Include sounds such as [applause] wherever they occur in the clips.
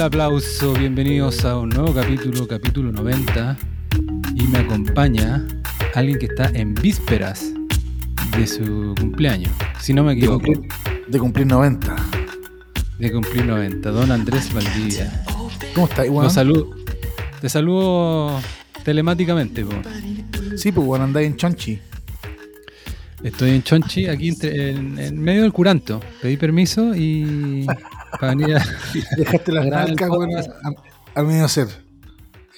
del aplauso, bienvenidos a un nuevo capítulo, capítulo 90. Y me acompaña alguien que está en vísperas de su cumpleaños, si no me De equivoco. cumplir, de cumplir 90. De cumplir 90, don Andrés Valdivia. ¿Cómo estás, weón? saludo, te saludo telemáticamente. po. Sí, pues, weón, andáis en Chonchi. Estoy en Chonchi, aquí entre- en, en medio del curanto. Pedí permiso y [laughs] para venir a... Dejaste las marcas, podcast. a- al medio hacer.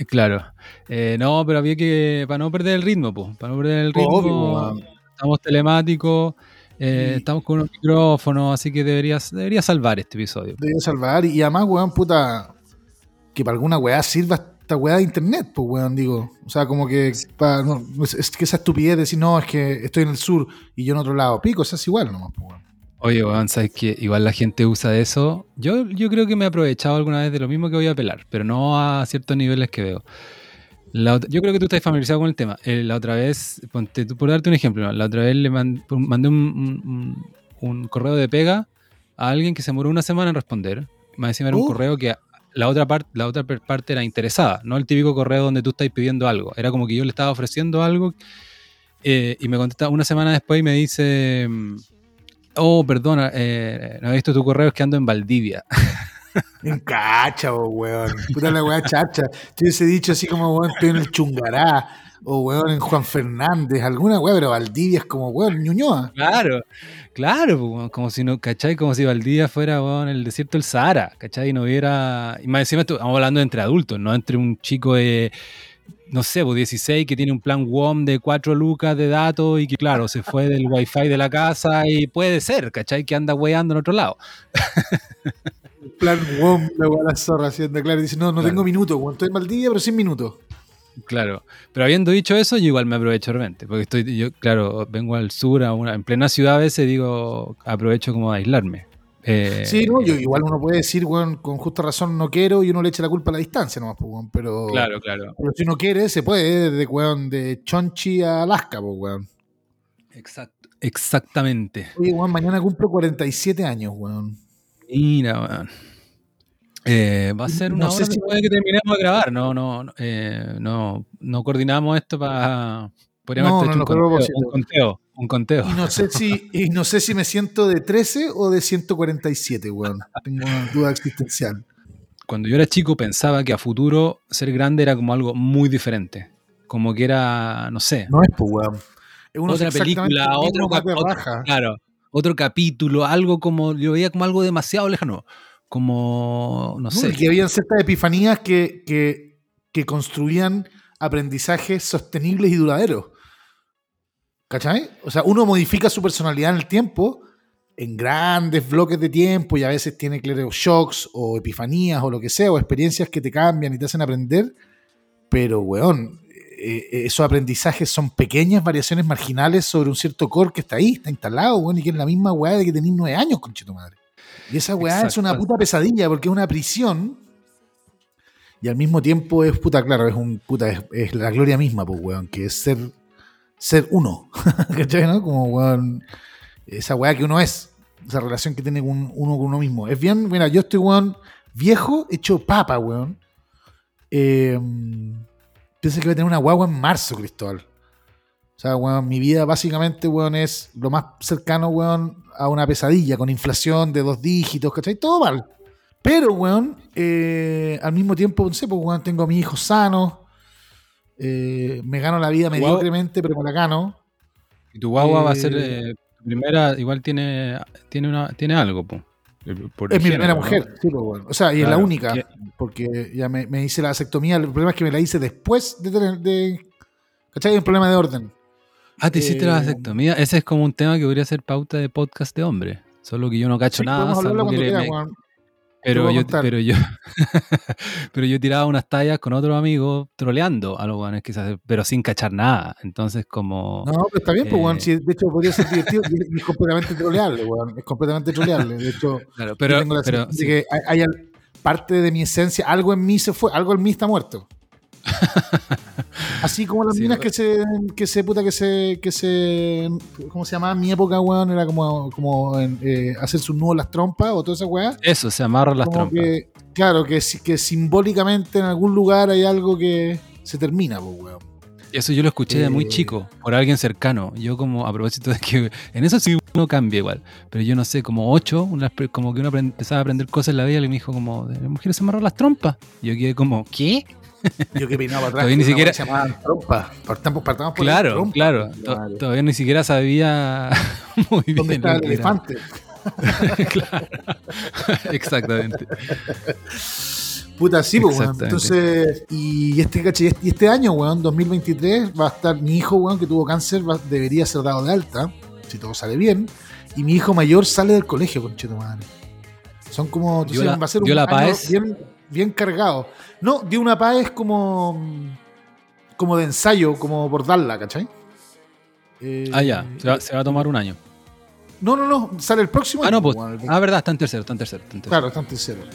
Claro. Eh, no, pero había que, para no perder el ritmo, pues, para no perder el ritmo, Obvio, weón. estamos telemáticos, eh, estamos con unos micrófonos, así que deberías, deberías salvar este episodio. Debería salvar. Y además, weón, puta, que para alguna weá sirva esta weá de internet, pues, weón, digo. O sea, como que pa- no, es, que esa estupidez de decir, no, es que estoy en el sur y yo en otro lado. Pico, eso es igual nomás, pues, weón. Oye, weón, sabes que igual la gente usa eso. Yo, yo creo que me he aprovechado alguna vez de lo mismo que voy a apelar, pero no a ciertos niveles que veo. La yo creo que tú estás familiarizado con el tema. Eh, la otra vez, ponte por darte un ejemplo, la otra vez le man- mandé un, un- correo de pega a alguien que se demoró una semana en responder. Más encima era un Uh. correo que la otra, parte la otra parte era interesada, no el típico correo donde tú estás pidiendo algo. Era como que yo le estaba ofreciendo algo eh, y me contesta una semana después y me dice, mm, oh, perdona, eh, no he visto tu correo, es que ando en Valdivia. [laughs] En cacha, po, weón. Puta la weá chacha. Yo hubiese dicho así como, weón, estoy en el Chungará. O, weón, en Juan Fernández. Alguna weá, pero Valdivia es como, weón, Ñuñoa. Claro, claro, pues, weón, como si no, ¿cachai? Como si Valdivia fuera weón, el desierto del Sahara, ¿cachai? Y no hubiera. Y más encima estamos hablando entre adultos, no entre un chico de, no sé, pues 16 que tiene un plan WOM de 4 lucas de datos y que, claro, se fue del wifi de la casa y puede ser, ¿cachai? Que anda weando en otro lado. [laughs] Plan, weón, la la zorra haciendo claro. Dice, no, no Claro. tengo minutos. Estoy en Valdivia, pero sin minutos. Claro, pero habiendo dicho eso, yo igual me aprovecho de repente, porque estoy, yo, claro, vengo al sur, a una, en plena ciudad a veces digo, aprovecho como de aislarme. Eh, Sí, no, yo, igual uno puede decir, weón, con justa razón no quiero y uno le echa la culpa a la distancia nomás, pues, weón. Pero, Claro, claro. pero si uno quiere, se puede, desde, weón, de Chonchi a Alaska, pues, weón. Exacto, exactamente. Oye, weón, mañana cumplo 47 años, weón. Mira, weón. Eh, va a ser una No sé hora si- después de que terminemos de grabar. No, no, no, eh, no, no coordinamos esto para. Podríamos No, haber no, hecho no, un, conteo, un conteo. Un conteo. Y no sé si, y no sé si me siento de 13 o de 147, weón. Tengo una duda existencial. Cuando yo era chico pensaba que a futuro ser grande era como algo muy diferente. Como que era, no sé, No es, pues, weón. Uno otra película, otro, otro- claro, otro capítulo, algo como, yo veía como algo demasiado lejano. Como, no sé. que habían ciertas epifanías que, que, que construían aprendizajes sostenibles y duraderos. ¿Cachai? O sea, uno modifica su personalidad en el tiempo, en grandes bloques de tiempo, y a veces tiene, claro, shocks o epifanías o lo que sea, o experiencias que te cambian y te hacen aprender. Pero, weón, eh, eh, esos aprendizajes son pequeñas variaciones marginales sobre un cierto core que está ahí, está instalado, weón, y que es la misma weá de que tenés nueve años, conchito madre. Y esa weá es una puta pesadilla porque es una prisión. Y al mismo tiempo es puta, claro, es un puta, es, es la gloria misma, pues, weón, que es ser, ser uno. [laughs] ¿Cachai, no? Como, weón, esa weá que uno es, esa relación que tiene uno con uno mismo. Es bien, mira, yo estoy, weón, viejo, hecho papa, weón. Eh, pienso que voy a tener una guagua en marzo, Cristóbal. O sea, weón, mi vida básicamente, weón, es lo más cercano, weón, a una pesadilla con inflación de dos dígitos, ¿cachai? Todo mal. Pero, weón, eh, al mismo tiempo, no sé, pues, weón, tengo a mis hijos sanos. Eh, me gano la vida mediocremente, pero me la gano. Y tu guagua va a ser Eh, eh, tu primera, igual tiene, tiene, una, tiene algo, po. Por el Es mi primera ¿no? mujer, sí, pues. O sea, y es la única, que- porque ya me, me hice la vasectomía. El problema es que me la hice después de tener. De, ¿Cachai? Hay un problema de orden. Ah, te hiciste la Eh, vasectomía. Ese es como un tema que podría ser pauta de podcast de hombre. Solo que yo no cacho Sí, nada. salvo que le- me-. Pero, yo, pero [laughs] yo pero yo tiraba unas tallas con otros amigos troleando a los guanes quizás, pero sin cachar nada. Entonces como... No, pero está bien, pues. Eh, si de hecho, podría ser divertido. [laughs] es completamente troleable. Es completamente troleable. De hecho, claro, yo pero, tengo la pero de que hay, parte de mi esencia, algo en mí se fue, algo en mí está muerto. [laughs] Así como las Sí, minas no- que se, que se, puta, que se, que se, ¿cómo se llamaba? En mi época, weón, era como, como eh, hacer sus nudos en las trompas o toda esa weá. eso, se amarran las como trompas. que Claro, que, que simbólicamente en algún lugar hay algo que se termina, pues, weón. Eso yo lo escuché de muy Eh. chico, por alguien cercano. Yo como, a propósito de que [laughs] en eso sí uno cambia igual, pero yo no sé, como ocho, una- como que uno aprend- empezaba a aprender cosas en la vida y me dijo como, de las mujeres se amarran las trompas. Y yo quedé como, ¿qué? Yo que peinaba atrás. Todavía ni siquiera- se llamaba trompa. Partamos, partamos por Claro, trompa, claro. madre. Todavía ni siquiera sabía [laughs] muy bien. ¿Dónde está lo el elefante? [laughs] claro. [laughs] Exactamente. Puta, sí, pues, weón. Entonces, y este, caché, y este- año, weón, 2023, va a estar mi hijo, weón, que tuvo cáncer, va- debería ser dado de alta, si todo sale bien. Y mi hijo mayor sale del colegio, conchito madre. Son como. entonces ¿Dio la- va a ser un la año bien, bien cargado. No, dio una PAES como. como de ensayo, como por darla, ¿cachai? Eh, Ah, ya. Se va, se va a tomar un año. No, no, no, sale el próximo Ah, año, no, pues. el Ah, verdad, está en tercero, está en tercero. Está en tercero. Claro.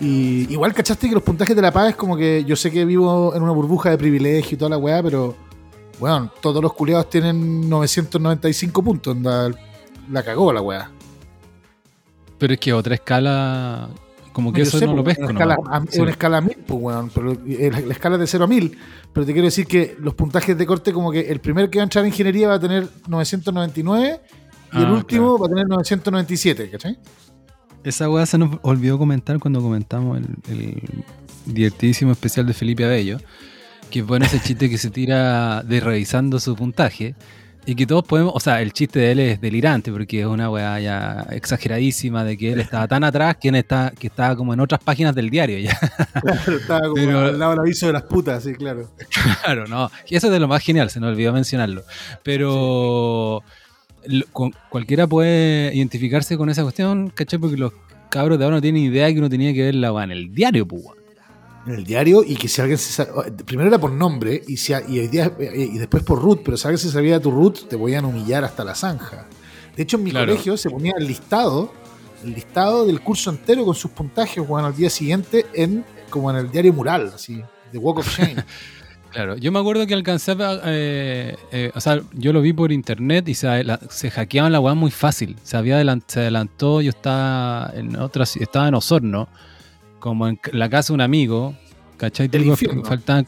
Y igual cachaste que los puntajes de la paz es como que yo sé que vivo en una burbuja de privilegio y toda la weá, pero bueno, todos los culiados tienen 995 puntos. la cagó la weá. Pero es que otra escala, como que Yo eso sé, no lo pesco, una ¿no? escala a- Es Sí. una escala a mil, pues weón, pero eh, la, la escala es de 0 a 1000. Pero te quiero decir que los puntajes de corte, como que el primer que va a entrar en ingeniería va a tener 999 y el Ah, último va a tener 997, ¿cachai? Esa weá se nos olvidó comentar cuando comentamos el, el divertidísimo especial de Felipe Abello, que pone ese chiste que se tira de revisando su puntaje y que todos podemos, o sea, el chiste de él es delirante porque es una weá ya exageradísima de que él estaba tan atrás que, está, que estaba como en otras páginas del diario ya. [laughs] Claro, estaba como Pero- al lado del aviso de las putas, sí, claro. Claro, no. Y eso es de lo más genial, se nos olvidó mencionarlo. Pero lo- cualquiera puede identificarse con esa cuestión, ¿cachai? Porque los cabros de ahora no tienen idea que uno tenía que ver la weá en el diario, pues. En el diario y que si alguien se sa- primero era por nombre y, si, y, día- y después por root, pero si alguien se sabía tu root te podían humillar hasta la zanja. De hecho en mi Claro. colegio se ponía el listado, el listado del curso entero con sus puntajes bueno, al día siguiente en como en el diario mural, así, de Walk of Shame. [laughs] Claro, yo me acuerdo que alcanzaba, eh, eh, o sea, yo lo vi por internet y se, se hackeaban la weá muy fácil. Se, había se adelantó, yo estaba en otra, estaba en Osorno, como en la casa de un amigo, ¿cachai? El infierno. faltaban-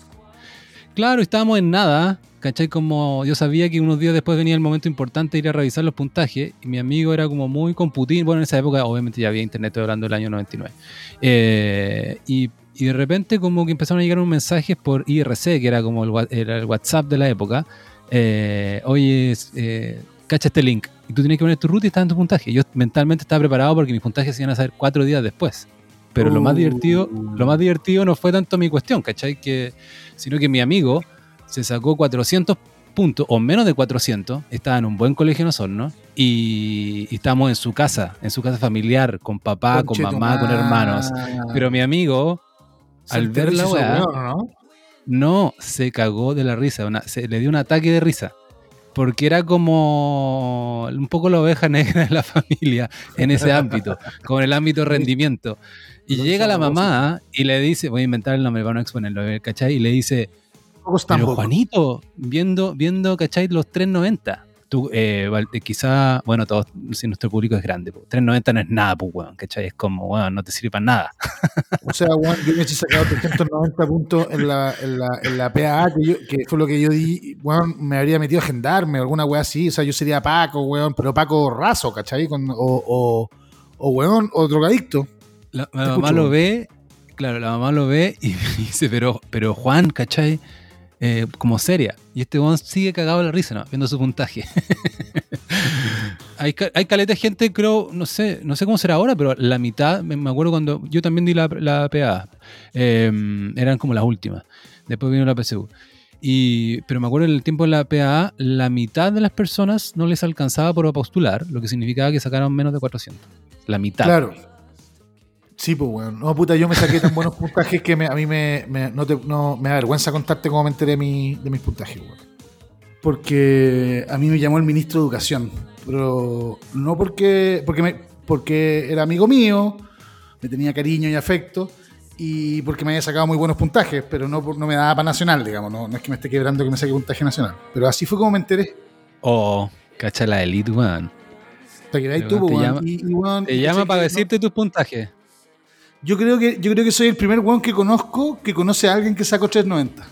claro, estábamos en nada, ¿cachai? Como yo sabía que unos días después venía el momento importante de ir a revisar los puntajes y mi amigo era como muy computín, bueno, en esa época obviamente ya había internet, estoy hablando del año 99. Eh, y, y de repente como que empezaron a llegar unos mensajes por IRC, que era como el, wa- era el WhatsApp de la época. Eh, Oye, eh, cacha este link. Y tú tienes que poner tu ruta y estás en tu puntaje. Yo mentalmente estaba preparado porque mis puntajes se iban a hacer cuatro días después. Pero lo más Uh. divertido, lo más divertido no fue tanto mi cuestión, ¿cachai? Que, sino que mi amigo se sacó 400 puntos, o menos de 400, estaba en un buen colegio en Osorno, y, y estábamos en su casa, en su casa familiar, con papá, con mamá, con hermanos. Pero mi amigo, al ver la weá, ¿no? no se cagó de la risa, una- se, le dio un ataque de risa. Porque era como un poco la oveja negra de la [laughs] familia en ese ámbito, como en el ámbito rendimiento. Y llega la mamá y le dice, voy a inventar el nombre para no exponerlo, ¿cachai? Y le dice, pero. Juanito, viendo, viendo, ¿cachai? Los 390. Tú, eh, eh, quizá, bueno, todos, si nuestro público es grande, po, 390 no es nada, pues, weón, ¿cachai? Es como, weón, no te sirve para nada. [laughs] O sea, weón, yo me he sacado 390 puntos en la, en la, en la PAA, que, yo- que fue lo que yo di, weón, me habría metido a gendarme alguna weá así, o sea, yo sería Paco, weón, pero Paco raso, ¿cachai? Con- o, o, o, weón, o drogadicto. La, mamá escucho, lo weón. ve, claro, la mamá lo ve y [laughs] dice, pero, pero Juan, ¿cachai? Eh, como seria. Y este weón sigue cagado la risa, ¿no? Viendo su puntaje. [laughs] hay, hay caleta de gente, creo, no sé, no sé cómo será ahora, pero la mitad, me, acuerdo cuando yo también di la, la PA. eh, eran como las últimas. Después vino la PSU. Y, pero me acuerdo en el tiempo de la PA, la mitad de las personas no les alcanzaba por postular, lo que significaba que sacaron menos de 400. La mitad. Claro. Sí, pues, weón. No, puta, yo me saqué tan buenos [laughs] puntajes que me- a mí me, me- no te- no- me da vergüenza contarte cómo me enteré de, mi- de mis puntajes, weón. Porque a mí me llamó el ministro de Educación. Pero no porque, porque, me, porque era amigo mío, me tenía cariño y afecto, y porque me había sacado muy buenos puntajes, pero no, no me daba para nacional, digamos. No, no es que me esté quebrando que me saque puntaje nacional. Pero así fue como me enteré. Oh, cacha la elite, weón. Que te weón. llama- Y- y, weón, Te llama para no- decirte tus puntajes. Yo creo que, yo creo que soy el primer weón que conozco que conoce a alguien que sacó 390.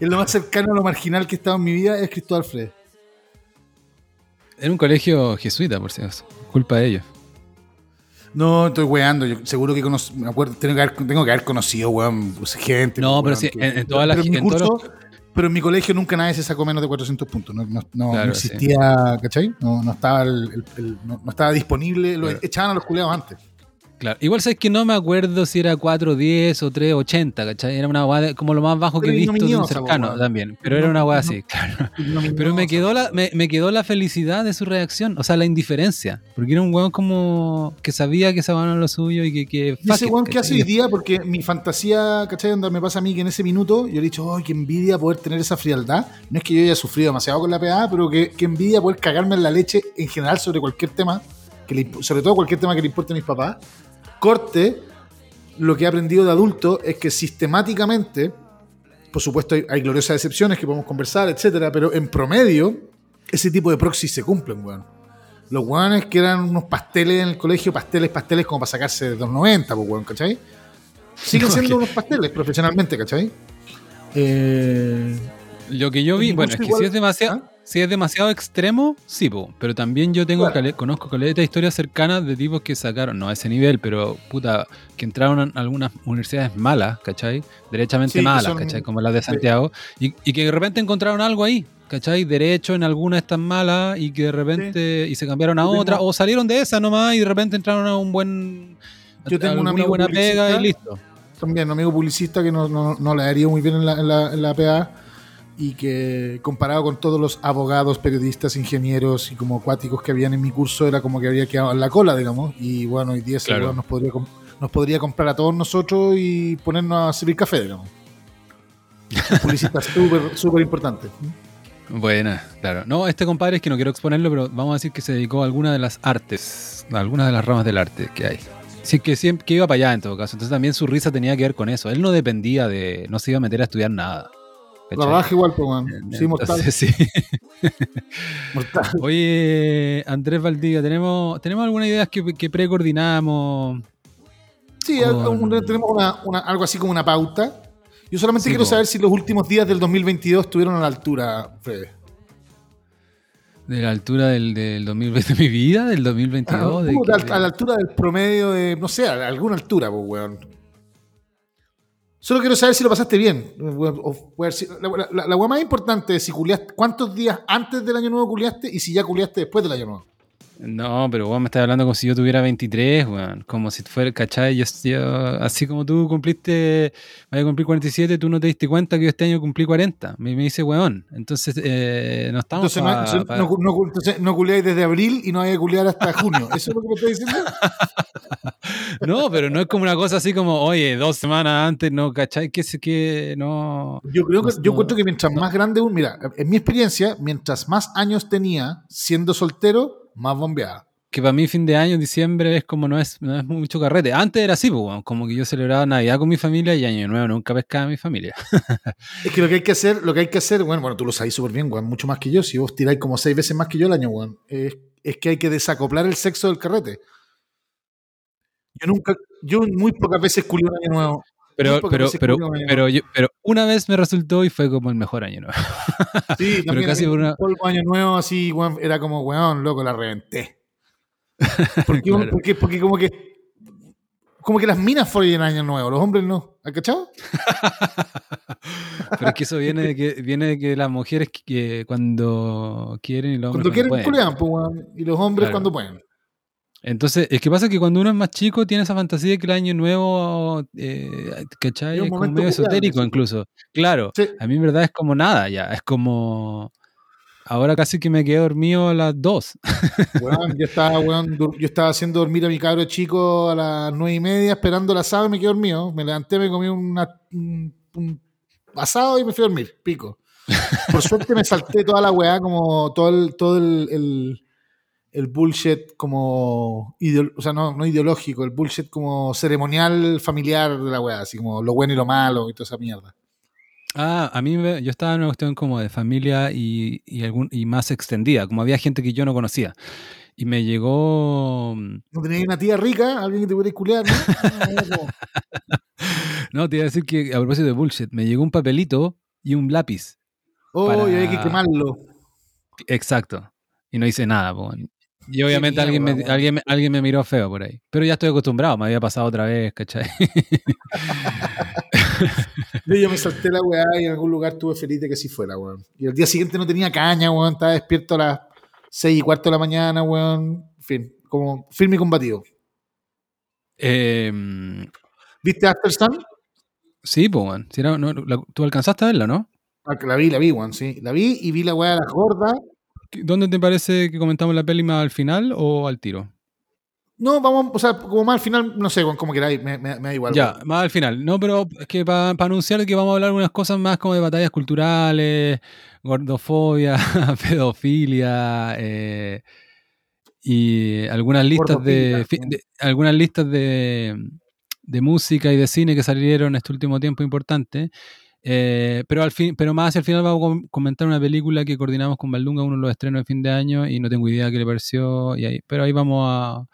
es lo más cercano a lo marginal que he estado en mi vida es Cristóbal Fred. Era un colegio jesuita, por si acaso. Culpa de ellos. No, estoy weando. Yo seguro que conozco, me acuerdo, tengo que haber, tengo que haber conocido, weón, pues, gente. No, pero weón, sí, en, en todas las en curso- los- pero en mi colegio nunca nadie se sacó menos de 400 puntos. No, no- no- Claro, no existía, ¿cachai? No, no estaba, el- el- el- no, no estaba disponible. Lo Claro. echaban a los culeados antes. Claro. Igual sabes que no me acuerdo si era 410 o 380, ¿cachai? Era una guada como lo más bajo que he visto de un cercano weón. también. Pero era una guada No, así, [laughs] claro. No, Pero me no, quedó, la, me, me quedó la felicidad de su reacción, o sea, la indiferencia. Porque era un weón como que sabía que esa weón era lo suyo y que. que Y ese weón que hace hoy día, porque mi fantasía, ¿cachai? Donde me pasa a mí que en ese minuto yo le he dicho, ¡ay, qué envidia poder tener esa frialdad! No es que yo haya sufrido demasiado con la PA, pero que, que envidia poder cagarme en la leche en general sobre cualquier tema, que le sobre todo cualquier tema que le importe a mis papás. Corte, lo que he aprendido de adulto es que sistemáticamente, por supuesto hay, hay gloriosas excepciones que podemos conversar, etcétera, pero en promedio, ese tipo de proxies se cumplen, weón. Los weones que eran unos pasteles en el colegio, pasteles, pasteles como para sacarse de 290, pues weón, ¿cachai? Siguen siendo unos pasteles profesionalmente, ¿cachai? Eh, Lo que yo vi, bueno, es curso que igual- si es demasiado, ¿Ah? Si es demasiado extremo, sí, po, pero también yo tengo cale- conozco caleta historias cercanas de tipos que sacaron, no a ese nivel, pero puta, que entraron a algunas universidades malas, ¿cachai? Derechamente Sí, malas, son- ¿cachai? Como las de Santiago, y, y que de repente encontraron algo ahí, ¿cachai? Derecho en alguna de estas malas y que de repente y se cambiaron a Yo tengo- otra, o salieron de esa nomás y de repente entraron a un buen. Yo tengo un amigo buena pega y publicista. listo. también un amigo publicista que no, no, no le haría muy bien en la, en la, en la PA y que comparado con todos los abogados, periodistas, ingenieros y como acuáticos que habían en mi curso era como que habría quedado en la cola, digamos. Y bueno, hoy día Claro. nos podría, nos podría comprar a todos nosotros y ponernos a servir café, digamos. Publicista [laughs] súper, súper importante. Buena, claro. No, este compadre es que no quiero exponerlo, pero vamos a decir que se dedicó a alguna de las artes, a algunas de las ramas del arte que hay. Sí, que siempre que iba para allá en todo caso. Entonces también su risa tenía que ver con eso. Él no dependía de, no se iba a meter a estudiar nada. Raja igual, pues, weón. Sí, mortal. Entonces, sí. [laughs] mortal. Oye, Andrés Valdivia, ¿tenemos, ¿tenemos alguna idea que, que precoordinamos? Sí, Con- tenemos una- una- algo así como una pauta. Yo solamente Sí, quiero po. saber si los últimos días del 2022 estuvieron a la altura, Fede. ¿De la altura del, del 2020 de mi vida? ¿Del 2022? ¿De Puta, qué? a la altura del promedio de, no sé, a alguna altura, pues, weón. Solo quiero saber si lo pasaste bien. La, la- la más importante es si culiaste, cuántos días antes del año nuevo culiaste y si ya culiaste después del año nuevo. No, pero weón, me estás hablando como si yo tuviera 23, weón. Como si fuera, ¿cachai? Yo, yo- así como tú cumpliste, vaya a cumplir 47, tú no te diste cuenta que yo este año cumplí 40. Me, me dice weón. Entonces, eh, no estamos Entonces, no, pa- entonces pa- no, no- entonces no culiáis desde abril y no vais a culiar hasta junio. ¿Eso es lo que me estás diciendo? [laughs] No, pero no es como una cosa así como, oye, dos semanas antes, no, ¿cachai? Que, que no... Yo creo que No, yo no, encuentro que mientras más grande uno, mira, en mi experiencia, mientras más años tenía siendo soltero, más bombeada. Que para mí fin de año, diciembre, es como no es, no es mucho carrete. Antes era así, pues, como que yo celebraba Navidad con mi familia y Año Nuevo nunca pescaba a mi familia. [laughs] Es que lo que hay que hacer, lo que hay que hacer, bueno, bueno, tú lo sabes súper bien, weón, mucho más que yo. Si vos tiráis como seis veces más que yo el año, weón, es, es que hay que desacoplar el sexo del carrete. Yo nunca, yo muy pocas veces culé un año nuevo. Pero, pero, pero, pero, yo- pero una vez me resultó y fue como el mejor año nuevo. [laughs] Sí, pero también casi por una- un polvo año nuevo así, era como, weón, loco, la reventé. [laughs] Porque, Claro. porque, porque como que como que las minas follan año nuevo, los hombres no. ¿Has cachado? [laughs] Pero es que eso viene de que, viene de que las mujeres que, cuando quieren y los hombres Cuando quieren pueden. culean, pues, weón, y los hombres Claro. cuando pueden. Entonces, es que pasa que cuando uno es más chico tiene esa fantasía de que el año nuevo, eh, ¿cachai? Es como medio esotérico incluso. Claro, Sí. a mí en verdad es como nada ya, es como... Ahora casi que me quedé dormido a las 2. Weón, yo estaba, yo estaba haciendo dormir a mi cabro chico a las nueve y media, esperando el asado y me quedé dormido. Me levanté, me comí una- un, un asado y me fui a dormir, pico. Por suerte me salté toda la weá, como todo el, todo el, el, el bullshit como o sea, no, no ideológico, el bullshit como ceremonial familiar de la weá, así como lo bueno y lo malo y toda esa mierda. Ah, a mí me- yo estaba en una cuestión como de familia y, y, algún, y más extendida, como había gente que yo no conocía. Y me llegó... ¿No tenías una tía rica? ¿Alguien que te pudiera culiar? ¿no? No, [laughs] no, No, te iba a decir que a propósito de bullshit, me llegó un papelito y un lápiz. Oh, Para- y hay que quemarlo. Exacto. Y no hice nada. po. Y obviamente alguien, me, alguien, alguien me miró feo por ahí. Pero ya estoy acostumbrado, me había pasado otra vez, ¿cachai? [laughs] Yo, me salté la weá y en algún lugar tuve feliz de que sí fuera, weón. Y el día siguiente no tenía caña, weón. Estaba despierto a las seis y cuarto de la mañana, weón. En fin, como firme y combativo. Em, ¿Viste After Sun? sí, pues, weón. Si era- no, la- tú alcanzaste a verla, ¿no? Ah, La vi, la vi, weón, sí. La vi y vi la weá de las gordas. ¿Dónde te parece que comentamos la peli más al final o al tiro? No, vamos, o sea, como más al final, no sé, como queráis, me, me- me da igual. Ya, más al final. No, pero es que para anunciar que vamos a hablar algunas cosas más como de batallas culturales, gordofobia, [laughs] pedofilia eh, y algunas listas de, de- algunas listas de, de música y de cine que salieron este último tiempo importante. Eh, pero al fin, pero más hacia el final vamos a com- comentar una película que coordinamos con Baldunga, uno de los estrenos de fin de año, y no tengo idea qué le pareció. Y ahí, pero ahí vamos a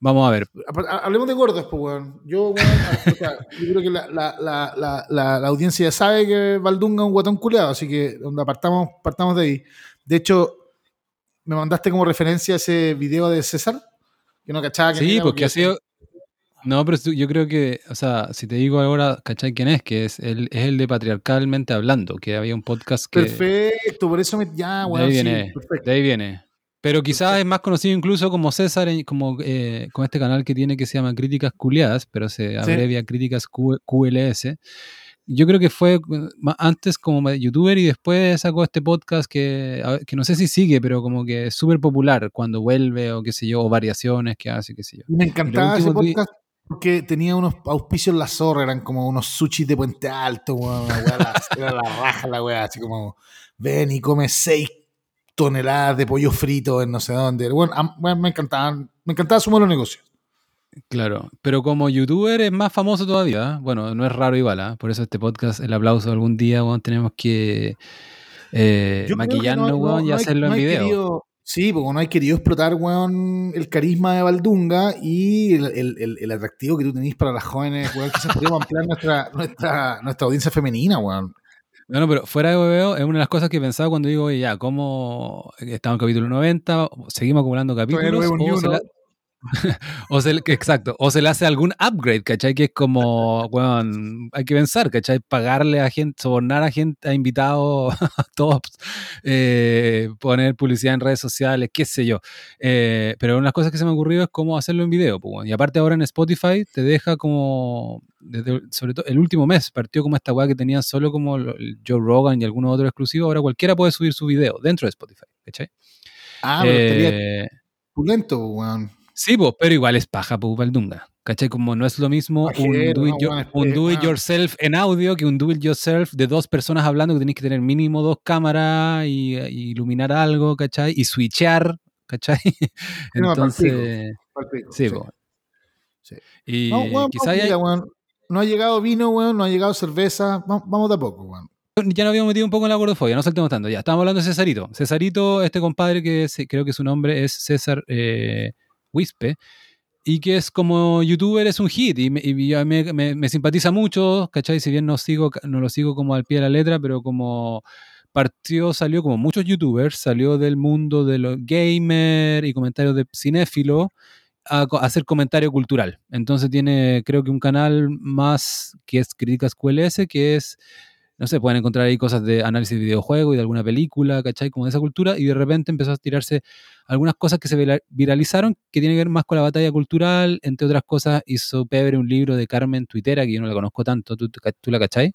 vamos a ver. Ha- ha- Hablemos de gordos, pues, weón. Yo, weón, [laughs] o sea, yo creo que la, la, la, la, audiencia ya sabe que Valdunga es un guatón culeado, así que donde partamos, partamos de ahí. De hecho, me mandaste como referencia ese video de César, que no cachaba que Sí, porque ha sido. No, pero yo creo que, o sea, si te digo ahora, ¿cachai quién es? Que es el, es el de Patriarcalmente Hablando, que había un podcast que. Perfecto, por eso me. Ya, de weón, ahí sí, viene. perfecto. de ahí viene. Pero quizás es más conocido incluso como César, en- como eh, con este canal que tiene que se llama Críticas Culiadas, pero se abrevia Críticas Q- QLS. Yo creo que fue eh, antes como youtuber y después sacó este podcast que, que no sé si sigue, pero como que es súper popular cuando vuelve o qué sé yo, o variaciones que hace, qué sé yo. Me encantaba ese podcast porque tenía unos auspicios en la zorra, eran como unos sushis de Puente Alto, weón, [laughs] era la raja la weá, así como, ven y come seis toneladas de pollo frito en no sé dónde. Bueno, me encantaban, me encantaba su modelo de negocio. Claro, pero como youtuber es más famoso todavía. ¿eh? Bueno, no es raro igual, ¿ah? por eso este podcast, el aplauso algún día, weón, tenemos que eh, maquillarnos, no- y hacerlo en video. querido- sí, porque no hay querido explotar, weón, el carisma de Valdunga y el, el- el- atractivo que tú tenés para las jóvenes, weón. Quizás podríamos ampliar nuestra, nuestra, nuestra audiencia femenina, weón. No, no, pero fuera de hueveo es una de las cosas que pensaba cuando digo, oye, ya, ¿cómo estamos en capítulo 90? ¿Seguimos acumulando capítulos? no O se, la- [laughs] o se le- exacto, o se le hace algún upgrade, ¿cachai? Que es como, [laughs] weón, hay que pensar, ¿cachai? Pagarle a gente, sobornar a gente, a invitados [laughs] a tops, eh, poner publicidad en redes sociales, qué sé yo. Eh, pero una de las cosas que se me ocurrió es cómo hacerlo en video. pues. Y aparte ahora en Spotify te deja como, desde- sobre todo el último mes, partió como esta weá que tenía solo como el Joe Rogan y algunos otros exclusivos, ahora cualquiera puede subir su video dentro de Spotify, ¿cachai? Ah, pero estaría Eh, pulento, weón. Sí, pero igual es paja, pues, Valdunga. ¿Cachai? Como no es lo mismo un do, it, no, yo- bueno, es- un es- do it yourself en audio que un do it yourself de dos personas hablando que tenéis que tener mínimo dos cámaras y, y iluminar algo, ¿cachai? Y switchear, ¿cachai? [laughs] No, Entonces, sí, sí. Sí. Y No, weón, quizá weón. No ha llegado vino, weón, no ha llegado cerveza. Vamos, vamos de a poco, weón. ya nos habíamos metido un poco en la gordofobia, no saltemos tanto. Ya, estábamos hablando de Cesarito. Cesarito, este compadre que creo que su nombre es César eh, Wispe, y que es como youtuber, es un hit, y me, y me, me- simpatiza mucho, ¿cachai? Si bien no, sigo, no lo sigo como al pie de la letra, pero como partió, salió como muchos youtubers, salió del mundo de los gamer y comentarios de cinéfilo a, a hacer comentario cultural. Entonces tiene, creo que un canal más que es Críticas QLS, que es no sé, pueden encontrar ahí cosas de análisis de videojuegos y de alguna película, ¿cachai? Como de esa cultura, y de repente empezó a tirarse algunas cosas que se vira- viralizaron que tienen que ver más con la batalla cultural, entre otras cosas hizo Pebre un libro de Carmen Tuitera, que yo no la conozco tanto, ¿tú, tú la cachai?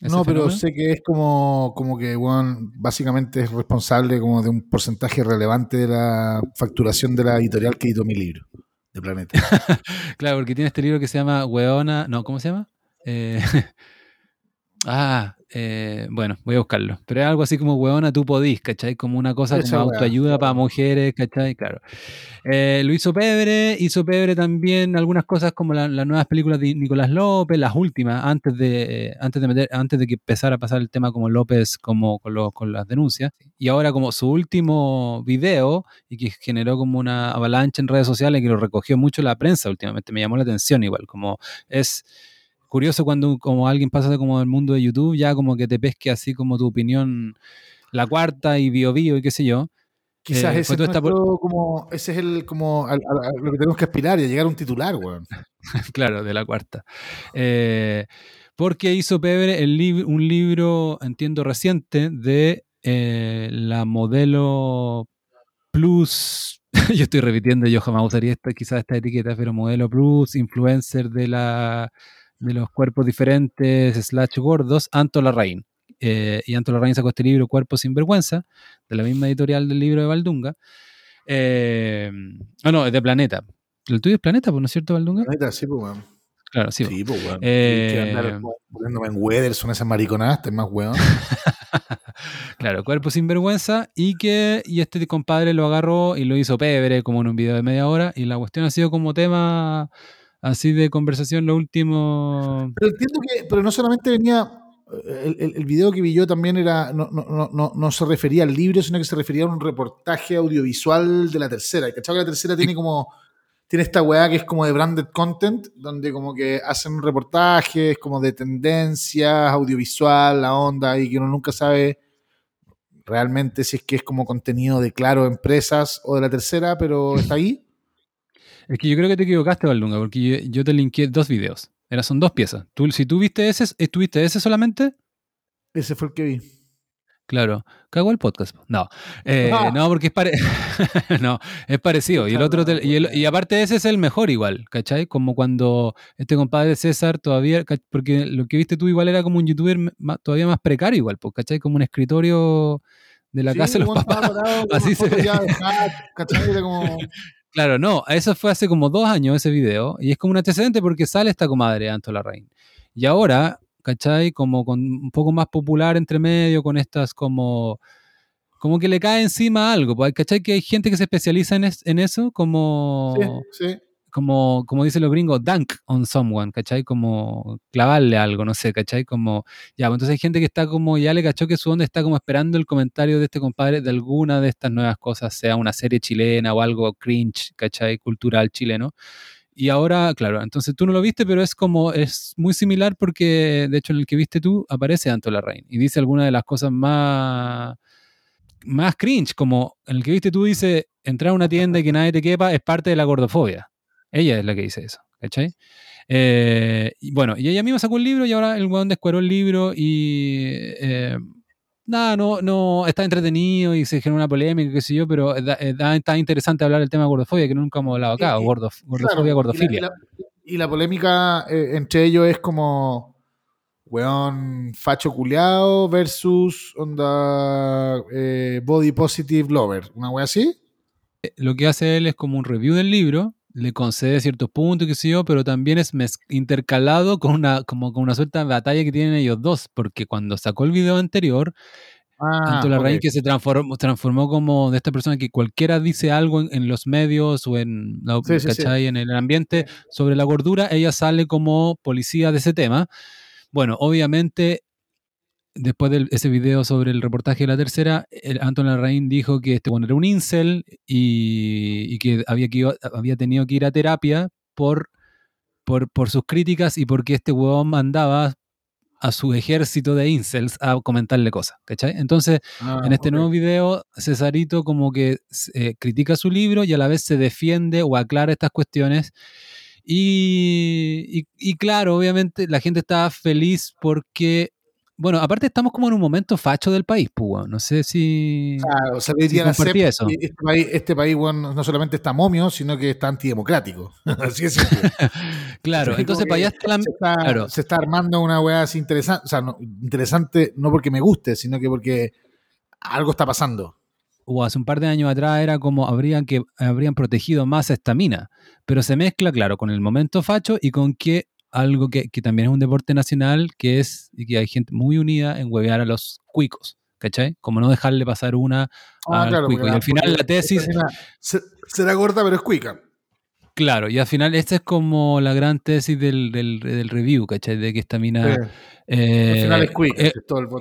¿Ese No, pero fenómeno? sé que es como, como que, weón, básicamente es responsable como de un porcentaje relevante de la facturación de la editorial que editó mi libro, de Planeta. [laughs] Claro, porque tiene este libro que se llama Weona, no, ¿cómo se llama? Eh, [laughs] ah, eh, bueno, voy a buscarlo. Pero es algo así como, weona, tú podís, ¿cachai? Como una cosa Esa como autoayuda para mujeres, ¿cachai? Claro. Eh, lo hizo Pebre, hizo Pebre también algunas cosas como la- las nuevas películas de Nicolás López, las últimas, antes de, eh, antes de meter, antes de que empezara a pasar el tema como López, como con, lo- con las denuncias. Y ahora como su último video, y que generó como una avalancha en redes sociales, que lo recogió mucho la prensa últimamente, me llamó la atención igual, como es curioso cuando como alguien pasa como del mundo de YouTube, ya como que te pesque así como tu opinión, la cuarta y bio bio y qué sé yo. Quizás Eh, ese es nuestro, como, ese es el, como, a, a- a lo que tenemos que aspirar y a llegar a un titular, weón. [laughs] claro, de la cuarta. Eh, porque hizo Pebre el lib- un libro, entiendo, reciente de eh, la modelo plus. [laughs] yo estoy repitiendo, yo jamás usaría esta, quizás esta etiqueta, pero modelo plus, influencer de, la, de los cuerpos diferentes, slash gordos, Anto Larraín. Eh, y Anto Larraín sacó este libro, Cuerpo sin vergüenza, de la misma editorial del libro de Valdunga. Eh, ah, no, es de Planeta. El tuyo es Planeta, pues, ¿no es cierto, Valdunga? Neta, sí, pues, weón. Claro, sí. Sí, pues, weón. Eh, Que andar poniéndome en weather, son esas mariconadas, más weón. [laughs] Claro, cuerpo sin vergüenza y que y este compadre lo agarró y lo hizo pebre como en un video de media hora y la cuestión ha sido como tema así de conversación lo último Pero entiendo que, pero no solamente venía, el, el- el video que vi yo también era, no, no, no, no, no se refería al libro, sino que se refería a un reportaje audiovisual de la tercera. Y cachado que la tercera tiene como, tiene esta weá que es como de branded content, donde como que hacen reportajes como de tendencias, audiovisual, la onda, y que uno nunca sabe realmente si es que es como contenido de claro empresas o de la tercera, pero está ahí. Es que yo creo que te equivocaste, Valdunga, porque yo, yo te linké dos videos. Eran, son dos piezas. Tú, si tú viste ese, ¿estuviste ese solamente? Ese fue el que vi. Claro. Cago el podcast. No. Eh, Ah. [laughs] No, porque es, pare- [laughs] no, es parecido. Y el otro te- y, el- y aparte ese es el mejor igual, ¿cachai? Como cuando este compadre César todavía, porque lo que viste tú igual era como un youtuber todavía más precario igual, ¿cachai? Como un escritorio de la Sí, casa de los papás. [laughs] Así se ya ¿cachai? Era como... Claro, no, eso fue hace como dos años ese video, y es como un antecedente porque sale esta comadre, Anto Larraín. Y ahora, ¿cachai? Como con un poco más popular entre medio, con estas como... Como que le cae encima algo, pues, ¿cachai? Que hay gente que se especializa en, en eso, como, Sí, sí. Como, como dicen los gringos, dunk on someone, ¿cachai? Como clavarle algo, no sé, ¿cachai? Como, ya, pues entonces hay gente que está como, ya le cachó que su onda está como esperando el comentario de este compadre de alguna de estas nuevas cosas, sea una serie chilena o algo cringe, ¿cachai? Cultural chileno. Y ahora, claro, entonces tú no lo viste, pero es como, es muy similar porque, de hecho, en el que viste tú aparece Anto Larraín y dice alguna de las cosas más, más cringe, como en el que viste tú dice, entrar a una tienda y que nadie te quepa es parte de la gordofobia. Ella es la que dice eso, ¿cachai? Eh, y bueno, y ella misma sacó el libro y ahora el weón descueró el libro y... eh, nada, no, no, está entretenido y se genera una polémica, qué sé yo, pero da- da- está interesante hablar del tema de gordofobia, que nunca hemos hablado acá, gordof- gordofobia, Claro, gordofilia. Y la, y la- y la polémica eh, entre ellos es como, weón, facho culeado versus onda body positive lover. ¿Una wea así? lo que hace él es como un review del libro, le concede ciertos puntos, qué sé yo, pero también es intercalado con una, como con una suerte de batalla que tienen ellos dos, porque cuando sacó el video anterior, Ah, tanto la ok. raíz que se transformó, transformó como de esta persona que cualquiera dice algo en, en los medios o en, la, Sí, sí, en el ambiente sobre la gordura, ella sale como policía de ese tema. Bueno, obviamente, después de ese video sobre el reportaje de la tercera, el Anton Larraín dijo que este bueno, era un incel y, y que había, que iba- había tenido que ir a terapia por, por, por sus críticas y porque este huevón mandaba a su ejército de incels a comentarle cosas, ¿cachai? Entonces, Ah, en este nuevo video, Cesarito como que eh, critica su libro y a la vez se defiende o aclara estas cuestiones. Y, y- y claro, obviamente la gente está feliz porque, bueno, aparte estamos como en un momento facho del país, pues, no sé si... Ah, o sea, hoy Sí, día la eso. Este país, este país weón, no solamente está momio, sino que está antidemocrático. [laughs] Así es. simple. [laughs] claro, entonces para allá está la... se, está, claro. se está armando una weá así interesante. O sea, no- interesante no porque me guste, sino que porque algo está pasando. o hace un par de años atrás era como habrían que habrían protegido más a esta mina, pero se mezcla, claro, con el momento facho y con que algo que, que también es un deporte nacional, que es y que hay gente muy unida en huevear a los cuicos. ¿Cachai? Como no dejarle pasar una Ah, al claro, cuico. Y al final la tesis, se- será corta, pero es cuica. Claro, y al final esta es como la gran tesis del, del, del review, ¿cachai? De que esta mina... Sí. eh, Al final es cuica. eh,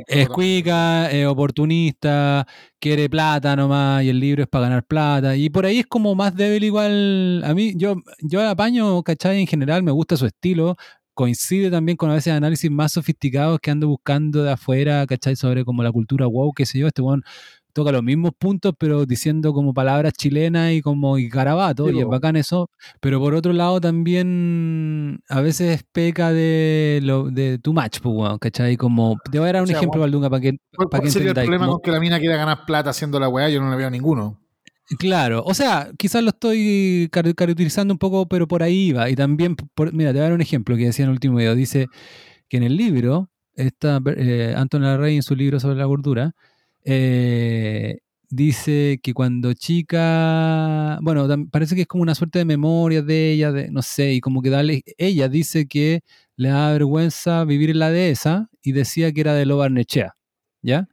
es es cuica, oportunista, quiere plata nomás y el libro es para ganar plata. Y por ahí es como más débil igual. A mí, yo, yo apaño, ¿cachai? En general me gusta su estilo. Coincide también con a veces análisis más sofisticados que ando buscando de afuera, ¿cachai? Sobre como la cultura wow, qué sé yo. Este weón toca los mismos puntos, pero diciendo como palabras chilenas y como y garabato, Sí, y es bacán eso. Pero por otro lado también a veces peca de lo de too much, pues, weón, ¿cachai? Como, te voy a dar O un sea, ejemplo, Valdunga, para que, ¿Cuál, para que sería el problema como- con que la mina quiera ganar plata haciendo la weá? Yo no le veo a ninguno. Claro, o sea, quizás lo estoy car- caracterizando un poco, pero por ahí va. Y también, por- mira, te voy a dar un ejemplo que decía en el último video. Dice que en el libro, esta, eh, Anton Larrey en su libro sobre la gordura, eh, dice que cuando chica, bueno, parece que es como una suerte de memoria de ella, de, no sé, y como que dale, ella dice que le da vergüenza vivir en la dehesa y decía que era de Lobarnechea, ¿ya?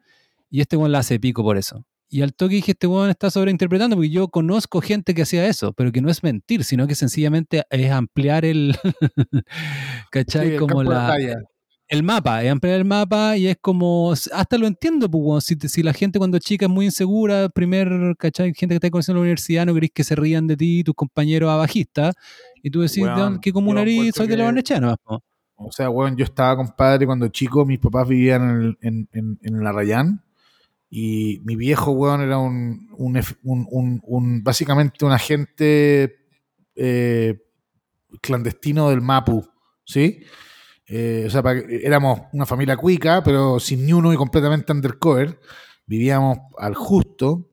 Y este weón la hace pico por eso. Y al toque dije, este weón está sobreinterpretando, porque yo conozco gente que hacía eso, pero que no es mentir, sino que sencillamente es ampliar el, [laughs] ¿cachai? Sí, el como la. El mapa, es ampliar el mapa y es como, hasta lo entiendo, pues, si, si la gente cuando chica es muy insegura, primer, ¿cachai? Gente que está conociendo en la universidad, no querés que se rían de ti, tus compañeros abajistas, y tú decís, Weón, ¿de dónde- ¿qué comuna yo eres? encuentro Soy de la que- Barnechea nomás, po". O sea, weón, yo estaba, compadre, cuando chico, mis papás vivían en, el- en, en, en la Rayán. Y mi viejo, weón, era un, un, F- un- un- un- básicamente un agente eh, clandestino del Mapu, ¿sí? Eh, o sea, éramos una familia cuica, pero sin ni uno y completamente undercover. Vivíamos al justo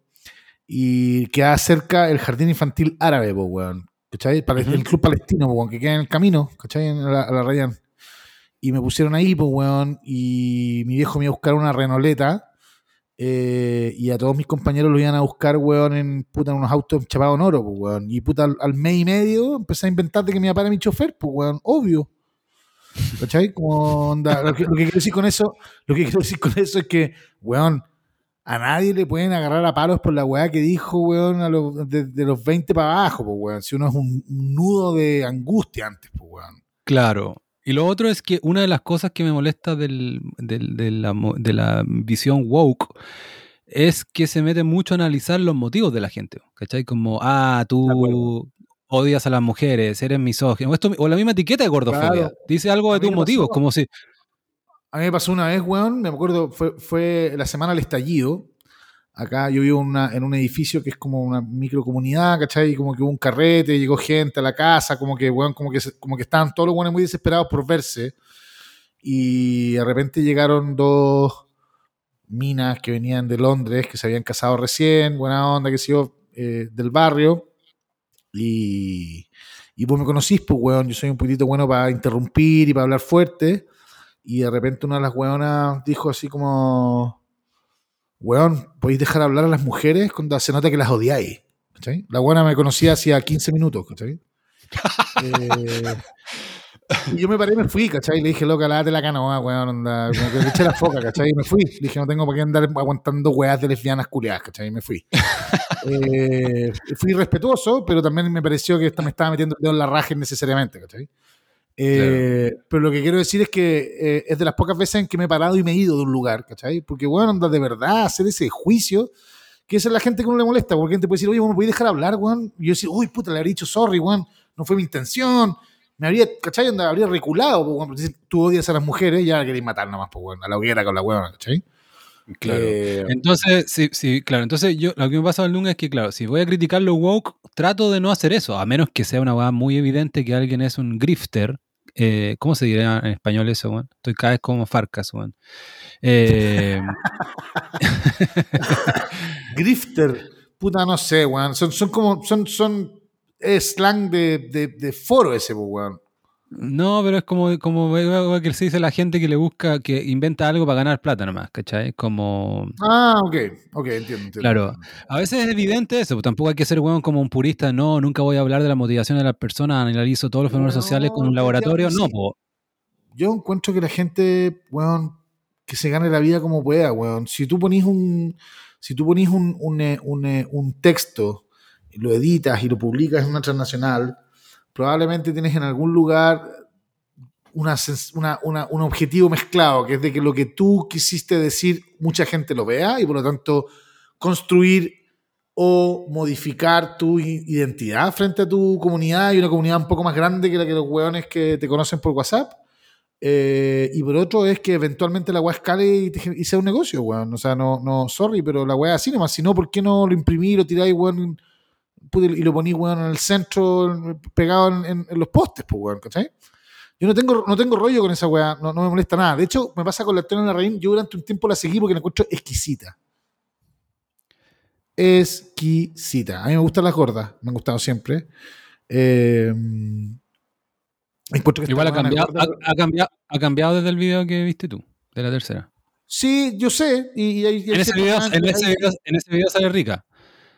y quedaba cerca el jardín infantil árabe, po, weón. ¿Cachai? El club palestino, po, weón, que queda en el camino, ¿cachai? En la, a la Rayán. Y me pusieron ahí, pues, weón, y mi viejo me iba a buscar una renoleta. eh, y a todos mis compañeros lo iban a buscar, weón, en, puta, en unos autos chapados en oro, pues, weón. Y puta, al, al mes y medio empecé a inventar de que mi papá era mi chofer, pues, weón, obvio. ¿Cachai? Como onda, lo, que, lo que quiero decir con eso, lo que quiero decir con eso es que, weón, a nadie le pueden agarrar a palos por la weá que dijo, weón, a los, de, de los 20 para abajo, pues, weón. Si uno es un, un nudo de angustia antes, pues, weón. Claro. Y lo otro es que una de las cosas que me molesta del, del- de, la, de la visión woke es que se mete mucho a analizar los motivos de la gente. ¿Cachai? Como, ah, tú. Odias a las mujeres, eres misógino. O, esto- o la misma etiqueta de gordofobia. Claro. Dice algo de tus motivos, como si. A mí me pasó una vez, weón, me acuerdo, fue, fue la semana del estallido. Acá yo vivo en una- en un edificio que es como una microcomunidad, ¿cachai? Como que hubo un carrete, llegó gente a la casa, como que, weón, como que, como que estaban todos los weones muy desesperados por verse. Y de repente llegaron dos minas que venían de Londres, que se habían casado recién, buena onda, que sé yo, eh, del barrio. Y, y vos me conocís, pues, weón, yo soy un poquitito bueno para interrumpir y para hablar fuerte. Y de repente una de las weonas dijo así como, weón, ¿podéis dejar hablar a las mujeres cuando se nota que las odiáis? ¿Cachai? La weona me conocía hacía 15 minutos, ¿cachai? [laughs] Eh, y yo me paré y me fui, ¿cachai? Le dije, loca, lávate la canoa, weón, onda, le eché la foca, ¿cachai? Y me fui. Le dije, no tengo por qué andar aguantando weas de lesbianas culiadas, ¿cachai? Y me fui. Eh, fui respetuoso, pero también me pareció que me estaba metiendo el dedo en la raja innecesariamente, ¿cachai? Eh, Pero lo que quiero decir es que eh, es de las pocas veces en que me he parado y me he ido de un lugar, ¿cachai? Porque, bueno, anda de verdad hacer ese juicio, que esa es la gente que no le molesta, porque gente puede decir, oye, ¿me podéis dejar hablar, weón? Y yo decir, uy, puta, le habría dicho sorry, weón, no fue mi intención, me habría, ¿cachai? Anda, habría reculado, porque si tú odias a las mujeres, ya la queréis matar nomás, pues, a la hoguera con la weón, ¿cachai? Eh, Entonces, sí, sí, claro. Entonces, yo lo que me pasa Valdunga es que, claro, si voy a criticar lo woke, trato de no hacer eso, a menos que sea una weá muy evidente que alguien es un grifter. Eh, ¿Cómo se diría en español eso, weón? Estoy cada vez como Farcas, weón. Eh, [laughs] Grifter, puta, no sé, weón. Son, son como, son, son es slang de, de, de foro ese, pues, weón. No, pero es como, como que se dice la gente que le busca, que inventa algo para ganar plata nomás, ¿cachai? Como... Ah, ok, ok, entiendo. entiendo. Claro, a veces es evidente eso, pues tampoco hay que ser weón como un purista, no, nunca voy a hablar de la motivación de las personas, analizo todos los fenómenos sociales con un laboratorio, no, po. Yo encuentro que la gente, weón, que se gane la vida como pueda, weón. Si tú ponís un, si tú ponís un, un, eh, un, eh, un texto, lo editas y lo publicas en una transnacional, probablemente tienes en algún lugar una, una, un objetivo mezclado, que es de que lo que tú quisiste decir mucha gente lo vea y por lo tanto construir o modificar tu identidad frente a tu comunidad y una comunidad un poco más grande que la que los hueones que te conocen por WhatsApp. Eh, y por otro es que eventualmente la weá escale y, y, sea un negocio, weón. O sea, no, no, sorry, pero la weá así nomás. Si no, ¿por qué no lo imprimí, lo tiráis, weón? Y lo poní, weón, en el centro, pegado en, en, los postes, pues, weón, ¿cachai? Yo no tengo, no tengo rollo con esa weá, no, no me molesta nada. De hecho, me pasa con la en la Reina, yo durante un tiempo la seguí porque la encuentro exquisita. Exquisita. A mí me gustan las gordas, me han gustado siempre. Eh, que Igual ha cambiado, ha, cambiado, ha cambiado desde el video que viste tú, de la tercera. Sí, yo sé. Y, y, en, ese video, en, ese video, en, ese video, sale rica.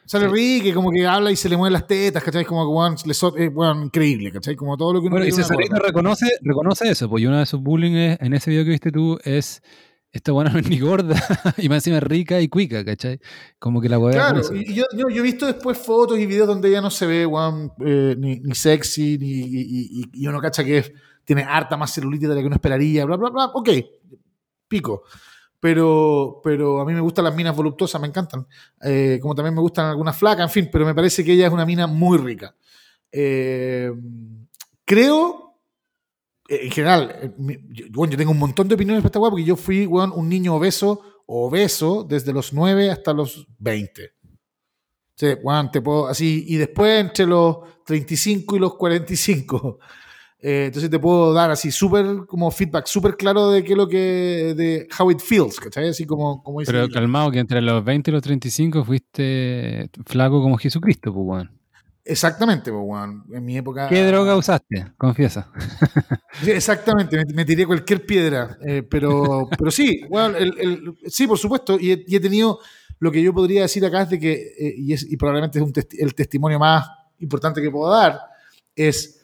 Sale sí. Rick, como que habla y se le mueven las tetas, ¿cachai? Como que, le bueno, increíble, ¿cachai? Como todo lo que uno Bueno, y César reconoce, reconoce eso, y uno de sus bullying es, en ese video que viste tú es esta buena no es ni gorda [laughs] y más encima rica y cuica, ¿cachai? Como que la weá. Claro, y yo, yo, yo, he visto después fotos y videos donde ella no se ve, weón, eh, ni, ni, sexy, ni, y, y, uno cacha que tiene harta más celulitis de la que uno esperaría, bla, bla, bla. Ok, pico pero, pero a mí me gustan las minas voluptuosas, me encantan. Eh, como también me gustan algunas flacas, en fin, pero me parece que ella es una mina muy rica. Eh, creo, eh, en general, bueno, yo tengo un montón de opiniones respecto a porque yo fui un niño obeso, obeso desde los 9 hasta los 20. Sí, bueno, te puedo, así, y después entre los 35 y los 45. Eh, entonces te puedo dar así súper como feedback súper claro de qué es lo que de how it feels, ¿cachai? Así como, como dice Pero calmado que entre los 20 y los 35 fuiste flaco como Jesucristo, pues bueno. Exactamente, pues bueno. En mi época. ¿Qué droga usaste? Confiesa. exactamente, me, tiré cualquier piedra. Eh, pero, [laughs] pero sí, bueno, el, el, sí, por supuesto. Y he, y he, tenido lo que yo podría decir acá es de que, eh, y, es, y probablemente es un testi el testimonio más importante que puedo dar, es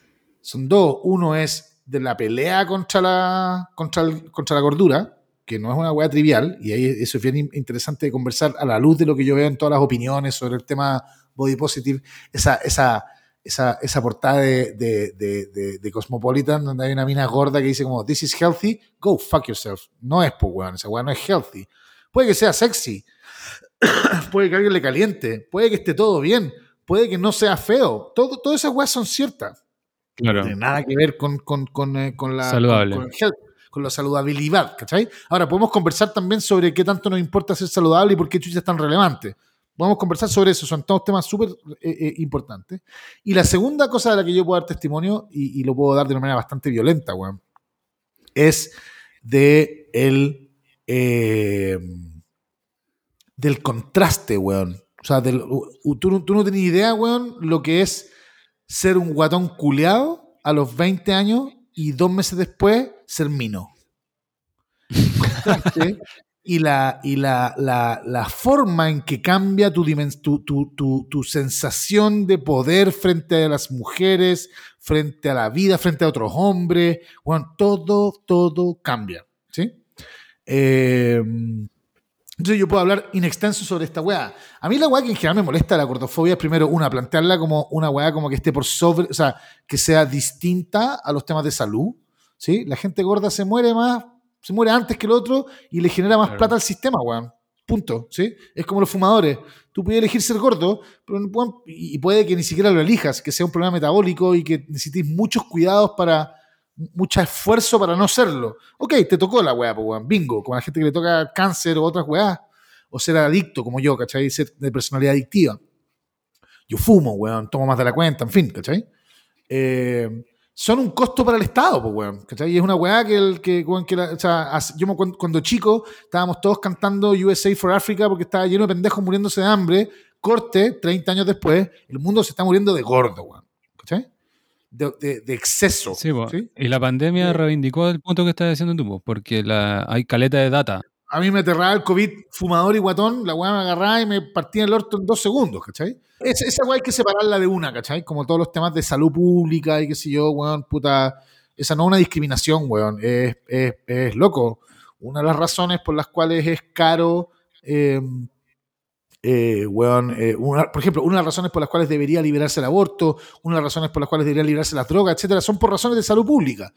son dos. Uno es de la pelea contra la, contra, contra la gordura, que no es una weá trivial, y ahí eso es bien interesante de conversar a la luz de lo que yo veo en todas las opiniones sobre el tema body positive, esa, esa, esa, esa portada de, de, de, de, Cosmopolitan, donde hay una mina gorda que dice como, this is healthy, go fuck yourself. No es, pues, weón, esa weá no es healthy. Puede que sea sexy, [coughs] puede que alguien le caliente, puede que esté todo bien, puede que no sea feo. Todo, todas esas weas son ciertas. No tiene nada que ver con, con, con, eh, con la, con, la saludabilidad, ¿cachai? Ahora, podemos conversar también sobre qué tanto nos importa ser saludable y por qué chucha es tan relevante. Podemos conversar sobre eso, son todos temas súper eh, eh, importantes. Y la segunda cosa de la que yo puedo dar testimonio, y, lo puedo dar de una manera bastante violenta, weón, es de el, del contraste, weón. O sea, del, tú, tú no tenías idea, weón, lo que es ser un guatón culeado a los 20 años y dos meses después ser mino. [laughs] y la, y la, la, la, forma en que cambia tu, tu, tu, tu, sensación de poder frente a las mujeres, frente a la vida, frente a otros hombres, bueno, todo, todo cambia. ¿sí? Eh, entonces yo puedo hablar in extenso sobre esta weá. A mí la weá que en general me molesta la gordofobia es primero, una, plantearla como una weá como que esté por sobre, o sea, que sea distinta a los temas de salud. ¿sí? La gente gorda se muere más, se muere antes que el otro y le genera más plata al sistema, weón. Punto, ¿sí? Es como los fumadores. Tú puedes elegir ser gordo, pero y puede que ni siquiera lo elijas, que sea un problema metabólico y que necesites muchos cuidados para, mucho esfuerzo para no serlo. Ok, te tocó la weá, pues, weón, bingo, como la gente que le toca cáncer o otras weá, o ser adicto como yo, ¿cachai? Ser de personalidad adictiva. Yo fumo, weón, tomo más de la cuenta, en fin, ¿cachai? Eh, son un costo para el Estado, pues, weón, ¿cachai? Y es una weá que, el, que, que la, o sea, yo cuando, cuando, chico estábamos todos cantando USA for Africa porque estaba lleno de pendejos muriéndose de hambre, corte, 30 años después, el mundo se está muriendo de gordo, weón, ¿cachai? De, exceso. Sí, y la pandemia reivindicó el punto que estás diciendo tú, porque la, hay caleta de data. A mí me aterraba el COVID fumador y guatón, la weá me agarraba y me partía el orto en dos segundos, ¿cachai? esa weá hay que separarla de una, ¿cachai? Como todos los temas de salud pública y qué sé yo, weón, puta. Esa no es una discriminación, weón, es, es, loco. Una de las razones por las cuales es caro eh, eh, eh por ejemplo, una de las razones por las cuales debería liberarse el aborto, una de las razones por las cuales debería liberarse la droga, etcétera, son por razones de salud pública.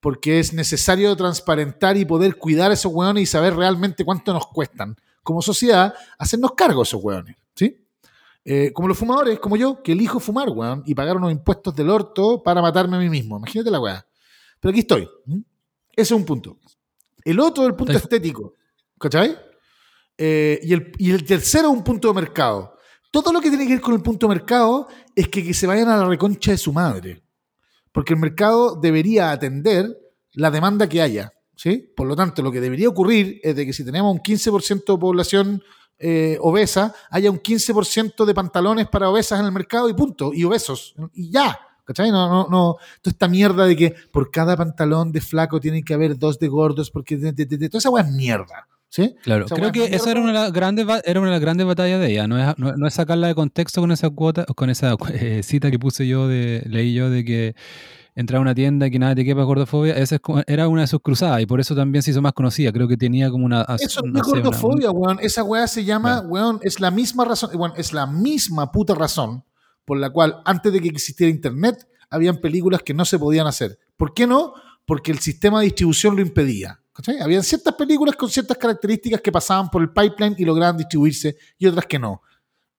Porque es necesario transparentar y poder cuidar a esos hueones y saber realmente cuánto nos cuestan como sociedad hacernos cargo de esos hueones. ¿sí? Eh, como los fumadores, como yo, que elijo fumar, weón, y pagar unos impuestos del orto para matarme a mí mismo. Imagínate la weá. Pero aquí estoy. Ese es un punto. El otro, el punto estético. ¿Cachai? Eh, y, el, y el tercero, un punto de mercado. Todo lo que tiene que ver con el punto de mercado es que, se vayan a la reconcha de su madre. Porque el mercado debería atender la demanda que haya. ¿sí? Por lo tanto, lo que debería ocurrir es de que si tenemos un 15% de población eh, obesa, haya un 15% de pantalones para obesas en el mercado y punto. Y obesos. Y ya. ¿Cachai? No, no, no. Toda esta mierda de que por cada pantalón de flaco tiene que haber dos de gordos, porque de, toda esa weá es mierda. ¿Sí? Claro, creo que esa era una, de las grandes, era una de las grandes batallas de ella, no es, no, es sacarla de contexto con esa cuota, con esa eh, cita que puse yo, de, leí yo de que entrar a una tienda y que nada te quepa gordofobia, esa era una de sus cruzadas y por eso también se hizo más conocida, creo que tenía como una... Eso no es gordofobia, weón, esa weá se llama, weón, es la misma razón, weón, es la misma puta razón por la cual antes de que existiera internet habían películas que no se podían hacer. ¿Por qué no? Porque el sistema de distribución lo impedía. ¿Cachai? Habían ciertas películas con ciertas características que pasaban por el pipeline y lograban distribuirse y otras que no.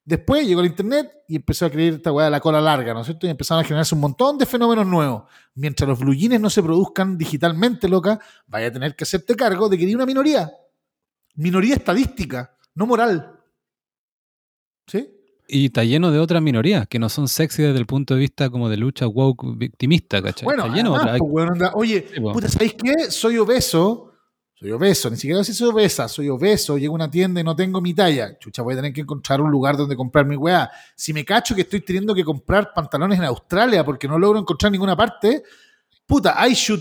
Después llegó el internet y empezó a creer esta weá de la cola larga, ¿no es cierto? Y empezaron a generarse un montón de fenómenos nuevos. Mientras los blue no se produzcan digitalmente, loca, vaya a tener que hacerte cargo de que hay una minoría. Minoría estadística, no moral. ¿Sí? Y está lleno de otras minorías que no son sexy desde el punto de vista como de lucha woke victimista, ¿cachai? Bueno, está lleno además, pues, oye, puta, ¿sabéis qué? Soy obeso soy obeso, ni siquiera si soy obesa, soy obeso, llego a una tienda y no tengo mi talla. Chucha, voy a tener que encontrar un lugar donde comprar mi weá. Si me cacho que estoy teniendo que comprar pantalones en Australia porque no logro encontrar ninguna parte, puta, I should.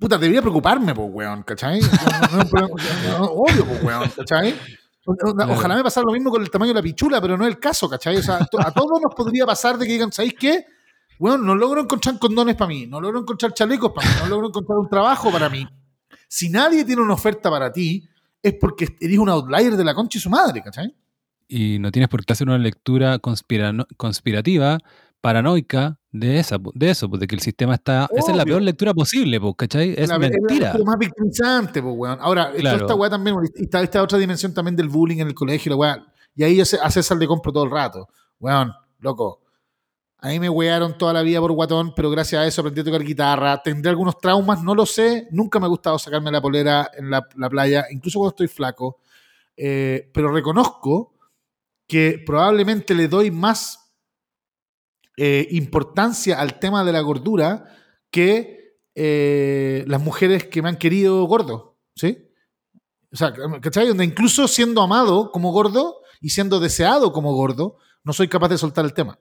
Puta, debería preocuparme, pues, weón, ¿cachai? obvio, pues, weón, ¿cachai? Ojalá me pasara lo mismo con el tamaño de la pichula, pero no es el caso, ¿cachai? O sea, a todos nos podría pasar de que digan, ¿sabéis qué? Bueno, no logro encontrar condones para mí, no logro encontrar chalecos para mí, no logro encontrar un trabajo para mí. Si nadie tiene una oferta para ti, es porque eres un outlier de la concha y su madre, ¿cachai? Y no tienes por qué hacer una lectura conspirativa, paranoica de, esa, de eso, pues, de que el sistema está. Esa es la peor lectura posible, pues, ¿cachai? Es la, mentira. Es más victimizante, pues, weón. Ahora, esta weá también, está esta otra dimensión también del bullying en el colegio, la weá. Y ahí a César le compro todo el rato. Weón, loco. A mí me wearon toda la vida por guatón, pero gracias a eso aprendí a tocar guitarra. Tendré algunos traumas, no lo sé. Nunca me ha gustado sacarme la polera en la, playa, incluso cuando estoy flaco. Eh, pero reconozco que probablemente le doy más eh, importancia al tema de la gordura que eh, las mujeres que me han querido gordo. ¿Sí? O sea, ¿cachai? Donde incluso siendo amado como gordo y siendo deseado como gordo, no soy capaz de soltar el tema.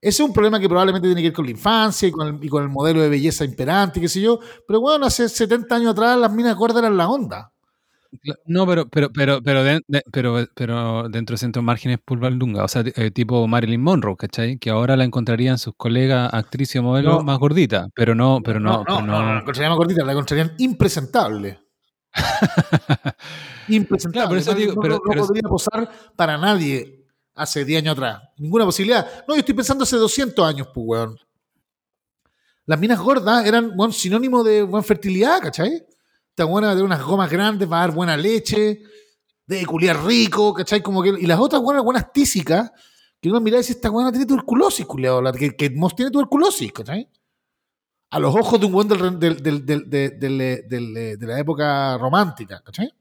Ese es un problema que probablemente tiene que ver con la infancia y con el, modelo de belleza imperante, qué sé yo. Pero bueno, hace 70 años atrás las minas gordas eran la onda. No, pero, pero, pero, pero, pero, pero dentro de centro márgenes pulvaldunga, o sea, eh, tipo Marilyn Monroe, ¿cachai? Que ahora la encontrarían sus colegas actriz y modelo más gordita, pero no, pero no. No, no, la encontrarían más gordita, la encontrarían impresentable. [laughs] impresentable. pero eso digo, no, pero, podría posar para nadie hace 10 años atrás. Ninguna posibilidad. No, yo estoy pensando hace 200 años, pues, weón. Las minas gordas eran, weón, sinónimo de buena fertilidad, ¿cachai? Esta buena de unas gomas grandes, va a dar buena leche, de culiar rico, ¿cachai? Como que, y las otras buenas, buenas tísicas, que uno mira y dice, esta buena tiene tuberculosis, culiado, la que, que tiene tuberculosis, ¿cachai? A los ojos de un buen del, de la época romántica, ¿cachai?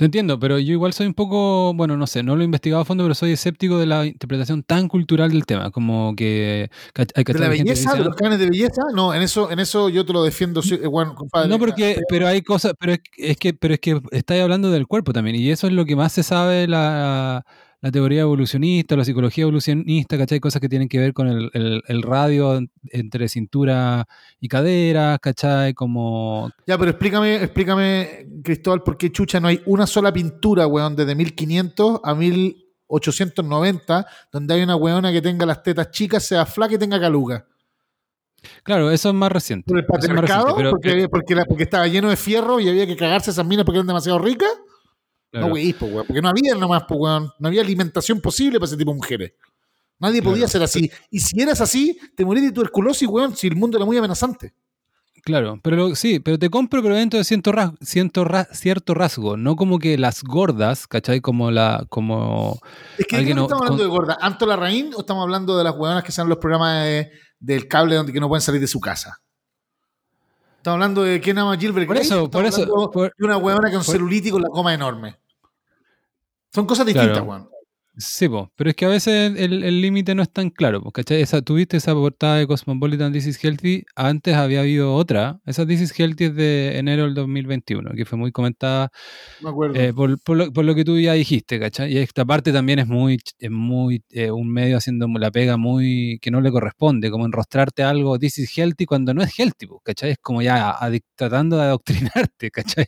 Te entiendo, pero yo igual soy un poco, bueno, no sé, no lo he investigado a fondo, pero soy escéptico de la interpretación tan cultural del tema, como que hay que ¿De la belleza, de los cánones de belleza? No, en eso, en eso yo te lo defiendo, bueno, compadre. No, porque, pero hay cosas, pero es, que, pero es que estáis hablando del cuerpo también, y eso es lo que más se sabe la la teoría evolucionista, la psicología evolucionista, ¿cachai? Cosas que tienen que ver con el, el- el radio entre cintura y cadera, ¿cachai? Como... Ya, pero explícame, explícame, Cristóbal, por qué chucha no hay una sola pintura, weón, desde 1500 a 1890, donde hay una weona que tenga las tetas chicas, sea flaca y tenga caluga. Claro, eso es más reciente. ¿Por el patriarcado? reciente, pero- porque, porque, la- porque estaba lleno de fierro y había que cagarse esas minas porque eran demasiado ricas. Claro. No, weís, po, weón, porque no había nomás, po, weón. No había alimentación posible para ese tipo de mujeres. Nadie podía Claro. ser así. Y si eras así, te morís de tuberculosis, weón, si el mundo era muy amenazante. Claro, pero lo- sí, pero te compro, pero dentro de cierto, ras- cierto, ra- cierto rasgo, no como que las gordas, ¿cachai? Como la, como... Es que ¿de qué Alguien no estamos hablando con- de gorda. ¿Anto Larraín o estamos hablando de las hueonas que salen los programas de- del cable donde que no pueden salir de su casa? Estamos hablando de quién ama Gilbert Por eso, por eso, por- de una hueona con por- celulitis con la coma enorme. Son cosas distintas, Claro. weón. Sí, po, pero es que a veces el límite no es tan claro. Esa, tuviste esa portada de Cosmopolitan This is Healthy, antes había habido otra, esa This is Healthy es de enero del 2021, que fue muy comentada Me acuerdo. eh, por, por lo, por lo que tú ya dijiste, ¿cachai? Y esta parte también es muy, es muy eh, un medio haciendo la pega muy que no le corresponde, como enrostrarte algo, this is healthy cuando no es healthy, po, ¿cachai? Es como ya adic- tratando de adoctrinarte, [laughs] ¿cachai?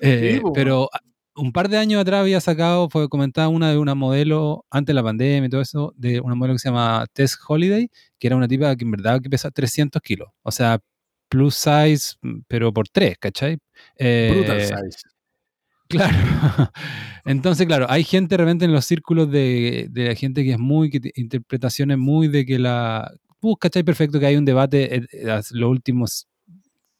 Eh, po, pero un par de años atrás había sacado, fue comentada una de una modelo, antes de la pandemia y todo eso, de una modelo que se llama Tess Holiday, que era una tipa que en verdad que pesa 300 kilos, o sea, plus size, pero por tres, ¿cachai? Eh, Brutal size. Claro. [laughs] Entonces, claro, hay gente de repente en los círculos de, de la gente que es muy, que te- interpretaciones muy de que la... Uh, ¿cachai? Perfecto que hay un debate eh, eh, las- los últimos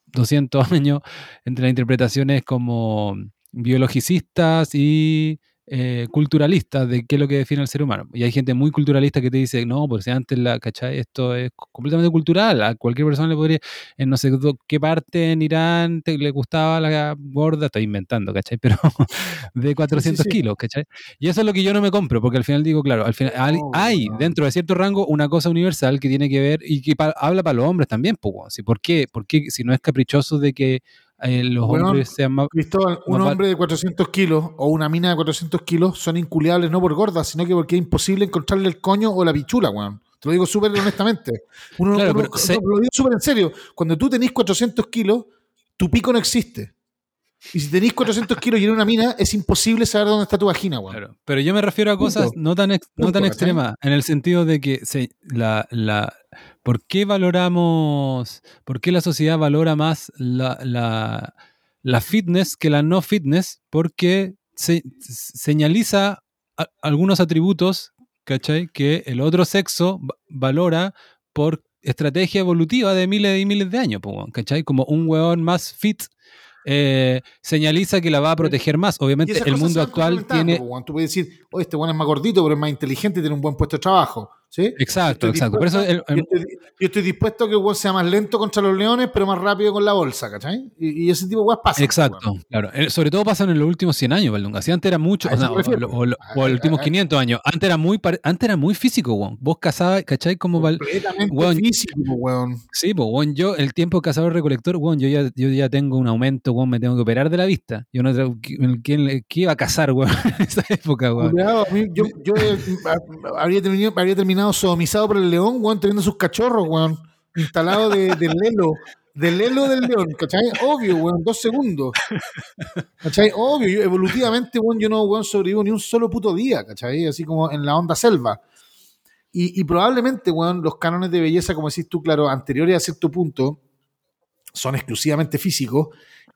200 [laughs] años entre las interpretaciones como biologicistas y eh, culturalistas de qué es lo que define al ser humano. Y hay gente muy culturalista que te dice, no, porque antes la, ¿cachai? Esto es completamente cultural, a cualquier persona le podría, en no sé qué parte en Irán te- le gustaba la gorda, estoy inventando, ¿cachai? Pero [laughs] de 400 sí. kilos, ¿cachai? Y eso es lo que yo no me compro, porque al final digo, claro, al final hay, No, hay no. dentro de cierto rango una cosa universal que tiene que ver y que pa- habla para los hombres también, pues. ¿por qué? ¿Por qué si no es caprichoso de que eh, los hombres sean más... Cristóbal, un Más hombre de 400 kilos o una mina de 400 kilos son inculiables no por gordas, sino que porque es imposible encontrarle el coño o la pichula, weón. Te lo digo súper honestamente. Uno, Claro, uno- se- lo digo súper en serio. Cuando tú tenés 400 kilos, tu pico no existe. Y si tenés 400 kilos y eres una mina, es imposible saber dónde está tu vagina, weón. Claro, Pero yo me refiero a cosas Punto. no tan, ex- no tan extremas, en el sentido de que se, la, la, ¿por qué valoramos, por qué la sociedad valora más la, la, la fitness que la no fitness? Porque se, señaliza a- algunos atributos, ¿cachai? Que el otro sexo va- valora por estrategia evolutiva de miles y miles de años, ¿cachai? Como un hueón más fit eh, señaliza que la va a proteger más. Obviamente el mundo actual tiene... Tú puedes decir, oye, este weón es más gordito, pero es más inteligente y tiene un buen puesto de trabajo. ¿Sí? Exacto, exacto. Por eso dispuesto- el- el- yo, estoy, yo estoy dispuesto a que weón sea más lento contra los leones, pero más rápido con la bolsa, ¿cachai? Y, y ese tipo de weas pasa. Exacto, claro. Eh, Sobre todo pasan en los últimos 100 años, Valdunga. Si antes era mucho, o, sea, o- o- o- los últimos a- 500 años. Antes era muy, antes era muy físico, weón. Vos cazabas, ¿cachai? Como Completamente weón, físico, weón. Sí, pues, weón, yo, el tiempo cazador-recolector, weón, yo ya, yo ya tengo un aumento, weón, me tengo que operar de la vista. Yo no ¿quién, quién- quién iba a cazar, weón, [laughs] en esa época, weón? Yo yo a- habría, terminado, habría terminado sodomizado por el león, weón, teniendo sus cachorros, weón, instalado de, del lelo, del lelo del león, ¿cachai? Obvio, weón, dos segundos. ¿Cachai? Obvio, evolutivamente, weón, yo no, weón, sobrevivo ni un solo puto día, ¿cachai? Así como en la onda selva. Y, probablemente, weón, los cánones de belleza, como decís tú, claro, anteriores a cierto punto, son exclusivamente físicos.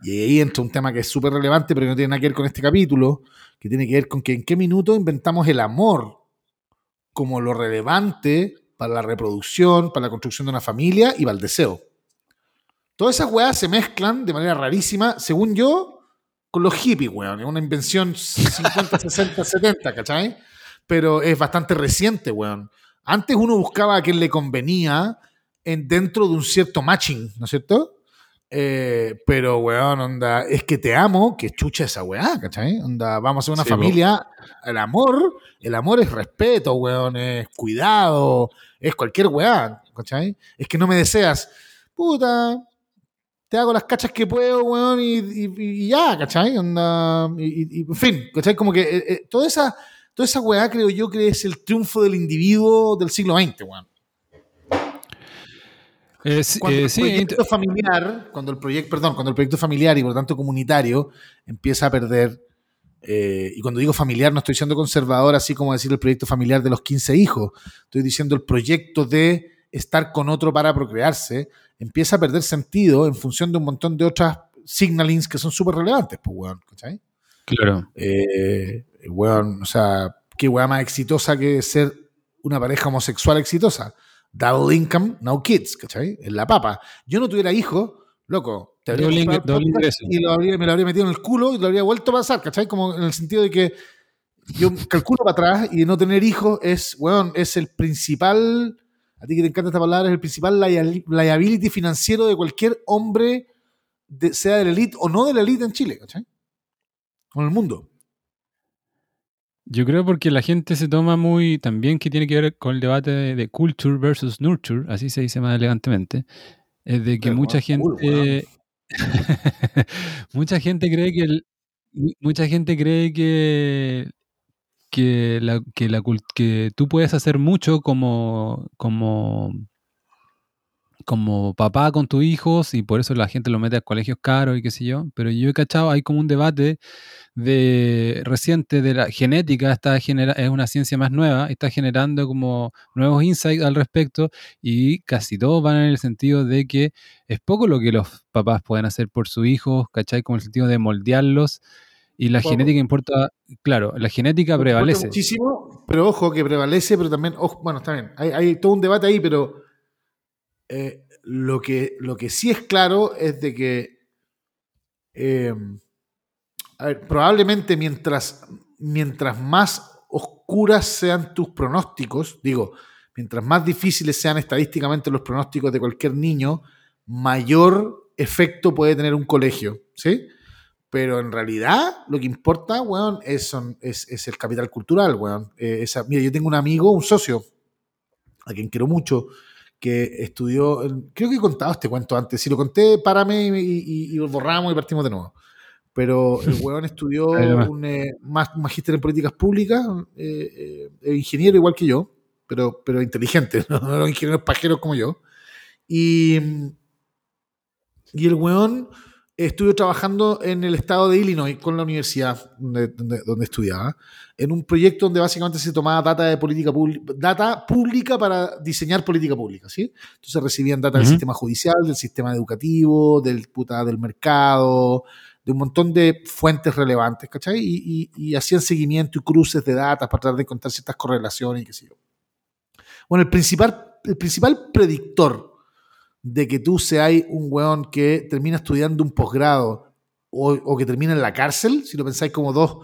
Y ahí entra un tema que es súper relevante, pero no tiene nada que ver con este capítulo, que tiene que ver con que en qué minuto inventamos el amor como lo relevante para la reproducción, para la construcción de una familia y para el deseo. Todas esas weas se mezclan de manera rarísima, según yo, con los hippies, weón. Es una invención 50, 60, 70, ¿cachai? Pero es bastante reciente, weón. Antes uno buscaba a quien le convenía en, dentro de un cierto matching, ¿no es cierto? Eh, pero, weón, onda, es que te amo, que chucha esa weá, ¿cachai? Onda, vamos a ser una Sí, familia. El amor, el amor es respeto, weón, es cuidado, es cualquier weá, ¿cachai? Es que no me deseas, puta, te hago las cachas que puedo, weón, y, y- y ya, ¿cachai? Onda, y- en fin, ¿cachai? Como que eh, eh, toda esa, toda esa weá creo yo que es el triunfo del individuo del siglo XX, weón. Eh, Cuando eh, el sí, proyecto familiar, cuando el proyecto, perdón, cuando el proyecto familiar y por lo tanto comunitario empieza a perder, eh, y cuando digo familiar no estoy siendo conservador, así como decir el proyecto familiar de los 15 hijos, estoy diciendo el proyecto de estar con otro para procrearse, empieza a perder sentido en función de un montón de otras signalings que son súper relevantes, pues, weón, ¿cachai? claro. Eh, weón, o sea, qué weá más exitosa que ser una pareja homosexual exitosa. Double income, no kids, ¿cachai? En la papa. Yo no tuviera hijos, loco. Te habría. Y lo habría- me lo habría metido en el culo y lo habría vuelto a pasar, ¿cachai? Como en el sentido de que yo calculo para atrás y no tener hijos es, weón, es el principal, a ti que te encanta esta palabra, es el principal lia- liability financiero de cualquier hombre, de- sea de la elite o no de la elite en Chile, ¿cachai? En el mundo. Yo creo porque la gente se toma muy, también que tiene que ver con el debate de, de culture versus nurture, así se dice más elegantemente, es de que Pero, mucha cool, gente, [laughs] mucha gente cree que el- mu- mucha gente cree que que la, que la que tú puedes hacer mucho como como como papá con tus hijos y por eso la gente lo mete a colegios caros y qué sé yo, pero yo he cachado, hay como un debate de reciente de la genética, está genera, es una ciencia más nueva, está generando como nuevos insights al respecto y casi todos van en el sentido de que es poco lo que los papás pueden hacer por sus hijos, ¿cachai? Como el sentido de moldearlos y la genética importa, claro, la genética prevalece. Muchísimo, pero ojo que prevalece, pero también, ojo, bueno, está bien, hay, hay todo un debate ahí, pero eh, lo, que, lo que sí es claro es de que eh, probablemente mientras, mientras más oscuras sean tus pronósticos, digo, mientras más difíciles sean estadísticamente los pronósticos de cualquier niño, mayor efecto puede tener un colegio, ¿sí? Pero en realidad lo que importa, weón, es, son- es, es el capital cultural, weón. Eh, esa, mira, yo tengo un amigo, un socio, a quien quiero mucho, que estudió, creo que he contado este cuento antes, si lo conté, párame y, y- y lo borramos y partimos de nuevo. Pero el weón estudió [laughs] un eh, magíster en políticas públicas, eh, eh, ingeniero igual que yo, pero, pero inteligente, [laughs] no no ingenieros pajeros como yo. Y, y el weón estuvo trabajando en el estado de Illinois con la universidad donde, donde- donde estudiaba, en un proyecto donde básicamente se tomaba data de política pública, data pública para diseñar política pública, ¿sí? Entonces recibían data del sistema judicial, del sistema educativo, del, puta, del mercado, de un montón de fuentes relevantes, ¿cachai? Y, y- y hacían seguimiento y cruces de datos para tratar de encontrar ciertas correlaciones y qué sé yo. Bueno, el principal, el principal predictor de que tú seas un weón que termina estudiando un posgrado o, o que termina en la cárcel, si lo pensáis como dos,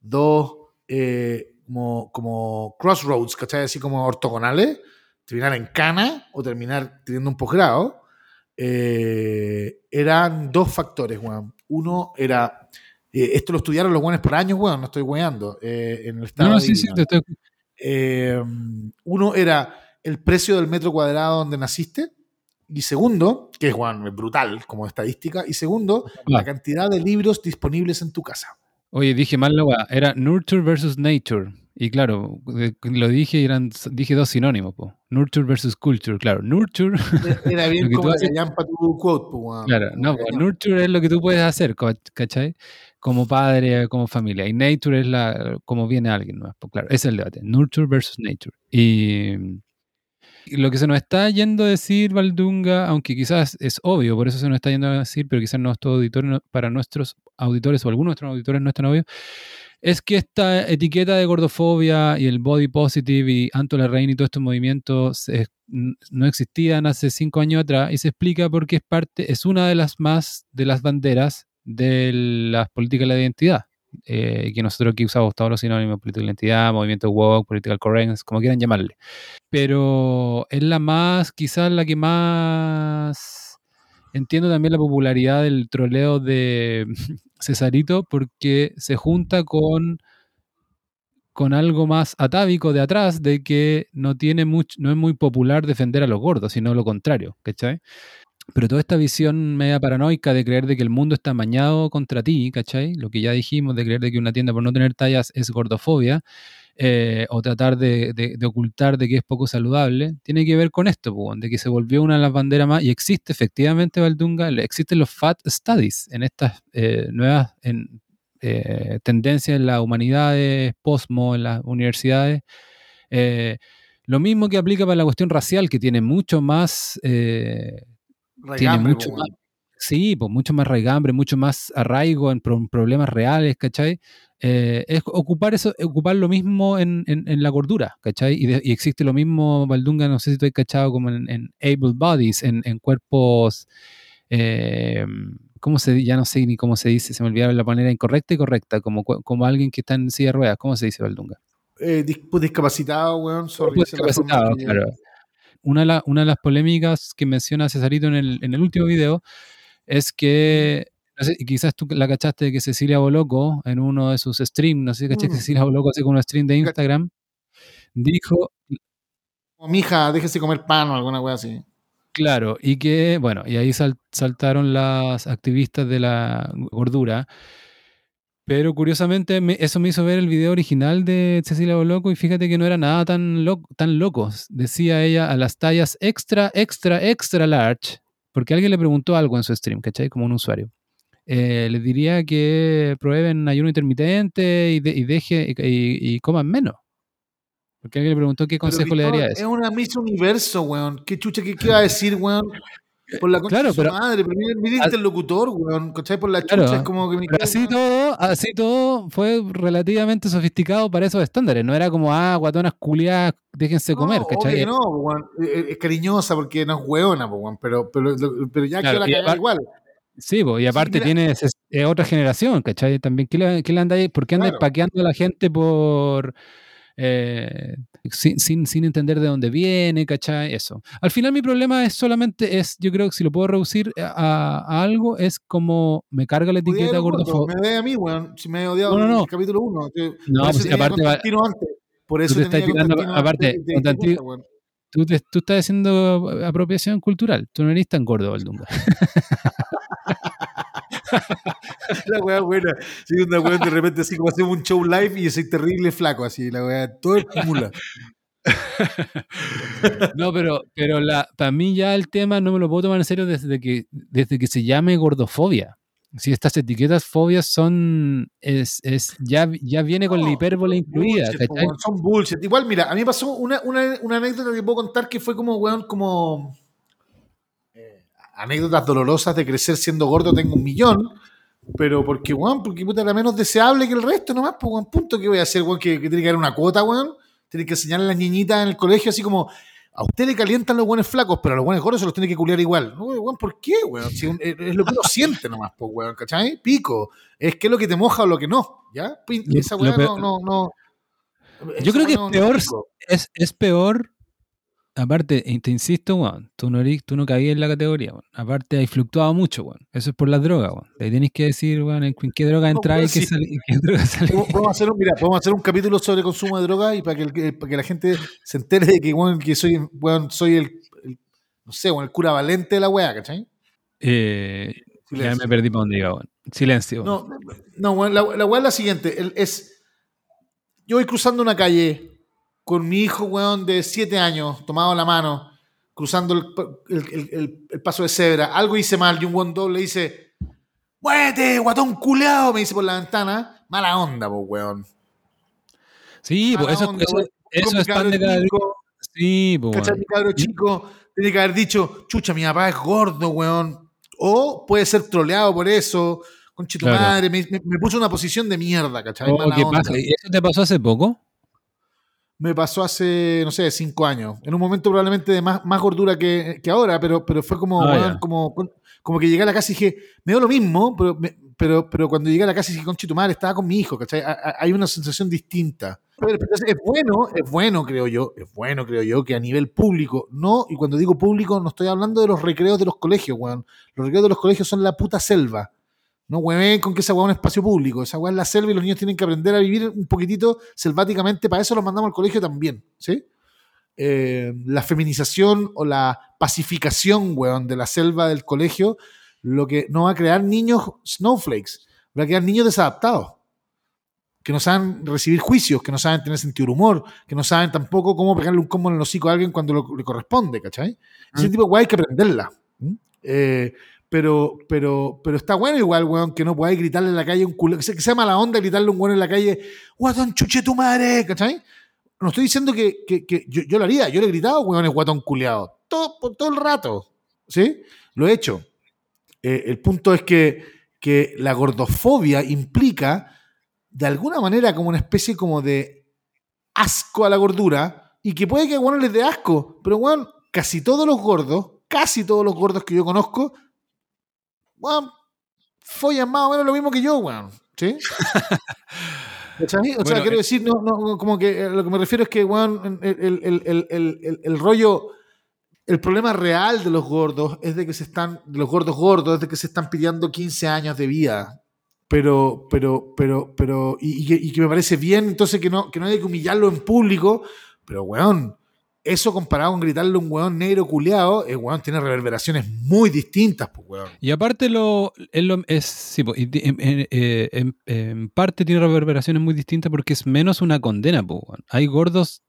dos eh, como, como crossroads, ¿cachai? Así como ortogonales, terminar en cana o terminar teniendo un posgrado, eh, eran dos factores, weón. Uno era, eh, esto lo estudiaron los weones por años, weón, no estoy weando, eh, en el estado No, no, sí, sí, te estoy- uno era el precio del metro cuadrado donde naciste. Y segundo, que es bueno, brutal como estadística. Y segundo, la Ah. cantidad de libros disponibles en tu casa. Oye, dije mal la weá. Era nurture versus nature. Y claro, lo dije y eran, dije dos sinónimos, po. Nurture versus culture, claro. Nurture, Era [laughs] bien como la haces- callampa tu quote, weón. claro, no, la po, nurture es lo que tú puedes hacer, ¿cachai? Como padre, como familia. Y nature es la, como viene alguien, ¿no? Pues claro, ese es el debate. Nurture versus nature. Y lo que se nos está yendo a decir, Valdunga, aunque quizás es obvio, por eso se nos está yendo a decir, pero quizás nuestro auditor, para nuestros auditores o algunos de nuestros auditores no es tan obvio, es que esta etiqueta de gordofobia y el body positive y Anto Larraín y todos estos movimientos n- no existían hace cinco años atrás y se explica porque es parte, es una de las más de las banderas de las políticas de la identidad. Eh, que nosotros aquí usamos todos los sinónimos, política de identidad, movimiento woke, political correctness, como quieran llamarle. Pero es la más, quizás la que más entiendo también la popularidad del troleo de [laughs] Cesarito porque se junta con con algo más atávico de atrás de que no tiene mucho, no es muy popular defender a los gordos, sino lo contrario, ¿cachai? Pero toda esta visión media paranoica de creer de que el mundo está amañado contra ti, ¿cachai? Lo que ya dijimos de creer de que una tienda por no tener tallas es gordofobia, eh, o tratar de, ocultar de que es poco saludable, tiene que ver con esto, de que se volvió una de las banderas más, y existe efectivamente, Valdunga, existen los Fat Studies en estas eh, nuevas eh, tendencias en las humanidades, posmo, en las universidades. lo mismo que aplica para la cuestión racial, que tiene mucho más... tiene mucho más Sí, pues mucho más raigambre, mucho más arraigo en problemas reales, ¿cachai? Eh, es ocupar eso, ocupar lo mismo en, la gordura, ¿cachai? Y, existe lo mismo, Valdunga, no sé si tú has cachado, como en, able bodies, en, cuerpos, eh, ¿cómo se Ya no sé ni cómo se dice, se me olvidaron la manera incorrecta y correcta, como, como alguien que está en silla de ruedas, ¿cómo se dice, Valdunga? Eh, pues discapacitado, weón, discapacitado, claro. Una de, una de, las polémicas que menciona Cesarito en el, en el último video es que, no sé, quizás tú la cachaste de que Cecilia Boloco, en uno de sus streams, no sé si cachaste, mm. Cecilia Boloco hace con un stream de Instagram, dijo... Como mi hija, déjese comer pan o alguna cosa así. Claro, y que, bueno, y ahí saltaron las activistas de la gordura. Pero curiosamente eso me hizo ver el video original de Cecilia Boloco y fíjate que no era nada tan, tan locos. Decía ella a las tallas extra, extra, extra large porque alguien le preguntó algo en su stream, ¿cachai? Como un usuario. Eh, les diría que prueben ayuno intermitente y, deje y, coman menos. Porque alguien le preguntó qué consejo le daría eso. Es una misa universo, weón. ¿Qué chucha, qué, qué va a decir, weón? Por la concha de su madre, pero mira, el interlocutor, weón, ¿cachai? Por la chucha, es como que así todo, así todo fue relativamente sofisticado para esos estándares, no era como, ah, guatonas culiadas, déjense comer, ¿cachai? no, weón, es cariñosa porque no es weona, weón, pero, pero, pero ya que la cagada igual. Sí, y aparte tiene otra generación, ¿cachai? También, ¿qué le, qué le anda ahí? ¿Por qué anda paqueando a la gente por eh, sin, sin, entender de dónde viene, ¿cachai? Eso. Al final mi problema es solamente, es, yo creo que si lo puedo reducir a, algo, es como me carga la etiqueta gordofóbica. Me a mí, weón, si me he odiado no, no, en el capítulo 1. No, pues aparte... Por eso tú te estás tirando, aparte, tú, tú estás haciendo apropiación cultural. Tú no eres tan gordo, Valdunga. [laughs] [laughs] la weá buena. Sí, una weá de repente así como hacemos un show live y soy terrible flaco, así, la weá, todo es mula. [laughs] no, pero, pero la, para mí ya el tema no me lo puedo tomar en serio desde que, desde que se llame gordofobia. Si estas etiquetas fobias son, es, es ya, ya viene con la hipérbole incluida. son bullshit. Igual, mira, a mí me pasó una, una, una anécdota que puedo contar que fue como, weón, como anécdotas dolorosas de crecer siendo gordo tengo un millón, pero porque, weón, porque puta, era menos deseable que el resto nomás, pues, weón, punto, ¿qué voy a hacer, weón? Que, tiene que haber una cuota, weón. Tiene que enseñarle a las niñitas en el colegio así como, a usted le calientan los buenos flacos, pero a los buenos gordos se los tiene que culiar igual. No, weón, ¿por qué, weón? Si es lo que uno siente nomás, pues, weón, ¿cachai? Pico. Es que es lo que te moja o lo que no, ¿ya? Esa weón no, no, no, Yo creo que es peor, es, es peor aparte, te insisto, weón, tú no, tú no cabías en la categoría, weón. Aparte, hay fluctuado mucho, weón. Eso es por las drogas, weón. Ahí tenés que decir, weón, en qué droga entrar y, qué qué droga [laughs] sale. Podemos hacer, un, mira, podemos hacer un capítulo sobre consumo de drogas y para que, para que la gente se entere de que, weón, que soy, weón, soy el, no sé, weón, el cura valente de la weá, ¿cachai? Eh, ya me perdí para donde iba, weón. Silencio. No, no, weón, la, la weá es la siguiente. es, yo voy cruzando una calle con mi hijo, weón, de 7 años, tomado la mano, cruzando el, paso de cebra. Algo hice mal y un buen doble dice, ¡Muévete, guatón culeado! Me dice por la ventana. Mala onda, pues, weón. Sí, pues eso, eso, es pan de cada día. Sí, pues. ¿Cachai? Mi cabro chico tiene que haber dicho, chucha, mi papá es gordo, weón. O puede ser troleado por eso. Conchito madre, me, puso una posición de mierda, ¿cachai? Oh, ¿qué pasa? ¿Eso te pasó hace poco? Me pasó hace, no sé, cinco años. En un momento probablemente de más, más gordura que, ahora, pero, pero fue como, ah, como, como que llegué a la casa y dije, me dio lo mismo, pero, pero, pero cuando llegué a la casa y dije, conchito madre, estaba con mi hijo, ¿cachai? Hay una sensación distinta. es bueno, es bueno, creo yo, es bueno, creo yo, que a nivel público, no, y cuando digo público, no estoy hablando de los recreos de los colegios, weón. Los recreos de los colegios son la puta selva. No hueven con que esa weá es un espacio público. Esa weá es la selva y los niños tienen que aprender a vivir un poquitito selváticamente. Para eso los mandamos al colegio también. ¿sí? Eh, la feminización o la pacificación, weón, de la selva del colegio, lo que no va a crear niños snowflakes, va a crear niños desadaptados. que no saben recibir juicios, que no saben tener sentido de humor, que no saben tampoco cómo pegarle un combo en el hocico a alguien cuando lo- le corresponde, ¿cachai? Ese Mm. tipo de hay que aprenderla. Eh, pero, pero, pero está bueno igual, weón, que no podáis gritarle en la calle un culo, que se- que sea mala onda gritarle a un weón en la calle, guatón chuche tu madre, ¿cachai? No estoy diciendo que, que- yo, lo haría, yo le he gritado, weón, es guatón culeado, todo, todo el rato, ¿sí? Lo he hecho. Eh, el punto es que, que la gordofobia implica, de alguna manera, como una especie como de asco a la gordura, y que puede que a les dé asco, pero weón, casi todos los gordos, casi todos los gordos que yo conozco, weón, follan más o menos lo mismo que yo, weón. ¿Sí? [laughs] O sea, Bueno, quiero eh, decir, no, no, como que eh, lo que me refiero es que, weón, el, el- el- el- el- el- el rollo, el problema real de los gordos es de que se están, de los gordos gordos, es de que se están pidiendo 15 años de vida. Pero, pero, pero, pero, y, y que, y que me parece bien, entonces que no, que no hay que humillarlo en público, pero, weón, eso comparado con gritarle a un weón negro culeado, el weón tiene reverberaciones muy distintas, pues, weón. Y aparte lo, es, lo- es- sí, po, en, en- eh, en- en parte tiene reverberaciones muy distintas porque es menos una condena, po, weón. Hay gordos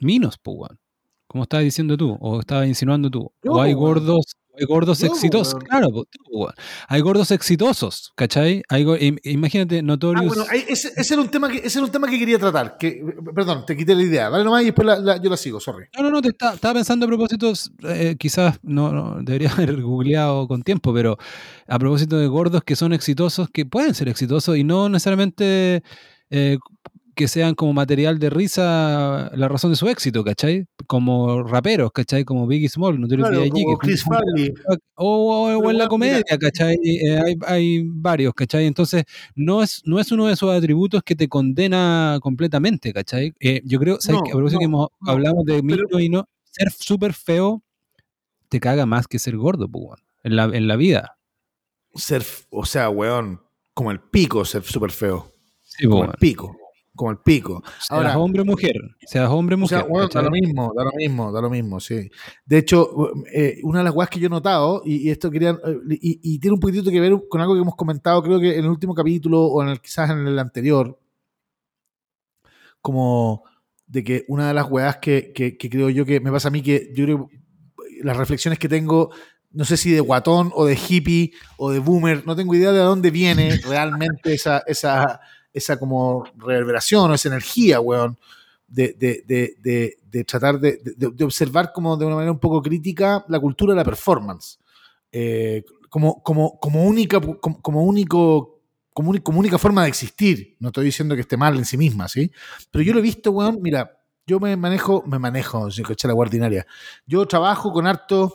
minos, weón. Como estabas diciendo tú, o estabas insinuando tú. Yo, o hay weón. gordos, hay gordos exitosos. Claro. Hay gordos exitosos, ¿cachai? Hay go- im- imagínate, Ah, Notorious. bueno, ahí- ese, ese era un tema que, ese era un tema que quería tratar. Que, perdón, te quité la idea. Dale nomás y después la- la- yo la sigo, sorry. No, no, no, te está- estaba pensando a propósito, eh, quizás no, no, debería [laughs] haber googleado con tiempo, pero a propósito de gordos que son exitosos, que pueden ser exitosos y no necesariamente eh, que sean como material de risa la razón de su éxito, ¿cachai? Como raperos, ¿cachai? Como Biggie Small, Notorious Claro, B.I.G., como que Chris Farley. o, o- o en la comedia. ¿cachai? Eh, hay, hay varios, ¿cachai? Entonces, no es, no es uno de esos atributos que te condena completamente, ¿cachai? Eh, yo creo, ¿sabes No, no, que hemos- no, hablamos de pero- y no, ser súper feo te caga más que ser gordo, pues, en la, en la vida. Ser, o sea, weón, como el pico ser súper feo. Sí, pues, Como el pico. Como el pico. Seas Ahora, hombre o mujer, seas hombre o O sea, mujer. bueno, da lo mismo, da lo mismo, da lo mismo, sí. De hecho, eh, una de las weas que yo he notado, y, y esto quería, eh, y, y tiene un poquitito que ver con algo que hemos comentado, creo que en el último capítulo o en el, quizás en el anterior, como de que una de las weas que, que- que creo yo que me pasa a mí, que yo creo las reflexiones que tengo, no sé si de guatón o de hippie o de boomer, no tengo idea de dónde viene realmente esa, esa, esa como reverberación o esa energía, weón de, de- de- de- tratar de, observar como de una manera un poco crítica la cultura de la performance. Eh, como, como, como única, como, como como, única forma de existir. No estoy diciendo que esté mal en sí misma, ¿sí? Pero yo lo he visto, weón, mira, yo me manejo, me manejo, sin coche la guardinaria. Yo trabajo con harto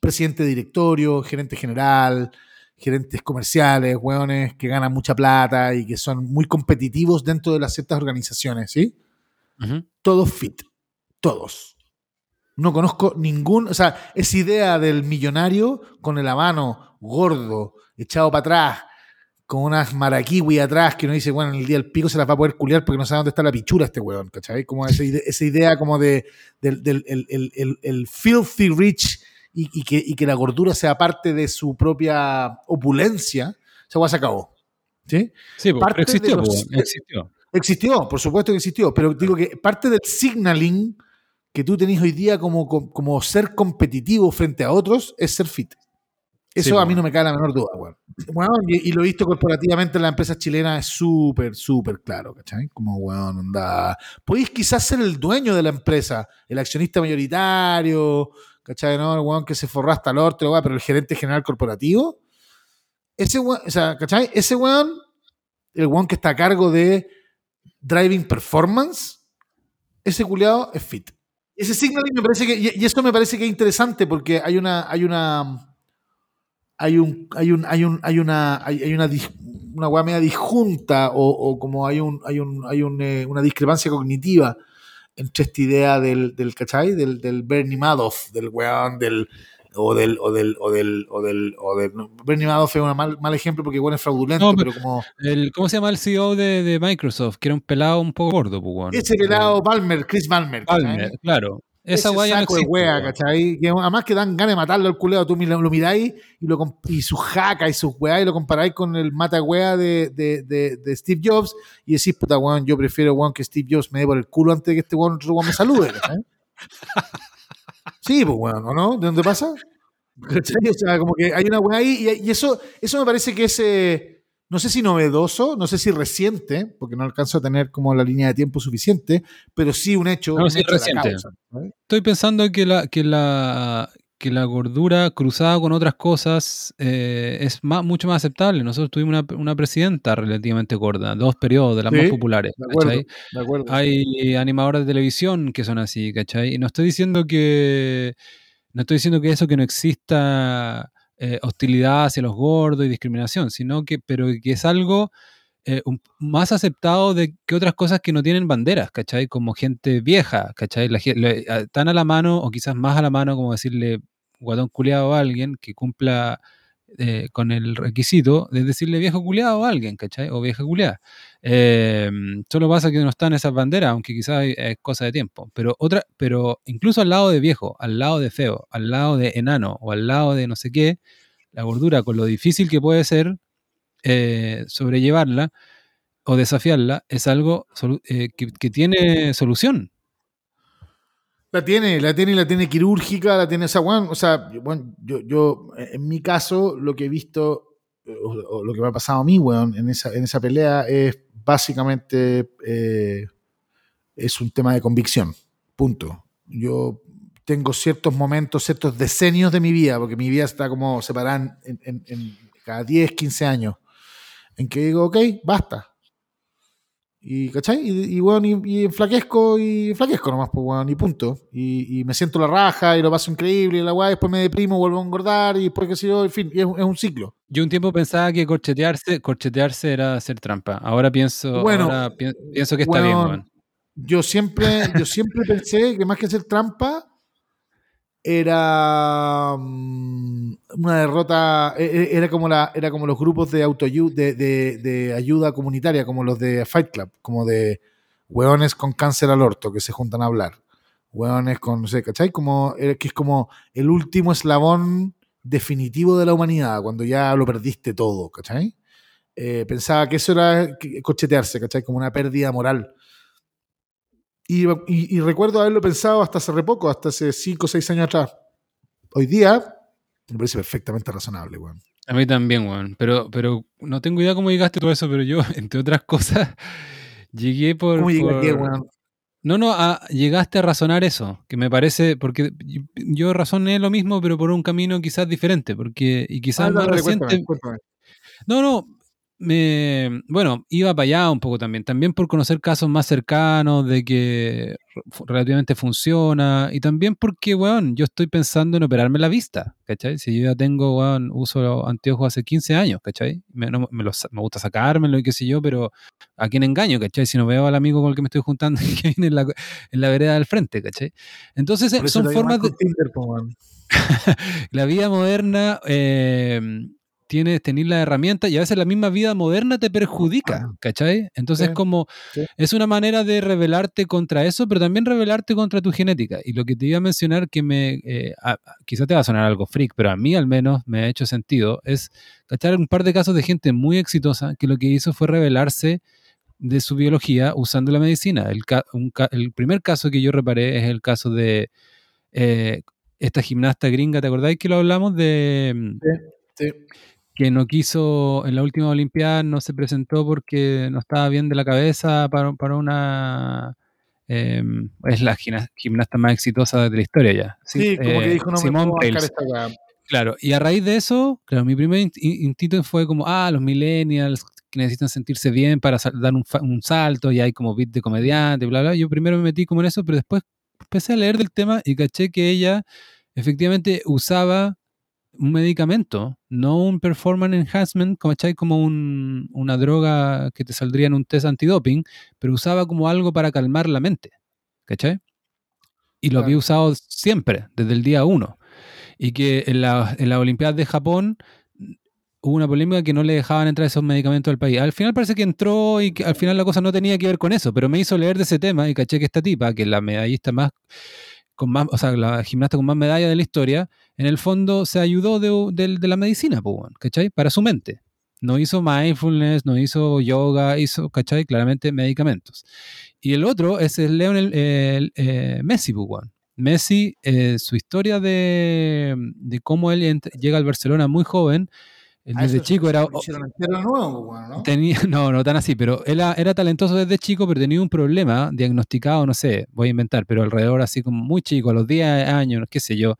presidente de directorio, gerente general, gerentes comerciales, weones que ganan mucha plata y que son muy competitivos dentro de las ciertas organizaciones, ¿sí? Todos fit. Todos. No conozco ningún. O sea, esa idea del millonario con el habano gordo, echado para atrás, con unas maraquiwi atrás que uno dice, bueno, en el día del pico se las va a poder culiar porque no sabe dónde está la pichura este weón, ¿cachai? Como esa idea, esa idea como de, del, del el, el- el- el filthy rich y, y que, y que la gordura sea parte de su propia opulencia, esa weá se acabó. ¿Sí? Sí, pues, Parte pero existió, los- pues, existió. Existió, por supuesto que existió, pero digo que parte del signaling que tú tenés hoy día como, como, ser competitivo frente a otros es ser fit. Eso Sí, a pues. mí no me cae la menor duda, weón. Bueno, y, y lo he visto corporativamente en la empresa chilena, es súper, súper claro, ¿cachai? Como, weón, onda. Podéis quizás ser el dueño de la empresa, el accionista mayoritario, ¿cachai? ¿No? El weón que se forra hasta el orto, weón, pero el gerente general corporativo, ese weón, o sea, ¿cachai? Ese weón, el weón que está a cargo de driving performance, ese culiado es fit. Ese signaling me parece que, y eso me parece que es interesante porque hay una, hay una, hay un, hay un, hay un, hay una, hay, hay una, una weá media disjunta o, o como hay un, hay un, hay un, eh, una discrepancia cognitiva entre esta idea del, del ¿cachai? Del, del Bernie Madoff, del weón, del, o del, o del, o del, o del, o del, no, Bernie Madoff es un mal, mal ejemplo porque bueno es fraudulento, No, pero- pero como El, ¿Cómo se llama el CEO de, de Microsoft? Que era un pelado un poco gordo, pues, weón. ese pelado Palmer, Chris Palmer, ¿cachai? Palmer, claro. Esa weá ya no saco de existe, wea. ¿cachai? Que además que dan ganas de matarlo al culeo. Tú lo, lo miráis y, lo, y sus jaca y sus weá y lo comparáis con el mata wea de, de, de, de Steve Jobs y decís, puta weón, yo prefiero weón que Steve Jobs me dé por el culo antes de que este weón, otro weón me salude, ¿cachai? [laughs] Sí, pues weón, ¿o no? ¿De dónde pasa? [laughs] ¿Cachai? [laughs] O sea, como que hay una weá ahí y, y eso, eso me parece que es, eh, no sé si novedoso, no sé si reciente, porque no alcanzo a tener como la línea de tiempo suficiente, pero sí un hecho, No, un sí, hecho reciente. causa. Estoy pensando que la, que la, que la gordura cruzada con otras cosas eh, es más, mucho más aceptable. Nosotros tuvimos una, una presidenta relativamente gorda, dos periodos de las Sí, más populares. De acuerdo, ¿cachai? de acuerdo. Hay animadores de televisión que son así, ¿cachai? Y no estoy diciendo que. No estoy diciendo que eso que no exista eh, hostilidad hacia los gordos y discriminación, sino que, pero que es algo eh, más aceptado de que otras cosas que no tienen banderas, ¿cachai? Como gente vieja, ¿cachai? La, gen- le- a- tan a la mano, o quizás más a la mano, como decirle guatón culiado a alguien que cumpla eh, con el requisito de decirle viejo culiado a alguien, ¿cachai? O vieja culiada. Eh, solo pasa que no están esas banderas, aunque quizás es cosa de tiempo. Pero otra, pero incluso al lado de viejo, al lado de feo, al lado de enano o al lado de no sé qué, la gordura, con lo difícil que puede ser eh, sobrellevarla o desafiarla, es algo eh, que tiene solución. La tiene, la tiene la tiene quirúrgica, la tiene esa weón. O sea, bueno, yo, yo, en mi caso, lo que he visto, eh, o, o lo que me ha pasado a mí, weón, en esa, en esa pelea es básicamente eh, es un tema de convicción. Punto. Yo tengo ciertos momentos, ciertos decenios de mi vida, porque mi vida está como separada en, en- en cada 10, 15 años, en que digo, ok, basta. Y, ¿cachai? Y, y, weón, y, y enflaquezco y enflaquezco nomás, pues, weón, y punto. Y, y me siento la raja y lo paso increíble y la weá, después me deprimo, vuelvo a engordar y después qué sé yo, en fin, es, es un ciclo. Yo un tiempo pensaba que corchetearse, corchetearse era hacer trampa. Ahora pienso, Bueno, ahora pi- pienso que está bien, weón, weón. Yo siempre, yo siempre pensé que más que hacer trampa era mm, una derrota, e- e- era como, la, era como los grupos de autoayuda, de, de- ayuda comunitaria, como los de Fight Club, como de hueones con cáncer al orto que se juntan a hablar. Hueones con, no sé, ¿cachai? Como, eh, que es como el último eslabón definitivo de la humanidad, cuando ya lo perdiste todo, ¿cachai? Eh, pensaba que eso era cochetearse, ¿cachai? Como una pérdida moral. Y, y- y recuerdo haberlo pensado hasta hace re poco, hasta hace 5 o 6 años atrás. Hoy día me parece perfectamente razonable, weón. A mí también, weón. Pero, pero no tengo idea cómo llegaste a todo eso, pero yo, [laughs] entre otras cosas, [laughs] llegué por. ¿Cómo llegué por- weón? No, no, a- llegaste a razonar eso, que me parece, porque yo, razoné lo mismo, pero por un camino quizás diferente, porque, y quizás Ah, más dale, reciente. cuéntame, cuéntame. No, no, me, bueno, iba para allá un poco también, también por conocer casos más cercanos de que relativamente funciona y también porque, weón, yo estoy pensando en operarme la vista, ¿cachai? Si yo ya tengo, weón, uso anteojos hace 15 años, ¿cachai? Me, no- me, los- me gusta sacármelo y qué sé yo, pero ¿a quién engaño, ¿cachai? Si no veo al amigo con el que me estoy juntando [laughs] que viene en la, en la vereda del frente, ¿cachai? Entonces, son formas de, Tinder, [laughs] la vida moderna eh, tienes tener la herramienta y a veces la misma vida moderna te perjudica, ¿cachai? Entonces Sí, como sí. es una manera de rebelarte contra eso, pero también rebelarte contra tu genética. Y lo que te iba a mencionar que me, eh, a- quizá te va a sonar algo freak, pero a mí al menos me ha hecho sentido, es cachar un par de casos de gente muy exitosa que lo que hizo fue rebelarse de su biología usando la medicina. El, ca- un ca- el primer caso que yo reparé es el caso de eh, esta gimnasta gringa, ¿te acordáis que lo hablamos de mm, Sí. Que no quiso en la última Olimpiada, no se presentó porque no estaba bien de la cabeza para, para una... eh, es la gimnasta más exitosa de la historia ya. Sí, como que eh, dijo, no me Simone puedo esta weá. Claro, y a raíz de eso, claro, mi primer in- in- instinto fue como, ah, los millennials que necesitan sentirse bien para dar un, un salto y hay como beat de comediante, bla, bla. Yo primero me metí como en eso, pero después empecé a leer del tema y caché que ella efectivamente usaba un medicamento, no un performance enhancement, como, como un- una droga que te saldría en un test antidoping, pero usaba como algo para calmar la mente, ¿cachai? Y lo había usado siempre, desde el día uno. Y que en la, en la Olimpiada de Japón hubo una polémica que no le dejaban entrar esos medicamentos al país. Al final parece que entró y que al final la cosa no tenía que ver con eso, pero me hizo leer de ese tema y caché que esta tipa, que es la medallista más con más, o sea, la gimnasta con más medallas de la historia, en el fondo se ayudó de, de, la medicina, ¿cachai? Para su mente. No hizo mindfulness, no hizo yoga, hizo, ¿cachai? Claramente medicamentos. Y el otro es el Leonel el, eh, Messi, pues, Messi, eh, su historia de, de cómo él llega al Barcelona muy joven, desde chico era. ¿no? Tenía, [laughs] no, no tan así, pero él era, talentoso desde chico, pero tenía un problema diagnosticado, no sé, voy a inventar, pero alrededor así como muy chico, a los 10 años, qué sé yo,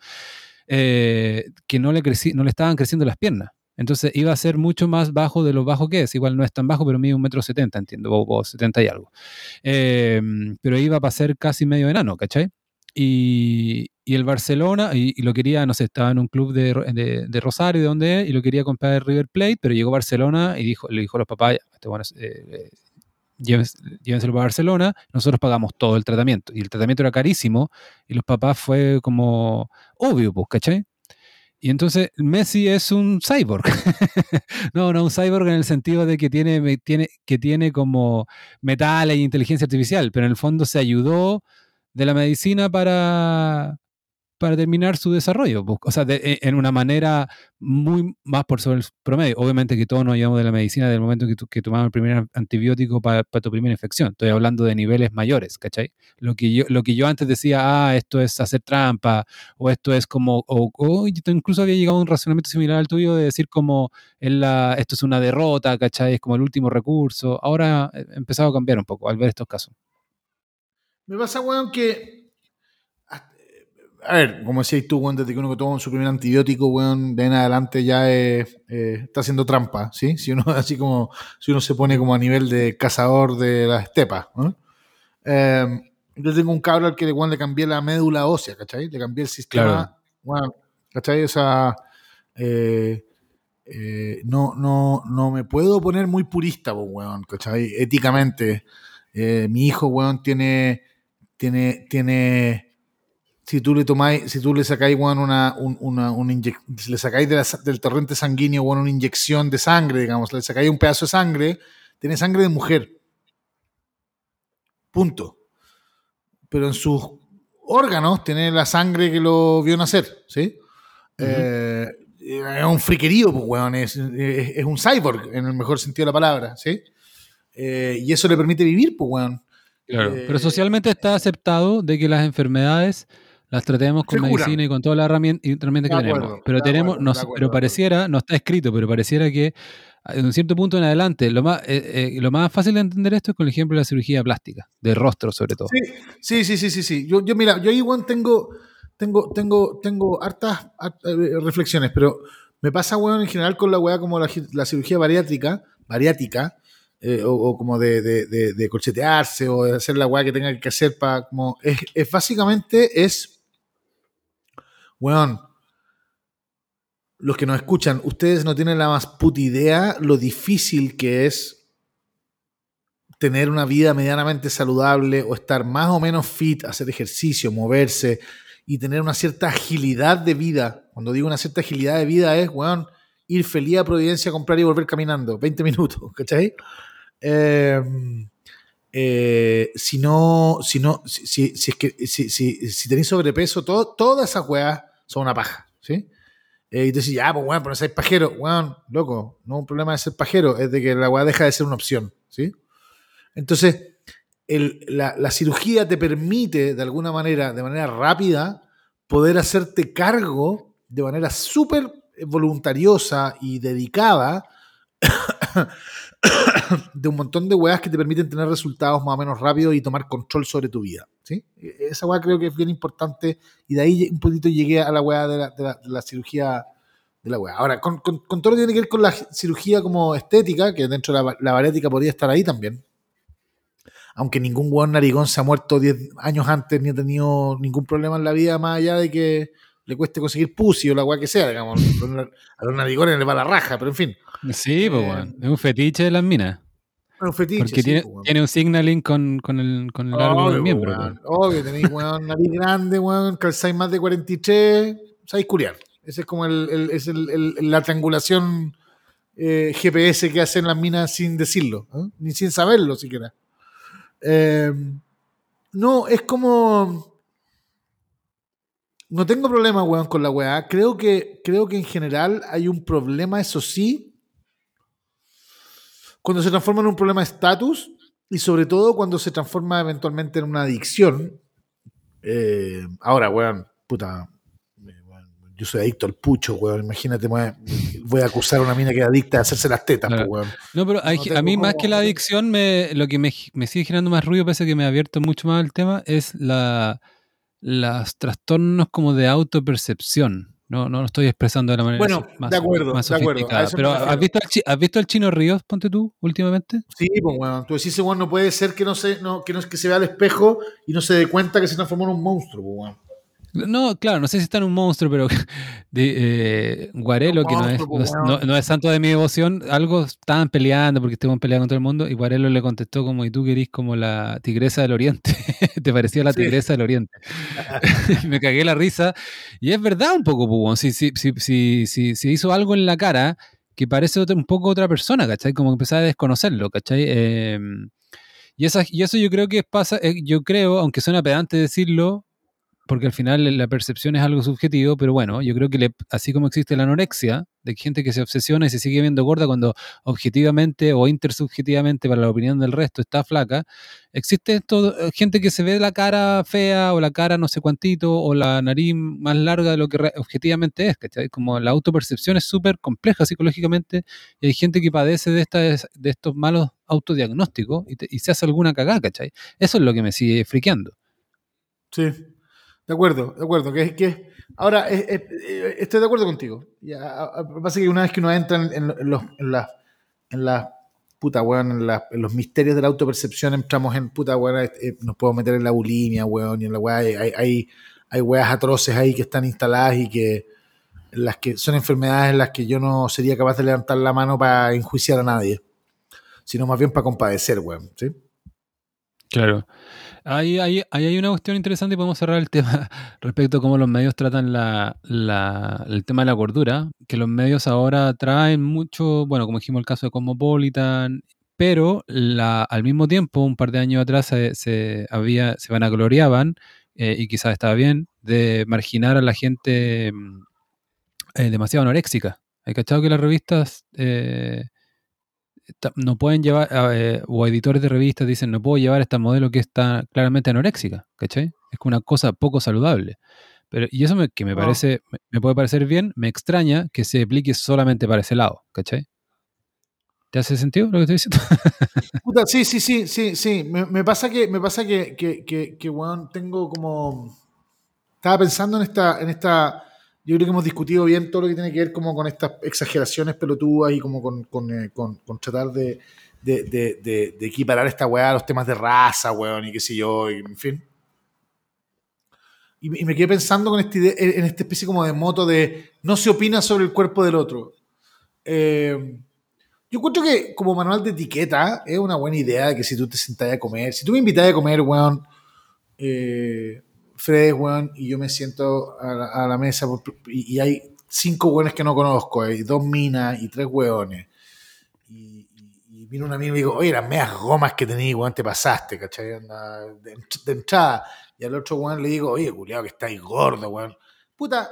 eh, que no le, crecí, no le estaban creciendo las piernas. Entonces iba a ser mucho más bajo de lo bajo que es. Igual no es tan bajo, pero mide un metro setenta, entiendo, o, setenta y algo. Eh, pero iba a ser casi medio enano, ¿cachai? Y, el Barcelona, y, lo quería, no sé, estaba en un club de, de, Rosario, de donde y lo quería comprar el River Plate, pero llegó a Barcelona y dijo, le dijo a los papás, este, bueno, eh, eh, llévenselo para Barcelona, nosotros pagamos todo el tratamiento. Y el tratamiento era carísimo, y los papás fue como obvio, pues, ¿cachai? Y entonces Messi es un cyborg. [laughs] no, no un cyborg en el sentido de que tiene, tiene, que tiene como metales e inteligencia artificial, pero en el fondo se ayudó de la medicina para, para terminar su desarrollo. O sea, e, en una manera muy más por sobre el promedio. Obviamente que todos nos ayudamos de la medicina del momento que, que tomamos el primer antibiótico para, tu primera infección. Estoy hablando de niveles mayores, ¿cachai? Lo que yo, lo que yo antes decía, ah, esto es hacer trampa, o esto es como, o, incluso había llegado a un razonamiento similar al tuyo de decir como, la, esto es una derrota, ¿cachai? Es como el último recurso. Ahora he empezado a cambiar un poco al ver estos casos. Me pasa, weón, que. A ver, como decías tú, weón, desde que uno toma su primer antibiótico, weón, de en adelante ya está haciendo trampa, ¿sí? [laughs] Si uno, así como, si uno se pone como a nivel de cazador de las estepas, ¿no? Em, yo tengo un cabro al que weón, le cambié la médula ósea, ¿cachai? Le cambié el sistema, claro. ¿cachai? O sea, eh, eh, no, no, no me puedo poner muy purista, weón, ¿cachai? Éticamente. Eh, mi hijo, weón, tiene tiene, tiene, si tú le tomáis, si tú le sacáis, una, una, le sacáis del torrente sanguíneo, bueno, una inyección de sangre, digamos, le sacáis un pedazo de sangre, tiene sangre de mujer. Punto. Pero en sus órganos tiene la sangre que lo vio nacer, ¿sí? Eh, es un friquerío, pues, weón, es, un cyborg, en el mejor sentido de la palabra, ¿sí? Eh, y eso le permite vivir, pues, weón. Pero eh, socialmente está aceptado de que las enfermedades las tratemos con medicina y con todas las herramientas, que tenemos. Pero tenemos, pero pareciera, no está escrito, pero pareciera que en un cierto punto en adelante, lo más, eh, eh, lo más fácil de entender esto es con el ejemplo de la cirugía plástica, de rostro sobre todo. Sí, sí, sí, sí, sí. Yo, yo mira, yo igual tengo, tengo, tengo, tengo hartas, reflexiones, pero me pasa, bueno, en general con la weá como la, la cirugía bariátrica, bariátrica, eh, o, como de, de, de, corchetearse o de hacer la weá que tenga que hacer para como es, es, básicamente es weón los que nos escuchan ustedes no tienen la más puta idea lo difícil que es tener una vida medianamente saludable o estar más o menos fit hacer ejercicio moverse y tener una cierta agilidad de vida cuando digo una cierta agilidad de vida es weón ir feliz a Providencia a comprar y volver caminando 20 minutos [laughs] ¿cachai? Em, eh, si no, si no, si, es que si, tenéis sobrepeso, todo, todas esas weas son una paja, ¿sí? Eh, y tú dices, ya, pues weón, pero no pajero, weón, loco, no es un problema de ser pajero, es de que la wea deja de ser una opción, ¿sí? Entonces, la, la, cirugía te permite, de alguna manera, de manera rápida, poder hacerte cargo de manera súper voluntariosa y dedicada [coughs] de un montón de weas que te permiten tener resultados más o menos rápidos y tomar control sobre tu vida. ¿Sí? Esa wea creo que es bien importante y de ahí un poquito llegué a la wea de la, cirugía de la wea. Ahora, con, con, todo lo que tiene que ver con la cirugía como estética, que dentro de la, la bariátrica podría estar ahí también, aunque ningún weón narigón se ha muerto 10 años antes ni ha tenido ningún problema en la vida más allá de que le cueste conseguir pussy o la weá que sea, digamos. A los narigones le va la raja, pero en fin. Sí, pues, bueno. Es un fetiche de las minas. Un fetiche. Porque tiene, pues, tiene, un signaling con, con el, con el largo del miembro. Weón. Obvio, tenéis, [laughs] weón, nariz grande, weón, calzáis más de 43, sabéis curiar. Ese es como el, el, es el, la triangulación eh, GPS que hacen las minas sin decirlo, ¿eh? ni sin saberlo siquiera. Eh, no, es como no tengo problema, weón, con la weá. Creo que, creo que en general hay un problema, eso sí, cuando se transforma en un problema de estatus y sobre todo cuando se transforma eventualmente en una adicción. Eh, ahora, weón, puta, yo soy adicto al pucho, weón. Imagínate, voy a acusar a una mina que es adicta a hacerse las tetas, weón. No, pero a mí más que la adicción, me, lo que me, sigue generando más ruido, pese a que me ha abierto mucho más el tema, es la, los trastornos como de autopercepción. No, no lo estoy expresando de la manera bueno, más, de acuerdo, de acuerdo. Pero ¿has visto, el, ¿has visto el chino Ríos, ponte tú, últimamente? Sí, pues bueno, tú decís, bueno, no puede ser que no se, no, que no, que se vea al espejo y no se dé cuenta que se transformó en un monstruo, pues bueno. No, claro, no sé si está en un monstruo, pero [laughs] de, eh, Guarelo, que no es, no, es, santo de mi devoción, algo estaban peleando porque estuvimos peleando con todo el mundo y Guarelo le contestó como, y tú querís como la tigresa del oriente, [laughs] te parecía la tigresa del oriente. [laughs] me cagué la risa y es verdad un poco, Pugón, si, si, si, si, hizo algo en la cara que parece un poco otra persona, ¿cachai? Como empezar a desconocerlo, ¿cachai? Em, y, esa, y eso yo creo que pasa, eh, yo creo, aunque suena pedante decirlo, porque al final la percepción es algo subjetivo, pero bueno, yo creo que así como existe la anorexia, de gente que se obsesiona y se sigue viendo gorda cuando objetivamente o intersubjetivamente para la opinión del resto está flaca, existe esto, eh, gente que se ve la cara fea o la cara no sé cuantito o la nariz más larga de lo que objetivamente es, ¿cachai? Como la autopercepción es súper compleja psicológicamente y hay gente que padece de, de estos malos autodiagnósticos y, y se hace alguna cagada, ¿cachai? Eso es lo que me sigue friqueando. Sí, de acuerdo, de acuerdo. Que, que ahora eh, estoy de acuerdo contigo. Ya, pasa que una vez que uno entra en, los, en las en la, puta weón, en, los misterios de la autopercepción, entramos en puta weón, eh, nos podemos meter en la bulimia, weón, y en la weá, hay, hay, hay weas atroces ahí que están instaladas y que las que son enfermedades en las que yo no sería capaz de levantar la mano para enjuiciar a nadie, sino más bien para compadecer, weón, ¿sí? Claro. Ahí, hay una cuestión interesante y podemos cerrar el tema [laughs] respecto a cómo los medios tratan la, el tema de la gordura, que los medios ahora traen mucho, bueno, como dijimos el caso de Cosmopolitan, pero la, al mismo tiempo, un par de años atrás se, se había, se vanagloriaban, eh, y quizás estaba bien, de marginar a la gente mm, eh, demasiado anoréxica. ¿Hay cachado que las revistas... Eh, no pueden llevar, eh, o editores de revistas dicen, no puedo llevar esta modelo que está claramente anoréxica, ¿cachai? Es una cosa poco saludable. Pero, y eso que me parece, me, puede parecer bien, me extraña que se aplique solamente para ese lado, ¿cachai? ¿Te hace sentido lo que estoy diciendo? [laughs] sí, sí, sí, sí, sí. Me, pasa que, me pasa que, que, que, que bueno, tengo como. Estaba pensando en esta, en esta yo creo que hemos discutido bien todo lo que tiene que ver como con estas exageraciones pelotudas y como con, con, eh, tratar de, de, equiparar esta weá a los temas de raza, weón, y qué sé yo, en fin. Y, me quedé pensando con este, en esta especie como de moto de no se opina sobre el cuerpo del otro. Eh, yo encuentro que como manual de etiqueta es una buena idea que si tú te sentás a comer, si tú me invitas a comer, weón, eh, Fred, weón, y yo me siento a la, mesa y, hay cinco weones que no conozco, hay dos minas y tres weones. Y, y, vino una mina y me digo, oye, las meas gomas que tenías, weón, te pasaste, ¿cachai? De, de, entrada. Y al otro weón le digo, oye, culiado, que estáis gordo, weón. Puta,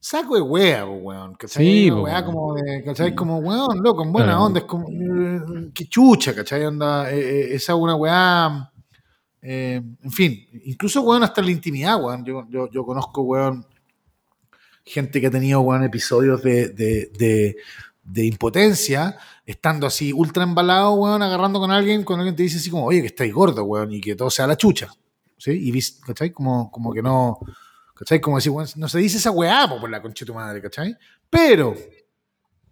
saco de wea, weón. ¿cachai? Sí, weá como de, ¿cachai? Como, weón, loco, en buena onda, es como, eh, que chucha, ¿cachai? Onda, eh, eh, esa una weá eh, en fin, incluso, weón, hasta la intimidad, weón. Yo, yo, conozco, weón, gente que ha tenido, weón, episodios de, de, de, impotencia, estando así ultra embalado, weón, agarrando con alguien, cuando alguien te dice así como, oye, que estáis gordo, weón, y que todo sea la chucha. ¿Sí? Y, ¿cachai? Como, como que no, ¿cachai? Como decir, weón, no se dice esa weá por la concha de tu madre, ¿cachai? Pero,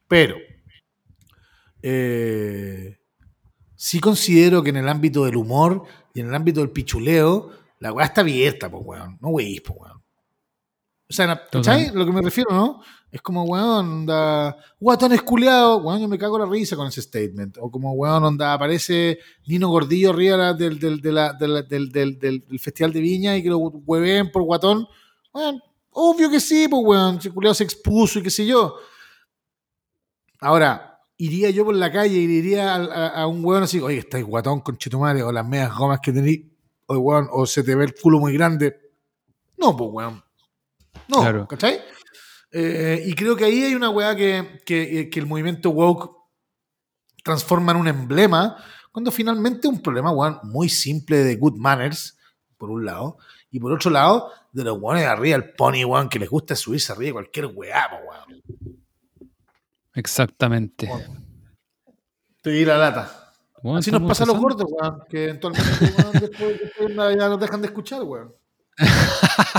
pero, eh, sí considero que en el ámbito del humor y en el ámbito del pichuleo, la weá está abierta, pues weón. No weís, pues weón. O sea, ¿cachai? Lo que me refiero, ¿no? Es como, weón, onda, guatón esculeado, weón, yo me cago la risa con ese statement. O como, weón, onda, aparece Nino Gordillo arriba del, del, del, del, Festival de Viña y que lo hueven por guatón. Weón, obvio que sí, pues, weón, ese culeado se expuso y qué sé yo. Ahora, iría yo por la calle y diría a, un weón así, oye, estáis guatón con chetumare, o las medias gomas que tenéis, o, se te ve el culo muy grande. No, pues weón. No, Claro. ¿cachai? Eh, y creo que ahí hay una weá que, que- que el movimiento woke transforma en un emblema, cuando finalmente un problema weón, muy simple de good manners, por un lado, y por otro lado, de los weones de arriba, el pony weón, que les gusta subirse arriba de cualquier weá, weón. Exactamente. Te di la lata. Bueno, Así nos pasa a los gordos, weón, que eventualmente weón, [laughs] después, después ya nos dejan de escuchar, weón. [laughs]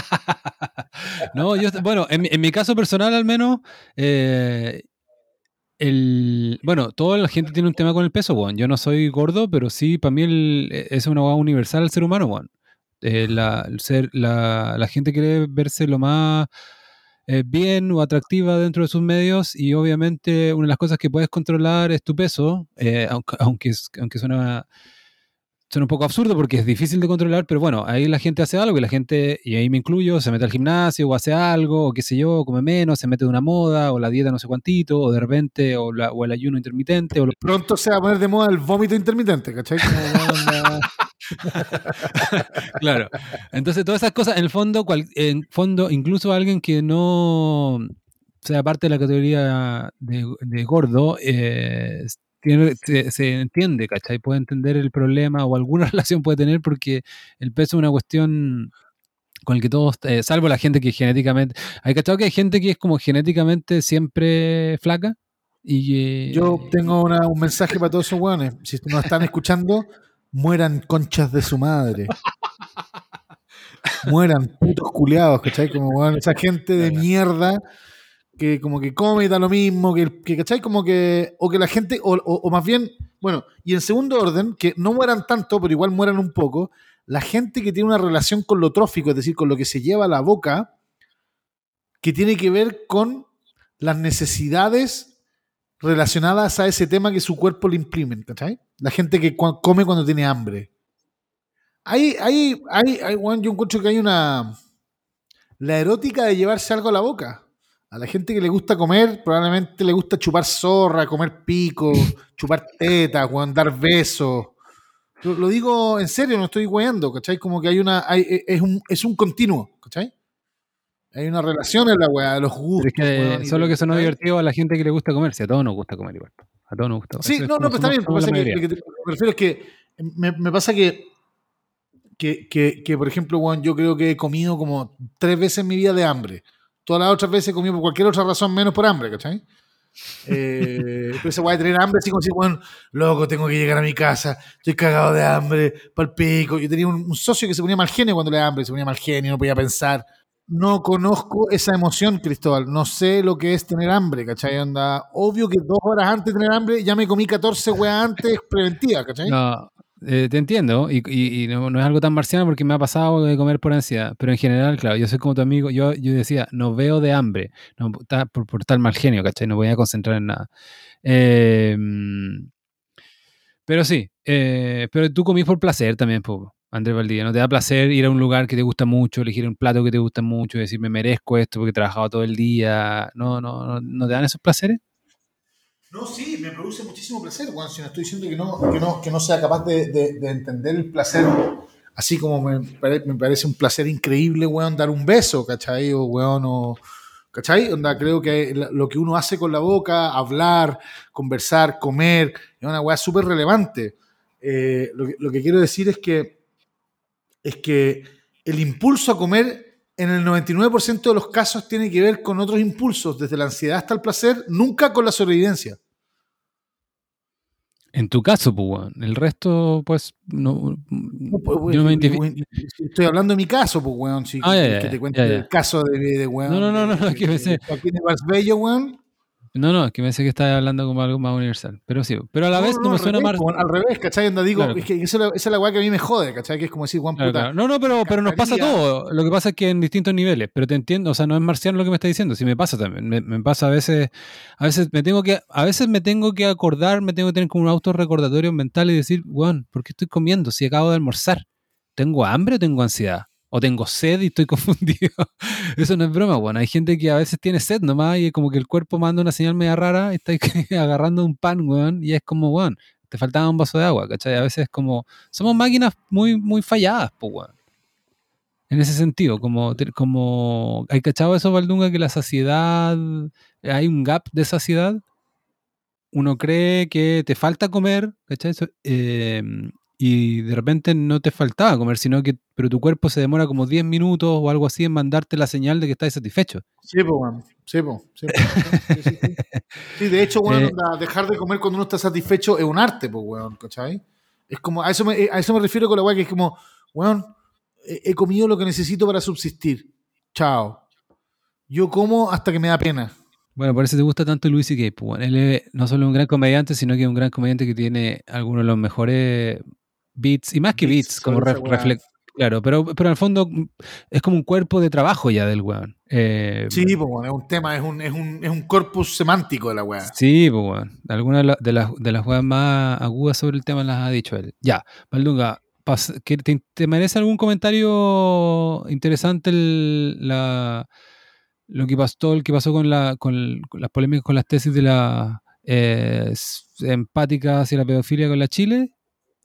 No, yo, bueno, en, mi- en mi caso personal al menos, eh, el, bueno, toda la gente tiene un tema con el peso, weón. Yo no soy gordo, pero sí, para mí el- es una hueá universal al ser humano, weón. Eh, la, el ser, la, la gente quiere verse lo más eh, bien o atractiva dentro de sus medios y obviamente una de las cosas que puedes controlar es tu peso, eh, aunque, [laughs] aunque, es- aunque suena, suena un poco absurdo porque es difícil de controlar, pero bueno, ahí la gente hace algo y la gente, y ahí me incluyo, se mete al gimnasio o hace algo, o qué sé yo, come menos, se mete de una moda, o la dieta no sé cuantito, o de repente, o, la- o el ayuno intermitente, o lo- Pronto se va a poner de moda el vómito intermitente, ¿cachai? [laughs] Como, [laughs] Claro. Entonces, todas esas cosas, en el fondo, cual- en fondo, incluso alguien que no sea parte de la categoría de, de gordo, eh, tiene- se, se entiende, ¿cachai? Puede entender el problema o alguna [laughs] relación puede tener porque el peso es una cuestión con el que todos, eh, salvo la gente que genéticamente... ¿Hay cachado que hay gente que es como genéticamente siempre flaca? Y que- Yo tengo una- un mensaje para todos esos weones. Si nos están escuchando, mueran conchas de su madre. Mueran putos culiados, ¿cachai? Como esa gente de mierda que como que come y da lo mismo, que, que ¿cachai? Como que, o que la gente, o, o- o más bien, bueno, y en segundo orden, que no mueran tanto, pero igual mueran un poco, la gente que tiene una relación con lo trófico, es decir, con lo que se lleva a la boca, que tiene que ver con las necesidades relacionadas a ese tema que su cuerpo le imprimen, ¿cachai? La gente que come cuando tiene hambre. Hay, hay, hay, hay, weón, yo encuentro que hay una... La erótica de llevarse algo a la boca. A la gente que le gusta comer, probablemente le gusta chupar zorra, comer pico, chupar tetas, weón, dar besos. Lo, digo en serio, no estoy weando, ¿cachai? Como que hay una... e, es, un, es un continuo, ¿cachai? Hay una relación en la weá, de los Pero gustos. es que weón, solo que eso no es divertido a la gente que le gusta comer, si a todos nos gusta comer igual. A todos nos gusta. Sí, Eso es no, como no, pero está bien. que- lo que te- me refiero es que me, me pasa que, que, que, que, por ejemplo, weón, yo creo que he comido como tres veces en mi vida de hambre. Todas las otras veces he comido por cualquier otra razón menos por hambre, ¿cachai? Eh, pero ese weón tener hambre, así como si, weón, loco, tengo que llegar a mi casa, estoy cagado de hambre, pal pico. Yo tenía un, un socio que se ponía mal genio cuando le daba hambre, se ponía mal genio, no podía pensar. No conozco esa emoción, Cristóbal. No sé lo que es tener hambre, ¿cachai? Onda, obvio que dos horas antes de tener hambre ya me comí 14 weas antes preventivas, ¿cachai? No, eh, te entiendo, y, y- y no, no es algo tan marciano porque me ha pasado de comer por ansiedad, pero en general, claro, yo soy como tu amigo, yo, yo decía, no veo de hambre, no, ta- por, por tal mal genio, ¿cachai? No voy a concentrar en nada. Eh, pero sí, eh, pero tú comís por placer también, po, Andrés Valdivia, ¿no te da placer ir a un lugar que te gusta mucho, elegir un plato que te gusta mucho, decir, me merezco esto porque he trabajado todo el día, ¿no, no, no, no te dan esos placeres? No, sí, me produce muchísimo placer, weón. Si no estoy diciendo que no, que no, que no sea capaz de, de- de entender el placer, así como me, me parece un placer increíble, weón, dar un beso, ¿cachai? O, weón, o. ¿cachai? Onda, creo que lo que uno hace con la boca, hablar, conversar, comer, es una weá súper relevante. Eh, lo que quiero decir es que, es que el impulso a comer en el 99% de los casos tiene que ver con otros impulsos, desde la ansiedad hasta el placer, nunca con la sobrevivencia. En tu caso, pues, weón. el resto, pues, no, No, pues, yo no me Estoy hablando de mi caso, pues, weón. Si Ah, que te cuente el caso de, de weón. No, no, no, no, no, de- [laughs] es que pensé- Joaquín Bello, weón. No, no, es que me sé que estás hablando como algo más universal. Pero sí, pero a la vez no, me suena revés, más. al revés, ¿cachai? Onda, digo, Claro. es que esa es la- weá que a mí me jode, ¿cachai? Que es como decir, Claro, puta. claro. No, no, pero, pero nos pasa todo. Lo que pasa es que en distintos niveles. Pero te entiendo, o sea, no es marciano lo que me estás diciendo. Sí me pasa también. Me, me pasa a veces, a veces me tengo que, a veces me tengo que acordar, me tengo que tener como un autorrecordatorio mental y decir, weón, ¿por qué estoy comiendo si acabo de almorzar? ¿Tengo hambre o tengo ansiedad? ¿O tengo sed y estoy [laughs] confundido? Eso no es broma, weón. Hay gente que a veces tiene sed nomás y como que el cuerpo manda una señal media rara está [laughs] agarrando un pan, weón, y es como, weón, te faltaba un vaso de agua, ¿cachai? A veces es como, somos máquinas muy, muy falladas, pues, weón. En ese sentido, como, como hay cachado eso, Valdunga, que la saciedad, hay un gap de saciedad. Uno cree que te falta comer, ¿cachai? Em, y de repente no te faltaba comer, sino que pero tu cuerpo se demora como 10 minutos o algo así en mandarte la señal de que estás satisfecho. Sí, pues, bueno. Sí, pues. Sí, sí, de hecho, bueno, [laughs] eh, dejar de comer cuando uno está satisfecho es un arte, pues, weón, ¿cachai? Es como, a eso me, a eso me refiero con la weá que es como, weón, he comido lo que necesito para subsistir. Chao. Yo como hasta que me da pena. Bueno, por eso te gusta tanto Luis y pues, él es no solo un gran comediante, sino que es un gran comediante que tiene algunos de los mejores beats, y más que beats, como reflex. Claro, pero, pero en el fondo es como un cuerpo de trabajo ya del weón. Eh, sí, pues bueno, es un tema, es un, es, un, es un corpus semántico de la weá. Sí, pues bueno. Algunas de, las, de las weas más agudas sobre el tema las ha dicho él. Ya, Valdunga, ¿Te, merece algún comentario interesante la, lo que pasó, que pasó con, la, con, las polémicas con las tesis de la eh, empática hacia la pedofilia con la Chile?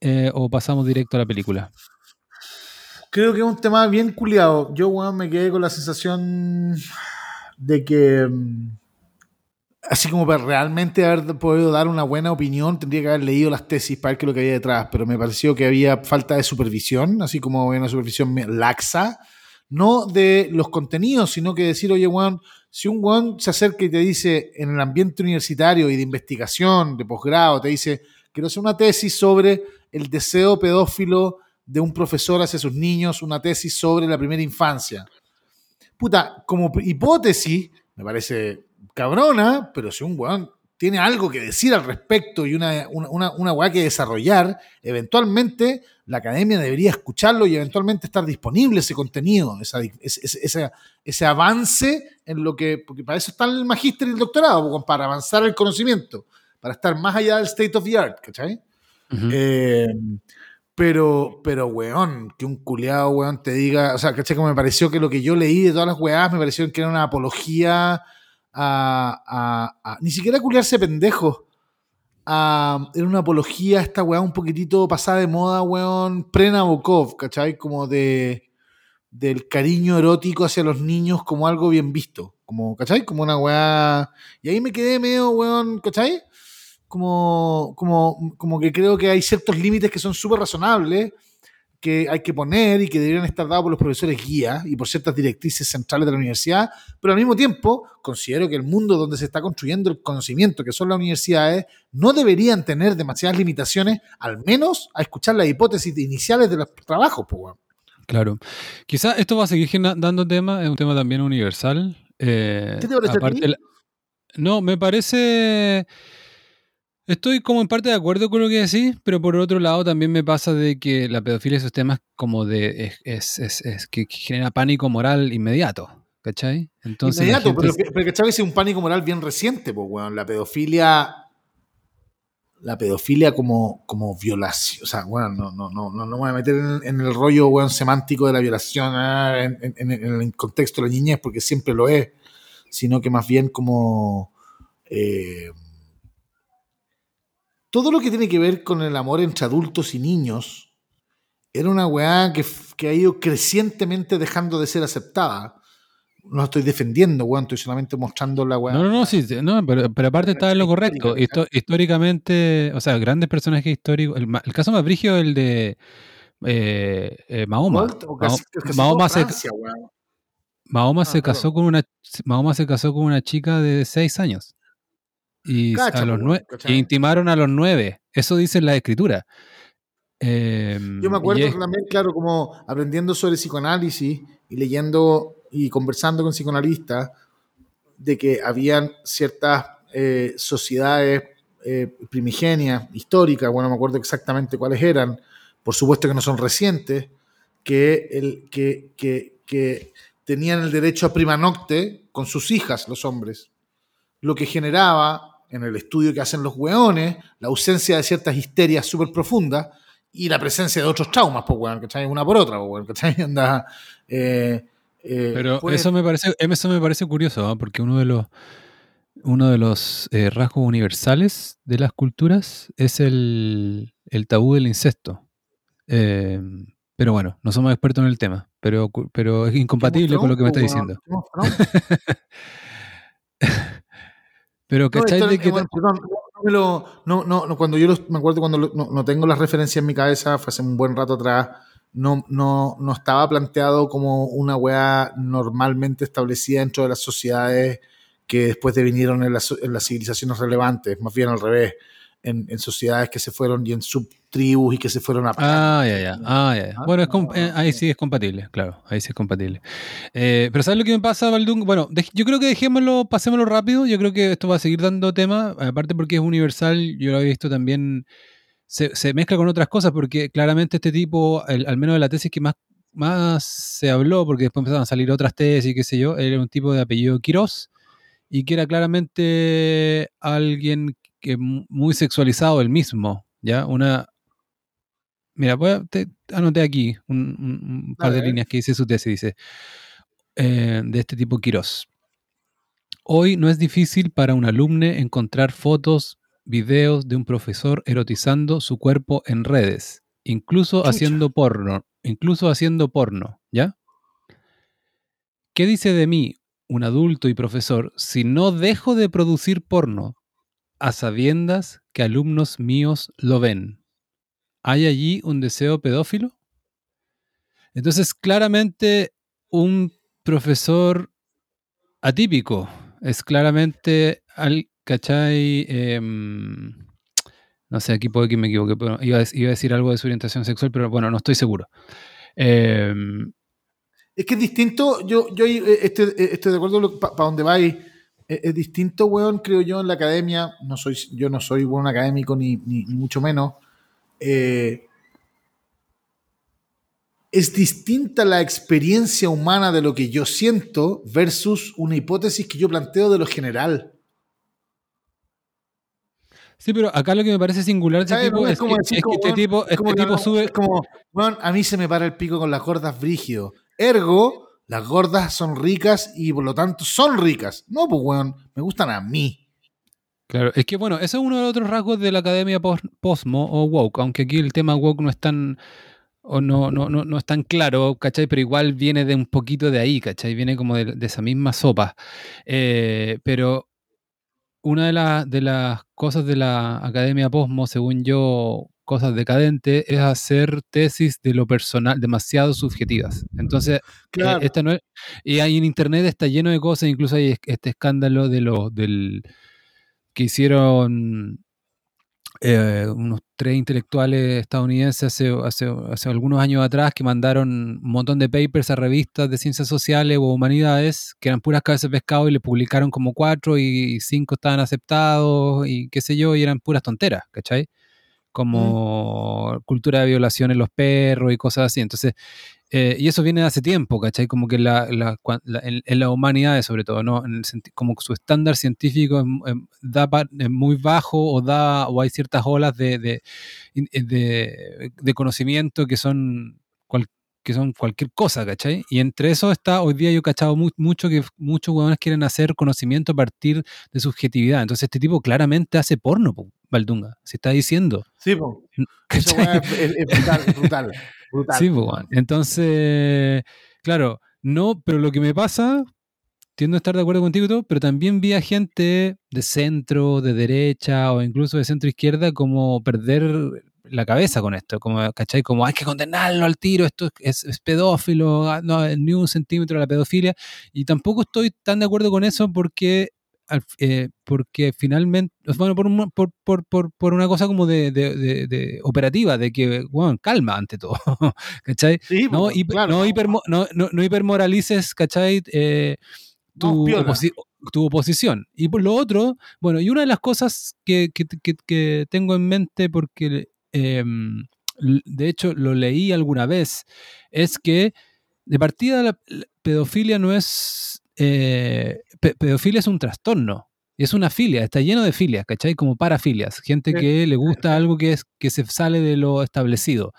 Eh, ¿O pasamos directo a la película? Creo que es un tema bien culiado. Yo, me quedé con la sensación de que mm, así como para realmente haber podido dar una buena opinión, tendría que haber leído las tesis para ver qué es lo que había detrás, pero me pareció que había falta de supervisión, así como una supervisión laxa, no de los contenidos, sino que decir, oye, Juan, si un Juan se acerca y te dice en el ambiente universitario y de investigación, de posgrado, te dice, quiero hacer una tesis sobre el deseo pedófilo de un profesor hacia sus niños, una tesis sobre la primera infancia. Puta, como hipótesis, me parece cabrona, pero si un weón tiene algo que decir al respecto y una, una, una weá que desarrollar, eventualmente la academia debería escucharlo y eventualmente estar disponible ese contenido, ese, ese, avance en lo que, porque para eso está el magíster y el doctorado, para avanzar el conocimiento, para estar más allá del state of the art, ¿cachai? Eh, pero, pero, weón, que un culiado, weón, te diga, o sea, ¿cachai? Como me pareció que lo que yo leí de todas las weás me pareció que era una apología a, ni siquiera culiarse pendejo. A, era una apología a esta weá un poquitito pasada de moda, weón, pre-Nabokov, ¿cachai? Como de del cariño erótico hacia los niños como algo bien visto, como, ¿cachai? Como una weá... Y ahí me quedé medio, weón, ¿cachai? Como, como, como que creo que hay ciertos límites que son súper razonables que hay que poner y que deberían estar dados por los profesores guía y por ciertas directrices centrales de la universidad, pero al mismo tiempo considero que el mundo donde se está construyendo el conocimiento, que son las universidades, no deberían tener demasiadas limitaciones, al menos a escuchar las hipótesis iniciales de los trabajos. Pues, Claro. Quizás esto va a seguir dando tema, es un tema también universal. Eh, ¿Qué te parece No, me parece... Estoy como en parte de acuerdo con lo que decís, pero por otro lado también me pasa de que la pedofilia esos temas como de es, es, es, que genera pánico moral inmediato, ¿cachai? Entonces, inmediato, pero, pero ¿cachai? Es un pánico moral bien reciente, pues bueno, la pedofilia la pedofilia como, como violación, o sea, bueno, no, no, no, no, no me voy a meter en, el rollo bueno, semántico de la violación ah, en, en, el contexto de la niñez, porque siempre lo es, sino que más bien como eh, todo lo que tiene que ver con el amor entre adultos y niños era una weá que, que ha ido crecientemente dejando de ser aceptada. No estoy defendiendo, weón, estoy solamente mostrando la weá. No, no, no, sí, no, pero, aparte está en lo correcto. históricamente, o sea, grandes personajes históricos. El, caso más brígido es el de eh, eh, Mahoma. Mahoma, se, Mahoma se casó con una Mahoma se casó con una chica de 6 años. Y, a los nueve, intimaron a los nueve. Eso dice la escritura. Em, Yo me acuerdo también, claro, como aprendiendo sobre psicoanálisis y leyendo y conversando con psicoanalistas, de que habían ciertas eh, sociedades eh, primigenias, históricas, bueno, me acuerdo exactamente cuáles eran, por supuesto que no son recientes, que, el, que, que, que tenían el derecho a prima nocte con sus hijas, los hombres, lo que generaba en el estudio que hacen los hueones, la ausencia de ciertas histerias súper profundas y la presencia de otros traumas, pues, weón, ¿cachai? Una por otra, pues, ¿cachai? [laughs] Anda, eh, eh, Pero eso me parece, eso me parece curioso, ¿ah? porque uno de los uno de los eh, rasgos universales de las culturas es el, tabú del incesto. Pero bueno, no somos expertos en el tema, pero, pero es incompatible con lo que me está diciendo. [laughs] pero, ¿cachai? de que no, no, no, cuando yo me acuerdo cuando no, tengo las referencias en mi cabeza, fue hace un buen rato atrás, no, no, no estaba planteado como una weá normalmente establecida dentro de las sociedades que después devinieron en las, en las civilizaciones relevantes, más bien al revés en, sociedades que se fueron y en subtribus y que se fueron a... Ah, ya, ya. Ah, ya, Bueno, eh, ahí sí es compatible, claro. Ahí sí es compatible. Eh, pero ¿sabes lo que me pasa, Baldung? Bueno, yo creo que dejémoslo, pasémoslo rápido. Yo creo que esto va a seguir dando tema, aparte porque es universal. Yo lo he visto también. Se, mezcla con otras cosas porque claramente este tipo, al menos de la tesis que más, más se habló, porque después empezaron a salir otras tesis, qué sé yo, era un tipo de apellido Quirós y que era claramente alguien que muy sexualizado el mismo, ¿ya? Una... Mira, voy te, anoté aquí un, par de líneas que dice su tesis, dice, eh, de este tipo Quirós. Hoy no es difícil para un alumne encontrar fotos, videos de un profesor erotizando su cuerpo en redes, incluso haciendo porno, incluso haciendo porno, ¿ya? ¿Qué dice de mí, un adulto y profesor, si no dejo de producir porno a sabiendas que alumnos míos lo ven. ¿Hay allí un deseo pedófilo? Entonces, claramente un profesor atípico es claramente al, ¿cachai? Em, no sé, aquí puede que me equivoque, pero iba a, decir algo de su orientación sexual, pero bueno, no estoy seguro. Em, es que es distinto, yo, yo eh, estoy, eh, estoy de acuerdo para donde vais es, distinto, weón, creo yo, en la academia. No soy, yo no soy buen académico, ni, mucho menos. Eh, es distinta la experiencia humana de lo que yo siento versus una hipótesis que yo planteo de lo general. Sí, pero acá lo que me parece singular de este tipo es, que, este tipo, este tipo sube. como, bueno, a mí se me para el pico con las gordas brígido. Ergo, las gordas son ricas y por lo tanto son ricas. No, pues, weón, me gustan a mí. Claro, es que bueno, ese es uno de los otros rasgos de la academia Posmo o woke, aunque aquí el tema woke no es tan o no, no, no, no es tan claro, ¿cachai? Pero igual viene de un poquito de ahí, ¿cachai? Viene como de, esa misma sopa. Eh, pero una de, de las cosas de la Academia Posmo, según yo, cosas decadentes, es hacer tesis de lo personal demasiado subjetivas. Entonces, eh, esta no es, y ahí en internet está lleno de cosas, incluso hay este escándalo de lo del que hicieron eh, unos tres intelectuales estadounidenses hace, hace, hace, algunos años atrás que mandaron un montón de papers a revistas de ciencias sociales o humanidades que eran puras cabezas de pescado y le publicaron como cuatro y cinco estaban aceptados y qué sé yo, y eran puras tonteras, ¿cachai? Como cultura de violación en los perros y cosas así. Entonces, eh, y eso viene de hace tiempo, ¿cachai? Como que la, en, la humanidad sobre todo, ¿no? En el como su estándar científico es, da, muy bajo o, da, o hay ciertas olas de, de, de conocimiento que son que son cualquier cosa, ¿cachai? Y entre eso está, hoy día yo he cachado mucho que muchos huevones quieren hacer conocimiento a partir de subjetividad. Entonces este tipo claramente hace porno, Valdunga, se está diciendo. Sí. Eso es, brutal, brutal, [laughs] brutal. Sí, pues, entonces, claro, no, pero lo que me pasa, tiendo a estar de acuerdo contigo y todo, pero también vi a gente de centro, de derecha o incluso de centro izquierda como perder la cabeza con esto, como, ¿cachai? Como hay que condenarlo al tiro, esto es, pedófilo, ah, no, ni un centímetro de la pedofilia, y tampoco estoy tan de acuerdo con eso porque eh, porque finalmente, bueno, por, por, por, por, una cosa como de, de, de, operativa, de que, bueno, calma ante todo, [laughs] ¿cachai? no, no, no, no, hipermoralices, ¿cachai? Eh, tu, tu, oposición. Y por lo otro, bueno, y una de las cosas que, que, que tengo en mente, porque Em, de hecho lo leí alguna vez, es que de partida la, pedofilia no es... Eh, pedofilia es un trastorno, es una filia, está lleno de filias, ¿cachai? Como parafilias, gente que le gusta algo que, es, que se sale de lo establecido.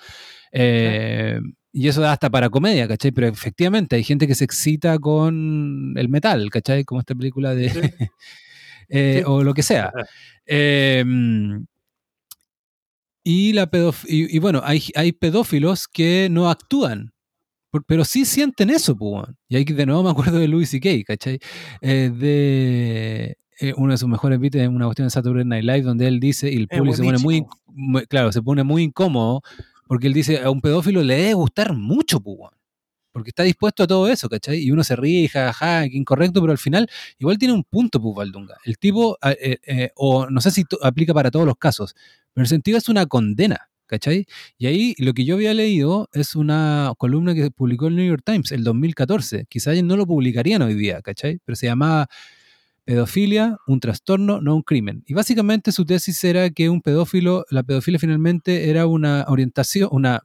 Eh, y eso da hasta para comedia, ¿cachai? Pero efectivamente hay gente que se excita con el metal, ¿cachai? Como esta película de... [laughs] Eh, o lo que sea. [laughs] Eh, Y, la pedof- y, y bueno, hay, hay pedófilos que no actúan, pero sí sienten eso, pues. Y ahí de nuevo me acuerdo de Louis C.K., ¿cachai? Eh, de eh, uno de sus mejores beats en una cuestión de Saturday Night Live donde él dice, y el público se pone muy, muy- claro, se pone muy incómodo porque él dice, a un pedófilo le debe gustar mucho, pues. Porque está dispuesto a todo eso, ¿cachai? Y uno se ríe, jaja, qué incorrecto, pero al final igual tiene un punto, pues, Valdunga. El tipo, eh, eh, o no sé si aplica para todos los casos, pero el sentido es una condena, ¿cachai? Y ahí lo que yo había leído es una columna que publicó el New York Times el 2014. Quizás no lo publicarían hoy día, ¿cachai? Pero se llamaba Pedofilia, un trastorno, no un crimen. Y básicamente su tesis era que un pedófilo, la pedofilia finalmente era una orientación, una,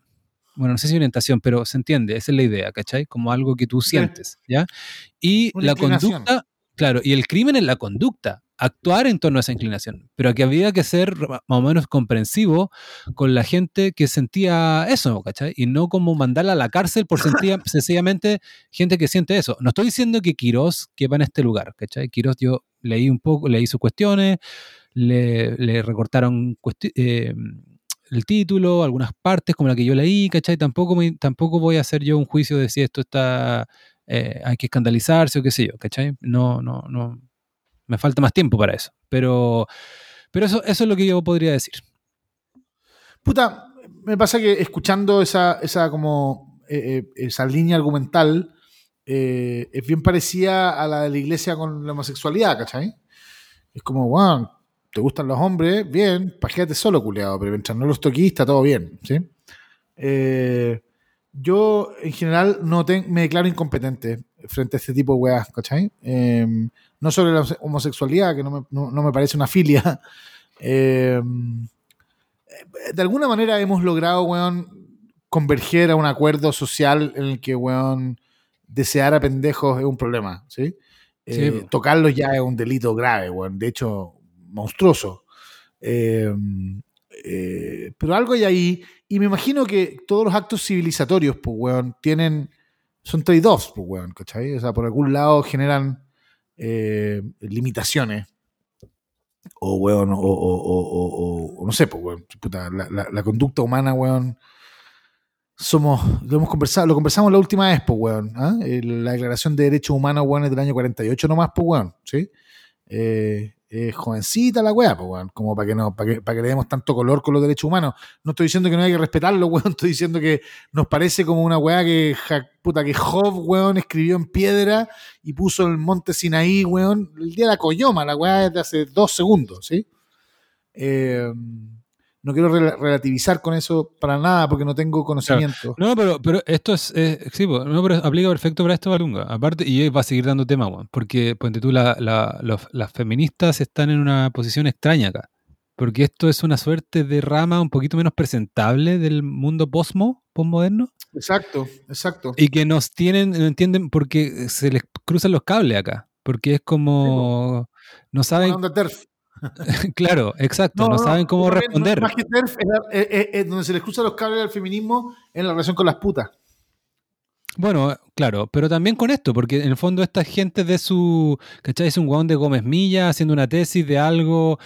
bueno, no sé si orientación, pero se entiende, esa es la idea, ¿cachai? Como algo que tú sientes, ¿ya? Y Una la conducta, claro, y el crimen es la conducta, actuar en torno a esa inclinación, pero que había que ser más o menos comprensivo con la gente que sentía eso, ¿cachai? Y no como mandarla a la cárcel por sentir [laughs] sencillamente gente que siente eso. No estoy diciendo que Quirós quepa en este lugar, ¿cachai? Quirós yo leí un poco, leí sus cuestiones, le, le recortaron eh, el título, algunas partes como la que yo leí, ¿cachai? Tampoco, me- tampoco voy a hacer yo un juicio de si esto está, eh, hay que escandalizarse o qué sé yo, ¿cachai? No, no, no, me falta más tiempo para eso, pero, pero eso, eso es lo que yo podría decir. Puta, me pasa que escuchando esa, esa como eh, eh, esa línea argumental eh, es bien parecida a la de la iglesia con la homosexualidad, ¿cachai? Es como, bueno, te gustan los hombres, bien, pajéate solo, culeado, pero mientras no los toquís, está todo bien, ¿sí? Eh, yo, en general, no te- me declaro incompetente frente a este tipo de weas, ¿cachai? Eh, no sobre la homosexualidad, que no me, no- no me parece una filia. [laughs] Eh, de alguna manera hemos logrado, weón, converger a un acuerdo social en el que, weón, desear a pendejos es un problema, ¿sí? Eh, Sí, po. tocarlos ya es un delito grave, weón, de hecho, monstruoso. Eh, eh, pero algo hay ahí, y me imagino que todos los actos civilizatorios, pues, weón, tienen, son trade-offs, pues, weón, ¿cachai? O sea, por algún lado generan eh, limitaciones o, weón, o, o- o- no sé, pues, weón, la, conducta humana, weón, somos, lo hemos conversado, lo conversamos la última vez, pues, weón, ¿ah? La Declaración de Derechos Humanos, weón, es del año 48 nomás, pues, weón, ¿sí? Eh, es jovencita la weá, pues, weón, como para que, no, para, que, para que le demos tanto color con los derechos humanos. No estoy diciendo que no hay que respetarlo, [laughs] weón, estoy diciendo que nos parece como una weá que, puta, que Job, weón, escribió en piedra y puso el monte Sinaí, weón, el día de la coyoma, la weá es de hace dos segundos, ¿sí? Eh, no quiero rela- relativizar con eso para nada porque no tengo conocimiento. No, pero, pero esto es, sí, no, pero aplica perfecto para esto, Balunga. Aparte, y va a seguir dando tema, weón, porque, ponte tú, la- la- los- las feministas están en una posición extraña acá. Porque esto es una suerte de rama un poquito menos presentable del mundo posmo, posmoderno, Exacto, exacto. y que nos tienen, no entienden, porque se les cruzan los cables acá. Porque es como. No saben. Una onda TERF. [laughs] Claro, exacto. No, saben cómo responder. Más que TERF, es, es- es- es donde se les cruza los cables al feminismo en la relación con las putas. Bueno, claro, pero también con esto, porque en el fondo esta gente de su, ¿cachai? Es un guaón de Gómez Milla haciendo una tesis de algo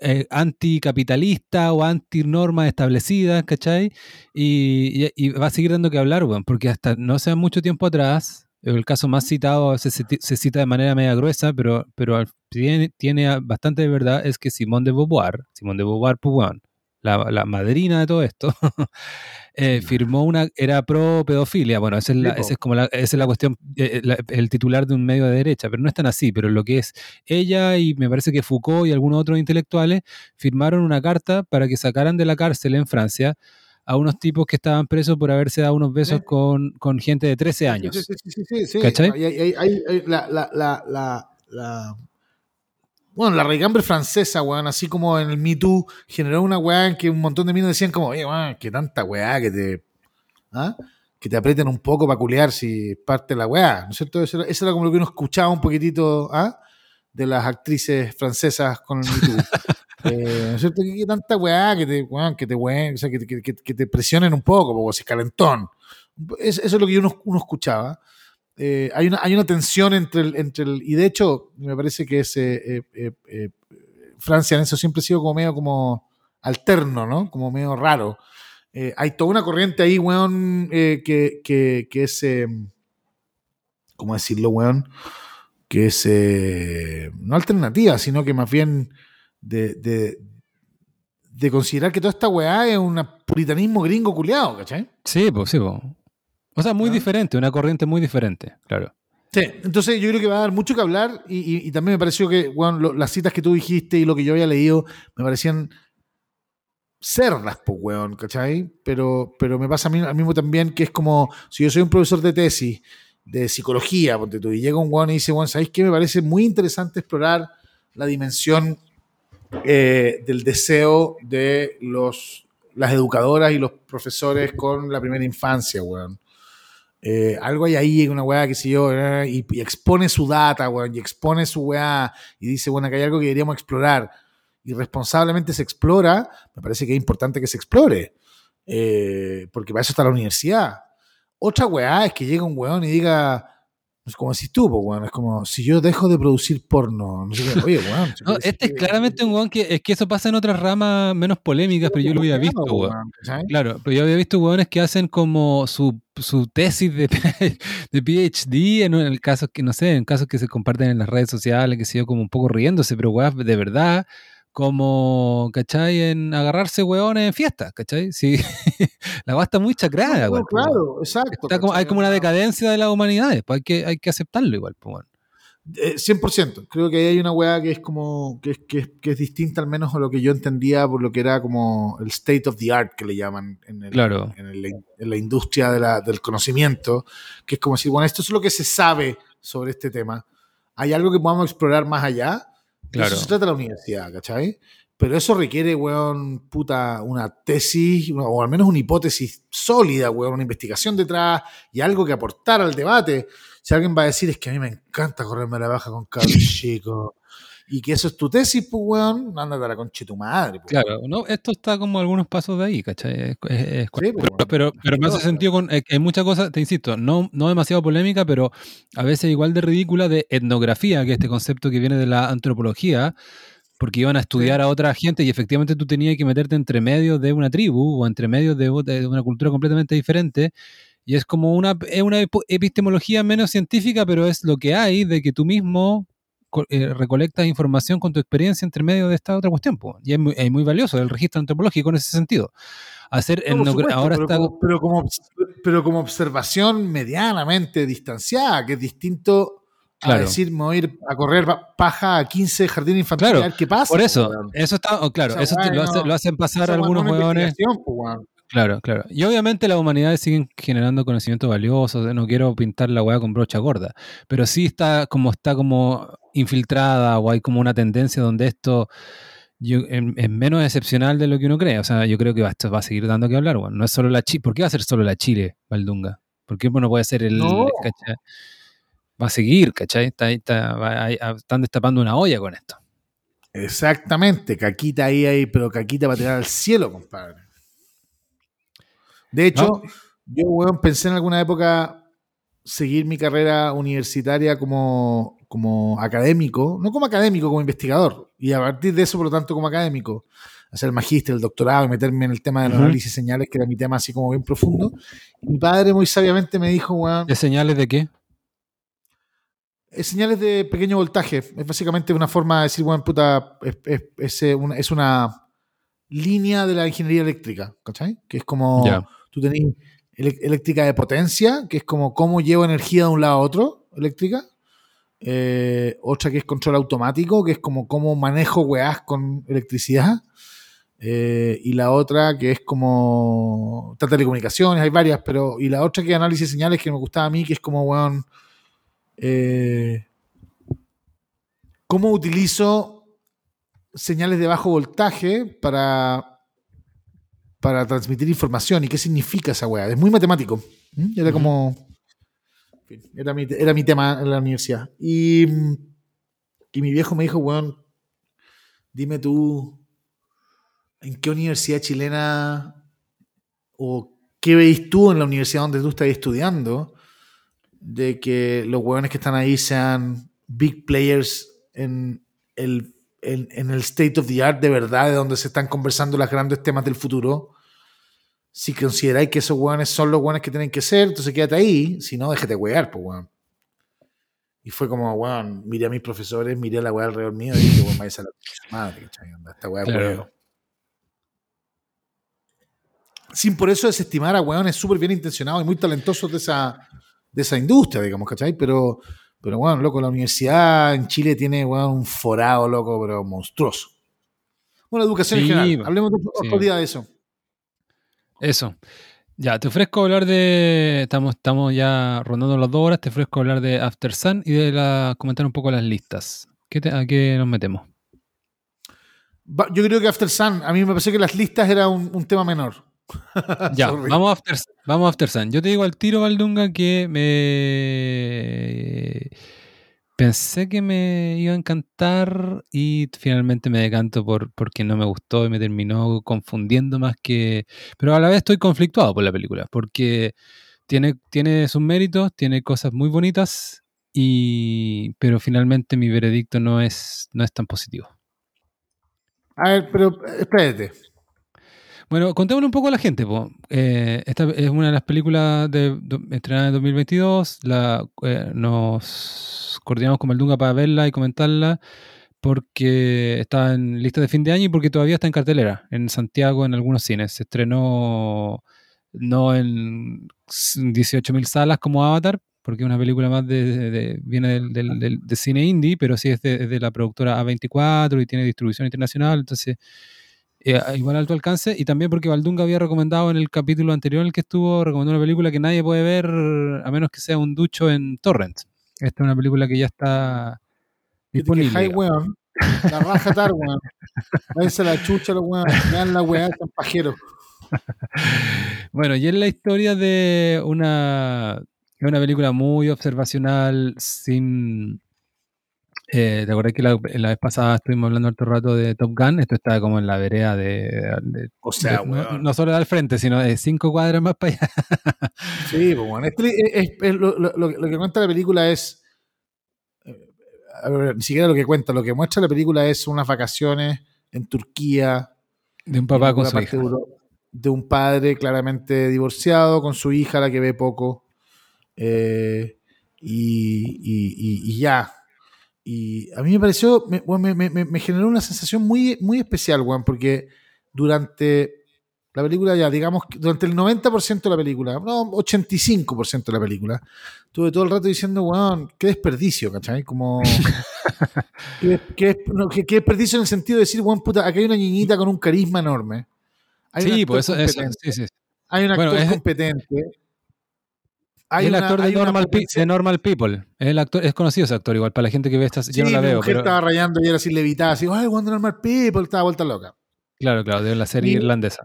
eh, anticapitalista o anti-normas establecidas, ¿cachai? Y, y- y va a seguir dando que hablar, weón, porque hasta no hace mucho tiempo atrás, el caso más citado se, se cita de manera media gruesa, pero, pero tiene, tiene bastante de verdad, es que Simone de Beauvoir, Simone de Beauvoir, weón, la, la madrina de todo esto, [laughs] eh, firmó una, era pro pedofilia. Bueno, esa es, la, esa es como la, esa es la cuestión, eh, la- el titular de un medio de derecha, pero no es tan así. Pero lo que es ella y me parece que Foucault y algunos otros intelectuales firmaron una carta para que sacaran de la cárcel en Francia a unos tipos que estaban presos por haberse dado unos besos Sí. con, con gente de 13 años. Sí, sí, sí. ¿Cachai? Hay- hay- hay- hay- la, la, la, la, la- bueno, la regambre francesa, weón, así como en el Me Too, generó una weá en que un montón de minos decían como, oye, weón, que tanta weá que te, ¿ah? que te aprieten un poco para culear si parte la weá, ¿no es cierto? Eso era, eso era como lo que uno escuchaba un poquitito, ¿ah? de las actrices francesas con el Me Too. [laughs] Eh, ¿no es cierto? Que, que tanta weá que te, weón, que te, weón, o sea, que, que, te presionen un poco, porque si calentón. Es- eso es lo que uno, uno escuchaba. Eh, hay, una, hay una tensión entre el, entre el. Y de hecho, me parece que es. eh, eh, eh, Francia en eso siempre ha sido como medio como alterno, ¿no? Como medio raro. Eh, hay toda una corriente ahí, weón, que, es, ¿cómo decirlo, weón? Que es no alternativa, sino que más bien de, de, de, considerar que toda esta weá es un puritanismo gringo culiado, ¿cachai? Sí, pues sí, pues. O sea, muy ¿Ah? diferente, una corriente muy diferente, claro. Sí, entonces yo creo que va a dar mucho que hablar y, y, también me pareció que bueno, las citas que tú dijiste y lo que yo había leído me parecían cerdas, pues, weón, ¿cachai? Pero, pero me pasa a mí al mismo también que es como si yo soy un profesor de tesis de psicología, ponte tú, y llega un weón y dice, weón, ¿sabéis qué? Me parece muy interesante explorar la dimensión eh, del deseo de los, las educadoras y los profesores con la primera infancia, weón. Eh, algo hay ahí, una weá, que sé yo, eh, y, expone su data, weón, y expone su weá, y dice, bueno, que hay algo que deberíamos explorar, y responsablemente se explora, me parece que es importante que se explore, porque para eso está la universidad. Otra weá es que llega un weón y diga, es como si tú, weón. Es como si yo dejo de producir porno. No sé qué. Oye, weón. [laughs] este es claramente un weón que es que eso pasa en otras ramas menos polémicas, pero yo lo había visto, weón. Claro, pero yo había visto weones que hacen como su, su tesis de, [laughs] de, PhD en el caso que, no sé, en casos que se comparten en las redes sociales, que se yo como un poco riéndose, pero weón, de verdad como, ¿cachai? En agarrarse hueones en fiestas, ¿cachai? Sí, [laughs] la va está muy chacrada, no, Claro, exacto. hay como una decadencia de la humanidad, pues hay que, hay que aceptarlo igual, pues bueno. 100%. Eh, Creo que ahí hay una weá que es como que es, que, es, distinta al menos a lo que yo entendía por lo que era como el state of the art que le llaman en, el, en, la industria del conocimiento, que es como si, bueno, esto es lo que se sabe sobre este tema. ¿Hay algo que podamos explorar más allá? Eso se trata de la universidad, ¿cachai? Pero eso requiere, weón, puta, una tesis, o al menos una hipótesis sólida, weón, una investigación detrás y algo que aportar al debate. Si alguien va a decir, es que a mí me encanta correrme la baja con cabros [laughs] chicos, y que eso es tu tesis, pues, weón, ándate a la concha de tu madre. Pues, claro, no, esto está como algunos pasos de ahí, ¿cachai? Es, pues, pero, pero, me hace sentido con. hay muchas cosas, te insisto, no, no demasiado polémica, pero a veces igual de ridícula de etnografía, que es este concepto que viene de la antropología, porque iban a estudiar a otra gente y efectivamente tú tenías que meterte entre medio de una tribu o entre medio de, de una cultura completamente diferente. Y es como una, es una epistemología menos científica, pero es lo que hay de que tú mismo eh, recolectas información con tu experiencia entre medio de esta otra cuestión. Y es muy, valioso el registro antropológico en ese sentido. Hacer ahora pero, está... como, pero, como, pero como observación medianamente distanciada, que es distinto a decir, me voy a ir a correr paja a 15 jardines infantiles claro, qué pasa. Por eso, eso está, oh, claro, eso lo, hacen pasar algunos huevones. Claro, claro. Y obviamente las humanidades siguen generando conocimiento valioso. No quiero pintar la weá con brocha gorda. Pero sí está como está como infiltrada o hay como una tendencia donde esto es menos excepcional de lo que uno cree. O sea, yo creo que esto va a seguir dando que hablar. Bueno, no es solo la Chile. ¿Por qué va a ser solo la Chile, Valdunga? ¿Por qué no puede ser el. Va a seguir, ¿cachai? están destapando una olla con esto. Exactamente, caquita ahí, ahí, pero caquita va a tirar al cielo, compadre. De hecho, yo, weón, pensé en alguna época seguir mi carrera universitaria como, como académico, no como académico, como investigador, y a partir de eso, por lo tanto, como académico, hacer el magíster, el doctorado y meterme en el tema del análisis de señales, que era mi tema así como bien profundo. mi padre muy sabiamente me dijo, weón... ¿De señales de qué? Es señales de pequeño voltaje. Es básicamente una forma de decir, weón, puta, es, eh, una, es una línea de la ingeniería eléctrica, ¿cachai? Que es como tú tenés eléctrica de potencia, que es como cómo llevo energía de un lado a otro, eléctrica. Eh, otra que es control automático, que es como cómo manejo weás con electricidad. Eh, y la otra que es como telecomunicaciones, hay varias, pero. Y la otra que es análisis de señales que me gustaba a mí, que es como, weón. Eh, ¿Cómo utilizo señales de bajo voltaje para para transmitir información y qué significa esa weá. Es muy matemático. Era como. Era mi, era mi tema en la universidad. Y, y mi viejo me dijo, weón, dime tú, ¿en qué universidad chilena o qué veis tú en la universidad donde tú estás estudiando de que los weones que están ahí sean big players en el en, el state of the art de verdad, de donde se están conversando los grandes temas del futuro, si consideráis que esos weones son los weones que tienen que ser, entonces quédate ahí, si no, déjate wear, pues weón. Y fue como, weón, miré a mis profesores, miré a la weá alrededor mío y dije, weón, vaya a la madre, Esta weá claro. Sin por eso desestimar a weones súper bien intencionados y muy talentosos de esa, de esa industria, digamos, ¿cachai? Pero, pero bueno, loco, la universidad en Chile tiene un forado, loco, pero monstruoso. Bueno, educación en general. Hablemos otro, día de eso. Eso. Ya, te ofrezco hablar de. Estamos, estamos ya rondando las dos horas. Te ofrezco hablar de After Sun y de la, comentar un poco las listas. ¿A qué nos metemos? Yo creo que After Sun, a mí me parece que las listas era un tema menor. [laughs] ya, vamos a, after, vamos After Sun. Yo te digo al tiro, Valdunga, que me. Pensé que me iba a encantar y finalmente me decanto por porque no me gustó y me terminó confundiendo más que. Pero a la vez estoy conflictuado por la película, porque tiene, tiene sus méritos, tiene cosas muy bonitas, y, pero finalmente mi veredicto no es, no es tan positivo. A ver, pero espérate. Bueno, contémosle un poco a la gente. Eh, esta es una de las películas de, estrenadas en 2022. La, eh, nos coordinamos con Meldunga para verla y comentarla porque está en lista de fin de año y porque todavía está en cartelera en Santiago en algunos cines. Se estrenó no en 18.000 salas como Avatar, porque es una película más de, viene del, cine indie, pero sí es de, la productora A24 y tiene distribución internacional, entonces eh, igual alto alcance, y también porque Valdunga había recomendado en el capítulo anterior en el que estuvo, recomendó una película que nadie puede ver a menos que sea un ducho en Torrent. Esta es una película que ya está disponible. Que weón. La raja tar, weón. Váyanse la chucha, los weón. Vean la weá, están pajeros. [laughs] Bueno, y es la historia de una, una película muy observacional, sin eh, ¿Te acuerdas que la, vez pasada estuvimos hablando otro rato de Top Gun? Esto está como en la vereda de. o sea, no, solo al frente, sino de cinco cuadras más para allá. sí, pues bueno. Es, lo, que cuenta la película es. Eh, a ver, ni siquiera lo que cuenta, lo que muestra la película es unas vacaciones en Turquía. De un papá con su hija. De un padre claramente divorciado, con su hija, la que ve poco. Eh, y ya y a mí me pareció, me, me, generó una sensación muy, muy especial, weón, porque durante la película, ya digamos, durante el 90% de la película, no, 85% de la película, estuve todo el rato diciendo, weón, qué desperdicio, ¿cachai? Como. [laughs] qué, desperdicio en el sentido de decir, weón, puta, aquí hay una niñita con un carisma enorme. sí, pues eso, eso sí, sí. Hay un actor competente es el actor de, Normal, People. Es, el actor, es conocido ese actor, igual para la gente que ve estas. yo no la veo. Pero... estaba rayando y era así levitada, así, ay, cuando Normal People, estaba vuelta loca. Claro, claro, de la serie irlandesa.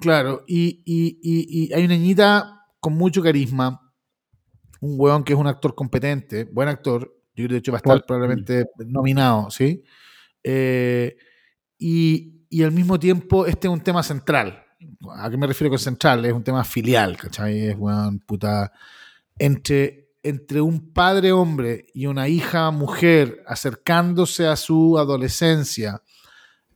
Claro, y, y, y, hay una niñita con mucho carisma, un weón que es un actor competente, buen actor, yo creo que de hecho va a estar probablemente nominado, ¿sí? Eh, y, y al mismo tiempo este es un tema central, ¿A qué me refiero con central? Es un tema filial, ¿cachai? Es, weón, puta. Entre, entre un padre hombre y una hija mujer acercándose a su adolescencia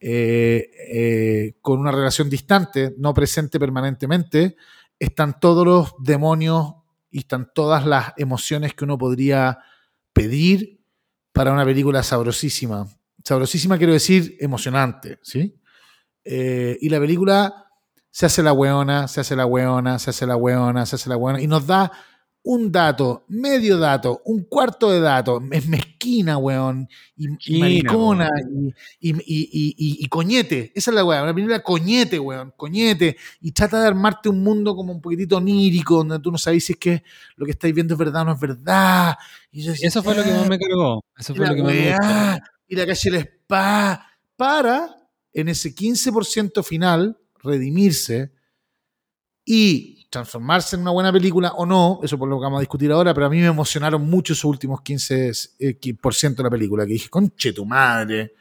eh, eh, con una relación distante, no presente permanentemente, están todos los demonios y están todas las emociones que uno podría pedir para una película sabrosísima. Sabrosísima quiero decir emocionante, ¿sí? Eh, y la película se hace la weona, se hace la weona, se hace la weona, se hace la weona, y nos da un dato, medio dato, un cuarto de dato, es mezquina, weón, y, maricona, y, coñete, esa es la weón, una película coñete, weón, coñete, y trata de armarte un mundo como un poquitito onírico, donde tú no sabes si es que lo que estáis viendo es verdad o no es verdad. Y eso fue lo que más me cargó, eso fue lo que más me gustó. Y la calle el spa, para, en ese 15% final, redimirse y transformarse en una buena película o no, eso por lo que vamos a discutir ahora, pero a mí me emocionaron mucho esos últimos 15% eh, de la película, que dije, conche tu madre.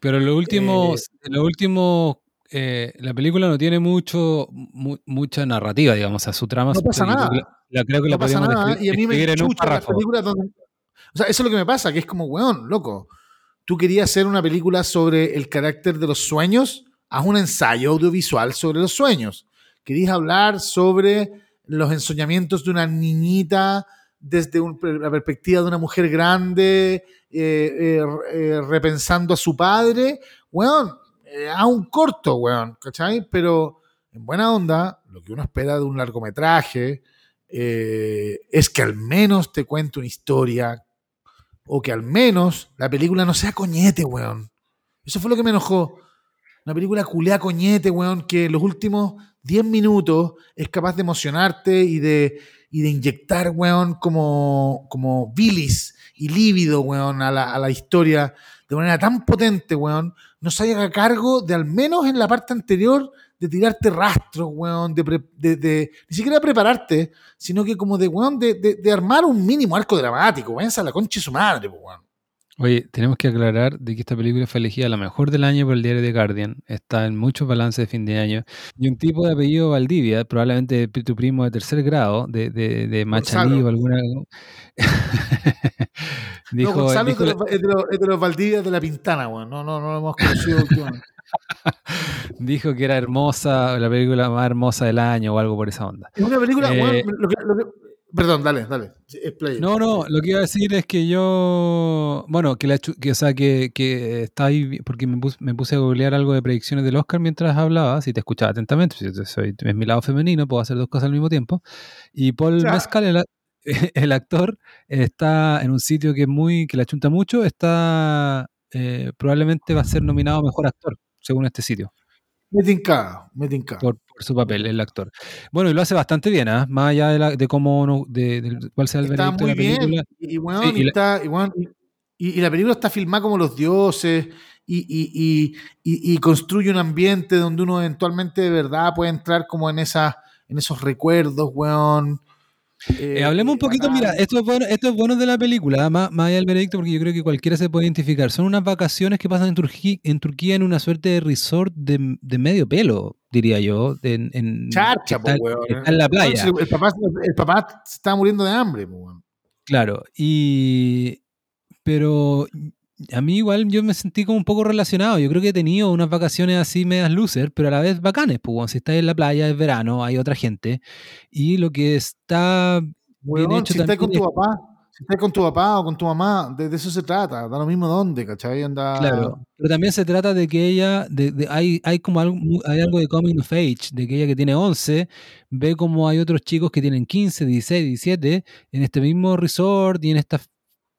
Pero lo último, eh, lo último eh, la película no tiene mucho, mucha narrativa, digamos, a su trama. No pasa nada. La, creo que la pasa nada. Y a mí me chucha las películas donde... O sea, eso es lo que me pasa, que es como, weón, loco tú querías hacer una película sobre el carácter de los sueños, haz un ensayo audiovisual sobre los sueños. Querías hablar sobre los ensoñamientos de una niñita desde la perspectiva de una mujer grande, eh, eh, eh, repensando a su padre. Weón, a un corto, weón, ¿cachai? Pero en buena onda, lo que uno espera de un largometraje es que al menos te cuente una historia o que al menos la película no sea coñete, weón. Eso fue lo que me enojó. Una película culea coñete, weón, que en los últimos 10 minutos es capaz de emocionarte y de, y de inyectar, weón, como, como bilis y lívido, weón, a la, a la historia de manera tan potente, weón, no se haga cargo de al menos en la parte anterior de tirarte rastros, weón, de, de, ni siquiera prepararte, sino que como de, weón, de, de, armar un mínimo arco dramático, weón, a la concha de su madre, weón. Oye, tenemos que aclarar de que esta película fue elegida la mejor del año por el diario The Guardian. Está en muchos balances de fin de año. Y un tipo de apellido Valdivia, probablemente tu primo de tercer grado, de, de, de Machalí o alguna. [laughs] dijo, no, Gonzalo dijo, es, de los, es, de los, Valdivia de la Pintana, weón. No, no, no lo hemos conocido [laughs] últimamente. dijo que era hermosa, la película más hermosa del año o algo por esa onda. Es una película, eh, lo que, lo que, Perdón, dale, dale. No, no, lo que iba a decir es que yo, bueno, que, la, que, o sea, que, que está ahí, porque me puse, me puse, a googlear algo de predicciones del Oscar mientras hablaba, si te escuchaba atentamente, si soy, es mi lado femenino, puedo hacer dos cosas al mismo tiempo. Y Paul Mescal, el, [laughs] el, actor, está en un sitio que es muy, que la chunta mucho, está, eh, probablemente va a ser nominado Mejor Actor, según este sitio. Me tinca, me tinca. Por, su papel, el actor. Bueno, y lo hace bastante bien, ¿ah? Más allá de, la, de cómo, de, de, cuál sea el está muy de la película. Bien. Y, bueno, sí, y, y, está, y, bueno, y, la película está filmada como los dioses y, construye un ambiente donde uno eventualmente de verdad puede entrar como en, esa, en esos recuerdos, weón. Eh, hablemos un poquito, mira, esto es, bueno, esto es bueno de la película, más, más allá del veredicto, porque yo creo que cualquiera se puede identificar. Son unas vacaciones que pasan en, Turquía en, Turquía en una suerte de resort de, de medio pelo, diría yo. En, en Charcha, está, weón. Está en la playa. El papá, el papá se está muriendo de hambre. Claro, y. Pero a mí igual yo me sentí como un poco relacionado. Yo creo que he tenido unas vacaciones así medias loser, pero a la vez bacanes. Pues bueno, si estás en la playa, es verano, hay otra gente. Y lo que está bueno, bien hecho si estás con tu papá, si estás con tu papá o con tu mamá, de, eso se trata. Da lo mismo dónde, ¿cachai? Anda... Claro, pero también se trata de que ella, de, de, hay, hay como algo, hay algo de coming of age, de que ella que tiene 11, ve como hay otros chicos que tienen 15, 16, 17 en este mismo resort y en estas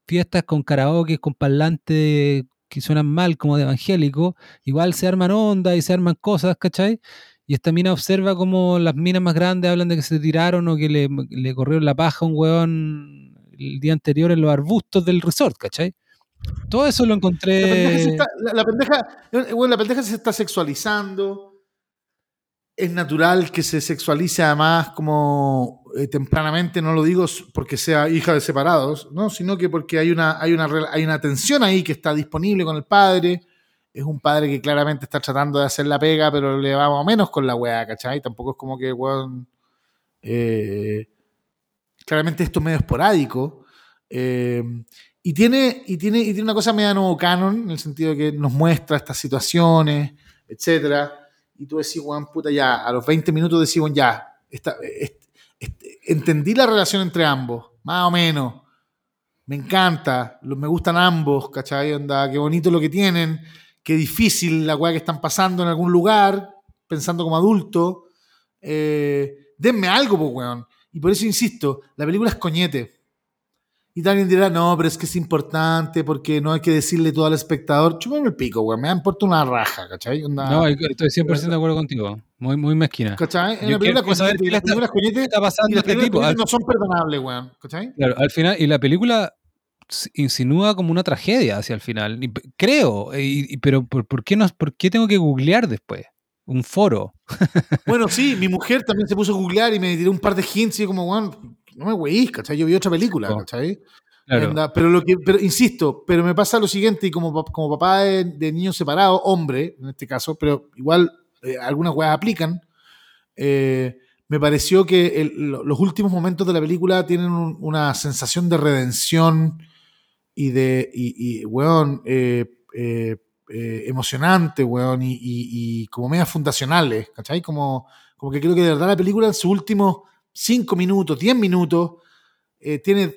fiestas con karaoke, con parlantes que suenan mal como de evangélico, igual se arman ondas y se arman cosas, ¿cachai? Y esta mina observa como las minas más grandes hablan de que se tiraron o que le, le corrieron la paja a un weón el día anterior en los arbustos del resort, ¿cachai? Todo eso lo encontré. La pendeja, bueno, la pendeja se está sexualizando es natural que se sexualice además como eh, tempranamente, no lo digo porque sea hija de separados, ¿no? sino que porque hay una, hay, una, hay una tensión ahí que está disponible con el padre. Es un padre que claramente está tratando de hacer la pega, pero le va más o menos con la weá, ¿cachai? Tampoco es como que, weón, eh, claramente esto es medio esporádico. Eh, y, tiene, y, tiene, y tiene una cosa medio nuevo canon, en el sentido de que nos muestra estas situaciones, etcétera y tú decís, weón, puta, ya, a los 20 minutos decís, weón, ya, entendí la relación entre ambos, más o menos. Me encanta, me gustan ambos, ¿cachai? Onda, qué bonito lo que tienen, qué difícil la weá que están pasando en algún lugar, pensando como adulto. Eh, denme algo, pues, weón. Y por eso insisto, la película es coñete. Y alguien dirá, no, pero es que es importante porque no hay que decirle todo al espectador. Chúpame el pico, güey. Me importa una raja, ¿cachai? No, estoy 100% de acuerdo contigo. Muy, muy mezquina. ¿Cachai? En la película qué está pasando y este tipo. no son perdonables, güey. ¿Cachai? Claro, al final, y la película insinúa como una tragedia hacia el final. creo, y, pero ¿por, por, qué no, ¿por qué tengo que googlear después? Un foro. bueno, [laughs] sí, mi mujer también se puso a googlear y me tiró un par de hints y como, bueno, no me weís, ¿cachai? Yo vi otra película, ¿cachai? Pero lo que, pero insisto, pero me pasa lo siguiente, y como, como papá de, de niños separados, hombre, en este caso, pero igual eh, algunas weas aplican, eh, me pareció que el, los últimos momentos de la película tienen un, una sensación de redención y de, y, y weón, eh, emocionantes, weón, y, como medias fundacionales, ¿cachai? Como, como que creo que de verdad la película en sus últimos 5 minutos, 10 minutos, tiene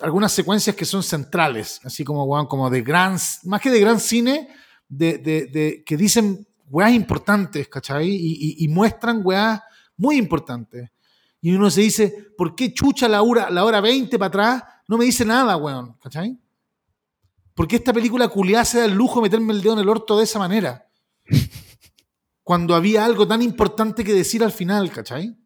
algunas secuencias que son centrales, así como, weón, como de gran, más que de gran cine, de, de, que dicen weas importantes, ¿cachai? Y, y, muestran weas muy importantes. Y uno se dice, ¿por qué chucha la hora, la hora 20 para atrás? No me dice nada, weón, ¿cachai? ¿Por qué esta película culiada se da el lujo de meterme el dedo en el orto de esa manera? [laughs] Cuando había algo tan importante que decir al final, ¿cachai?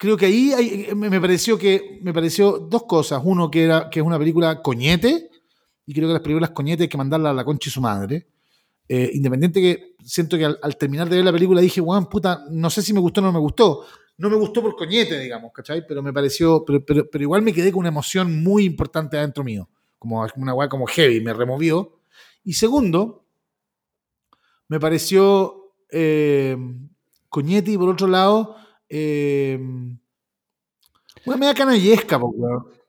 Creo que ahí me pareció que me pareció dos cosas. Uno, que, era, que es una película coñete, y creo que las películas coñete hay que mandarla a la concha y su madre. Eh, independiente que siento que al, terminar de ver la película dije, weón, puta, no sé si me gustó o no me gustó. No me gustó por coñete, digamos, ¿cachai? Pero me pareció, pero, pero, igual me quedé con una emoción muy importante adentro mío. Como una weá como heavy, me removió. Y segundo, me pareció eh, coñete y por otro lado, eh, una media canallesca, weón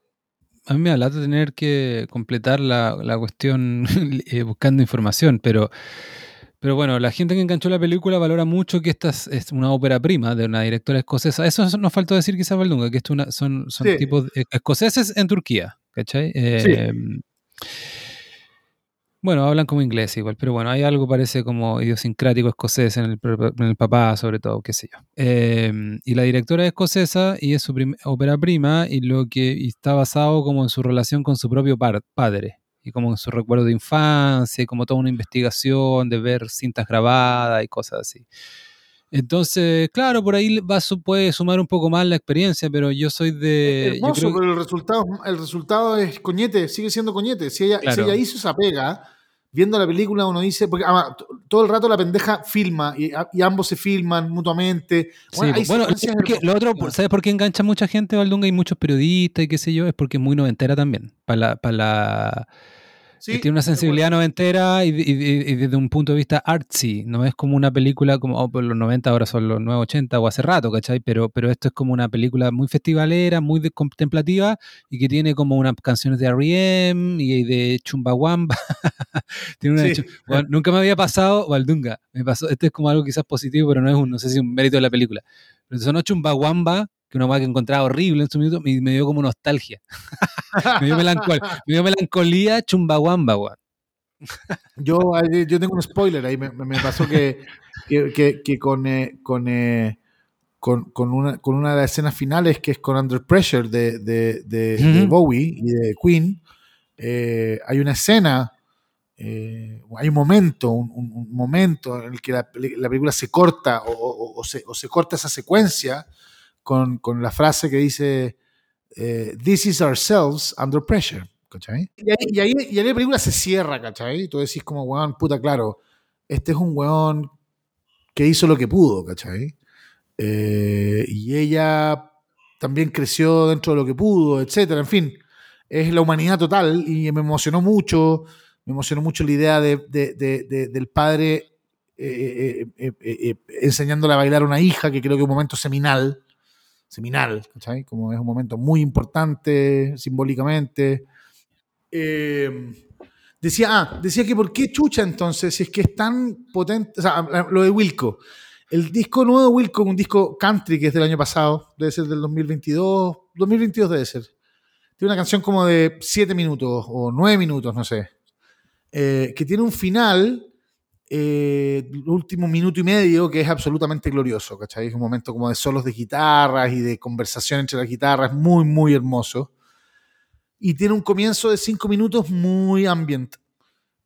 a mí me da tener que completar la, cuestión [laughs] eh, buscando información, pero, pero bueno, la gente que enganchó la película valora mucho que esta es, una ópera prima de una directora escocesa. Eso nos faltó decir quizás Valdunga, que esto son, son tipos escoceses en Turquía, ¿cachai? Eh, bueno, hablan como inglés igual, pero bueno, hay algo parece como idiosincrático escocés en el, papá, sobre todo, qué sé yo. Em, y la directora es escocesa y es su ópera prima y lo que está basado como en su relación con su propio padre y como en su recuerdo de infancia y como toda una investigación de ver cintas grabadas y cosas así. Entonces, claro, por ahí va, puede sumar un poco más la experiencia, pero yo soy de. hermoso, pero el resultado, el resultado es coñete, sigue siendo coñete. Si ella, si ella hizo esa pega, viendo la película uno dice, porque todo el rato la pendeja filma y, ambos se filman mutuamente. Bueno, lo otro, ¿sabes por qué engancha mucha gente, Valdunga? Y muchos periodistas y qué sé yo, es porque es muy noventera también. Para la, para la tiene una sensibilidad noventera y, desde un punto de vista artsy, no es como una película como oh, pues los 90 ahora son los 9, 80 o hace rato, ¿cachai? Pero, pero esto es como una película muy festivalera, muy contemplativa y que tiene como unas canciones de R.E.M. y de Chumbawamba. [laughs] tiene una nunca me había pasado, Valdunga, me pasó, este es como algo quizás positivo, pero no es un, no sé si un mérito de la película. Pero sonó Chumbawamba que una que encontraba horrible en su minuto, me, me dio como nostalgia. [laughs] me, dio melancolía, me dio melancolía chumbawamba, weón. Yo, yo tengo un spoiler ahí, me, pasó que, que, con, eh, eh, con, con, una, con una de las escenas finales, que es con Under Pressure de, de, de, Bowie y de Queen, eh, hay una escena, hay un momento, un, momento en el que la, película se corta o, se, o, se, corta esa secuencia con, con la frase que dice eh, This is ourselves under pressure. ¿cachai? Y ahí, y, ahí, y la película se cierra, ¿cachai? Y tú decís como, weón, puta, claro, este es un weón que hizo lo que pudo, ¿cachai? Eh, y ella también creció dentro de lo que pudo, etcétera, en fin, es la humanidad total y me emocionó mucho, me emocionó mucho la idea de, de, de, del padre eh, enseñándole a bailar a una hija, que creo que es un momento seminal, seminal, ¿cachai? Como es un momento muy importante simbólicamente. Eh, decía, ah, decía que por qué chucha entonces, si es que es tan potente, o sea, lo de Wilco. El disco nuevo de Wilco, un disco country que es del año pasado, debe ser del 2022, 2022 debe ser. Tiene una canción como de 7 minutos o 9 minutos, no sé. Eh, que tiene un final eh, el último minuto y medio que es absolutamente glorioso, ¿cachai? Es un momento como de solos de guitarras y de conversación entre las guitarras, muy, muy hermoso. Y tiene un comienzo de cinco minutos muy ambient.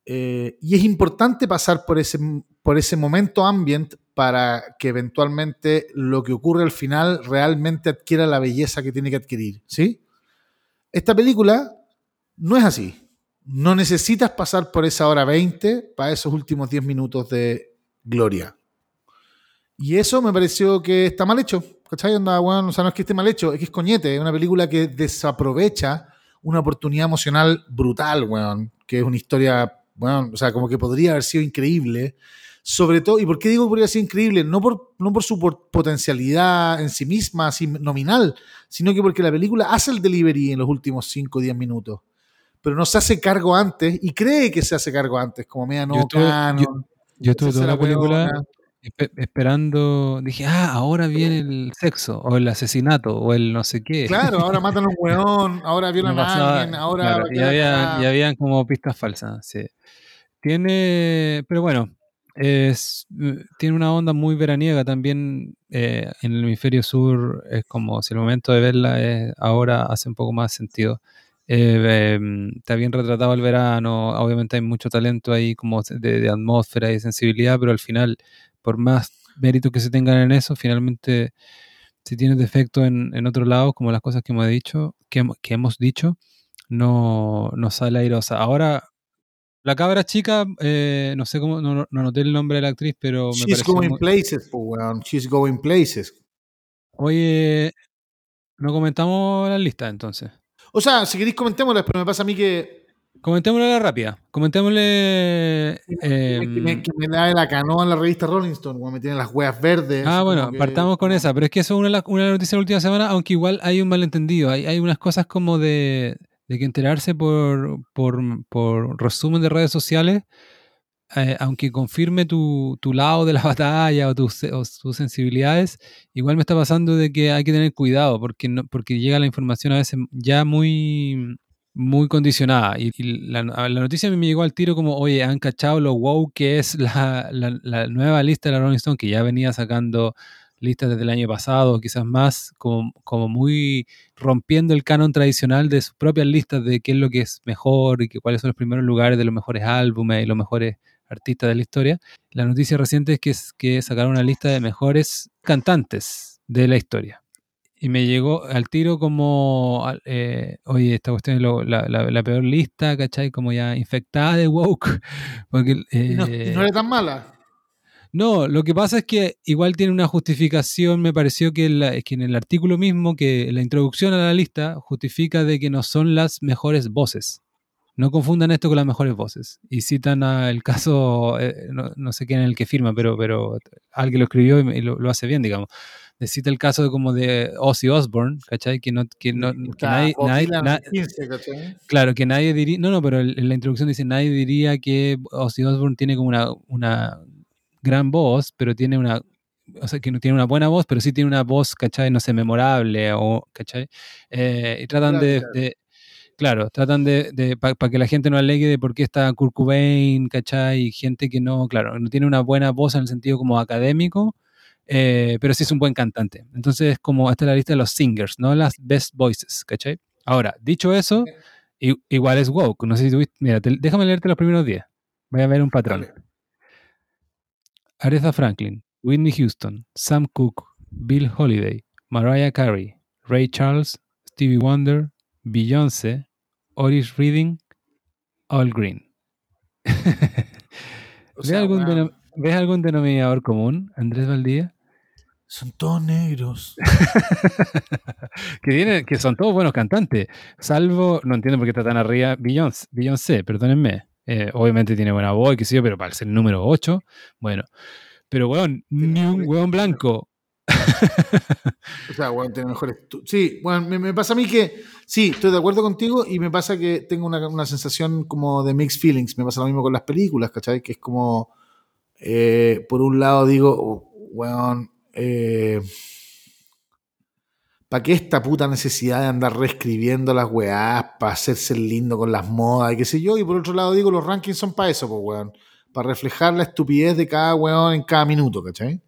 Eh, y es importante pasar por ese, por ese momento ambient para que eventualmente lo que ocurre al final realmente adquiera la belleza que tiene que adquirir, ¿sí? Esta película no es así no necesitas pasar por esa hora 20 para esos últimos 10 minutos de gloria. Y eso me pareció que está mal hecho. ¿Cachai? Onda, bueno, o sea, no es que esté mal hecho, es que es coñete. Es una película que desaprovecha una oportunidad emocional brutal, weón. Que es una historia, bueno, o sea, como que podría haber sido increíble. Sobre todo, ¿y por qué digo que podría sido increíble? No por, no por su potencialidad en sí misma, así nominal, sino que porque la película hace el delivery en los últimos 5 o 10 minutos pero no se hace cargo antes y cree que se hace cargo antes, como media no Yo estuve- canon. Yo estuve toda la película esperando, dije, ah, ahora viene el sexo, o el asesinato, o el no sé qué. Claro, ahora matan a un [laughs] weón, ahora No violan a pasaba- alguien, ahora... claro, y, había, y habían como pistas falsas, sí. Tiene, pero bueno, es, tiene una onda muy veraniega también eh, en el hemisferio sur, es como si el momento de verla es, ahora hace un poco más sentido. Eh, em, está bien retratado el verano, obviamente hay mucho talento ahí como de, de atmósfera y sensibilidad, pero al final, por más méritos que se tengan en eso, finalmente si tienes defecto en, en otro lado, como las cosas que hemos dicho, que, que hemos dicho, no, no sale airosa. Ahora, la cabra chica, eh, no sé cómo, no, no noté el nombre de la actriz, pero me She's going muy- places, po. She's going places. Oye, no comentamos la lista entonces. O sea, si queréis comentémoslas, pero me pasa a mí que, Comentémosle la rápida. Comentémosle. que, me, que me da la canoa en la revista Rolling Stone. Me tienen las weas verdes. Ah, bueno, que- partamos con esa, pero es que eso es una, de las- una de las noticias de la última semana, aunque igual hay un malentendido. Hay, hay unas cosas como de, de que enterarse por, por, por resumen de redes sociales, eh, aunque confirme tu, tu lado de la [laughs] batalla o tus, tus sensibilidades, igual me está pasando de que hay que tener cuidado porque, porque llega la información a veces ya muy muy condicionada y, la, la noticia a mí me llegó al tiro como oye han cachado lo wow que es la, la- la nueva lista de la Rolling Stone que ya venía sacando listas desde el año pasado quizás más como, como muy rompiendo el canon tradicional de sus propias listas de qué es lo que es mejor y que cuáles son los primeros lugares de los mejores álbumes y los mejores artistas de la historia. La noticia reciente es que, es que sacaron una lista de mejores cantantes de la historia. Y me llegó al tiro como, eh, oye, esta cuestión es lo- la, la- la peor lista, ¿cachai? Como ya infectada de woke. [laughs] Porque, no, y eh, no era tan mala. no, lo que pasa es que igual tiene una justificación, me pareció que, la- que en el artículo mismo, que la introducción a la lista justifica de que no son las mejores voces. No confundan esto con las mejores voces. Y citan a el caso, eh, no, no sé quién es el que firma, pero, pero alguien lo escribió y, lo, lo hace bien, digamos. Le cita el caso de como de Ozzy Osbourne, ¿cachai? Que, no, que, no, que nadie, nadie- Dylan na- en 15, ¿cachai? Claro, que nadie diría. No, no, pero en la introducción dice: nadie diría que Ozzy Osbourne tiene como una, una gran voz, pero tiene una. O sea, que no tiene una buena voz, pero sí tiene una voz, ¿cachai? No sé, memorable, o, ¿cachai? Eh, y tratan de, Claro, de- Claro, tratan de. para que la gente no alegue de por qué está Kurt Cobain, ¿cachai? Y gente que no, claro, no tiene una buena voz en el sentido como académico, eh, pero sí es un buen cantante. Entonces, es como. Esta es la lista de los singers, no las best voices, ¿cachai? Ahora, dicho eso. Igual es woke. No sé si tuviste. Mira, te- déjame leerte los primeros 10. Voy a ver un patrón. Aretha Franklin, Whitney Houston, Sam Cooke, Bill Holiday, Mariah Carey, Ray Charles, Stevie Wonder, Beyoncé, Otis Reading, All Green. O ¿Ves, algún ves denominador común, Andrés Valdía? son todos negros. [laughs] que, tienen, que son todos buenos cantantes, salvo, no entiendo por qué está tan arriba Beyoncé, Beyoncé perdónenme. Eh, obviamente tiene buena voz, qué sé yo, pero para ser número 8, bueno. Pero, weón, ni un weón blanco. [laughs] O sea, weón, tiene mejores. Sí, bueno, me, pasa a mí que. Sí, estoy de acuerdo contigo y me pasa que tengo una, una sensación como de mixed feelings. Me pasa lo mismo con las películas, ¿cachai? Que es como. eh, por un lado digo, oh, weón. ¿Para qué esta puta necesidad de andar reescribiendo las weás, para hacerse lindo con las modas y qué sé yo? Y por otro lado digo, los rankings son para eso, pues, weón. Para reflejar la estupidez de cada weón en cada minuto, ¿cachai?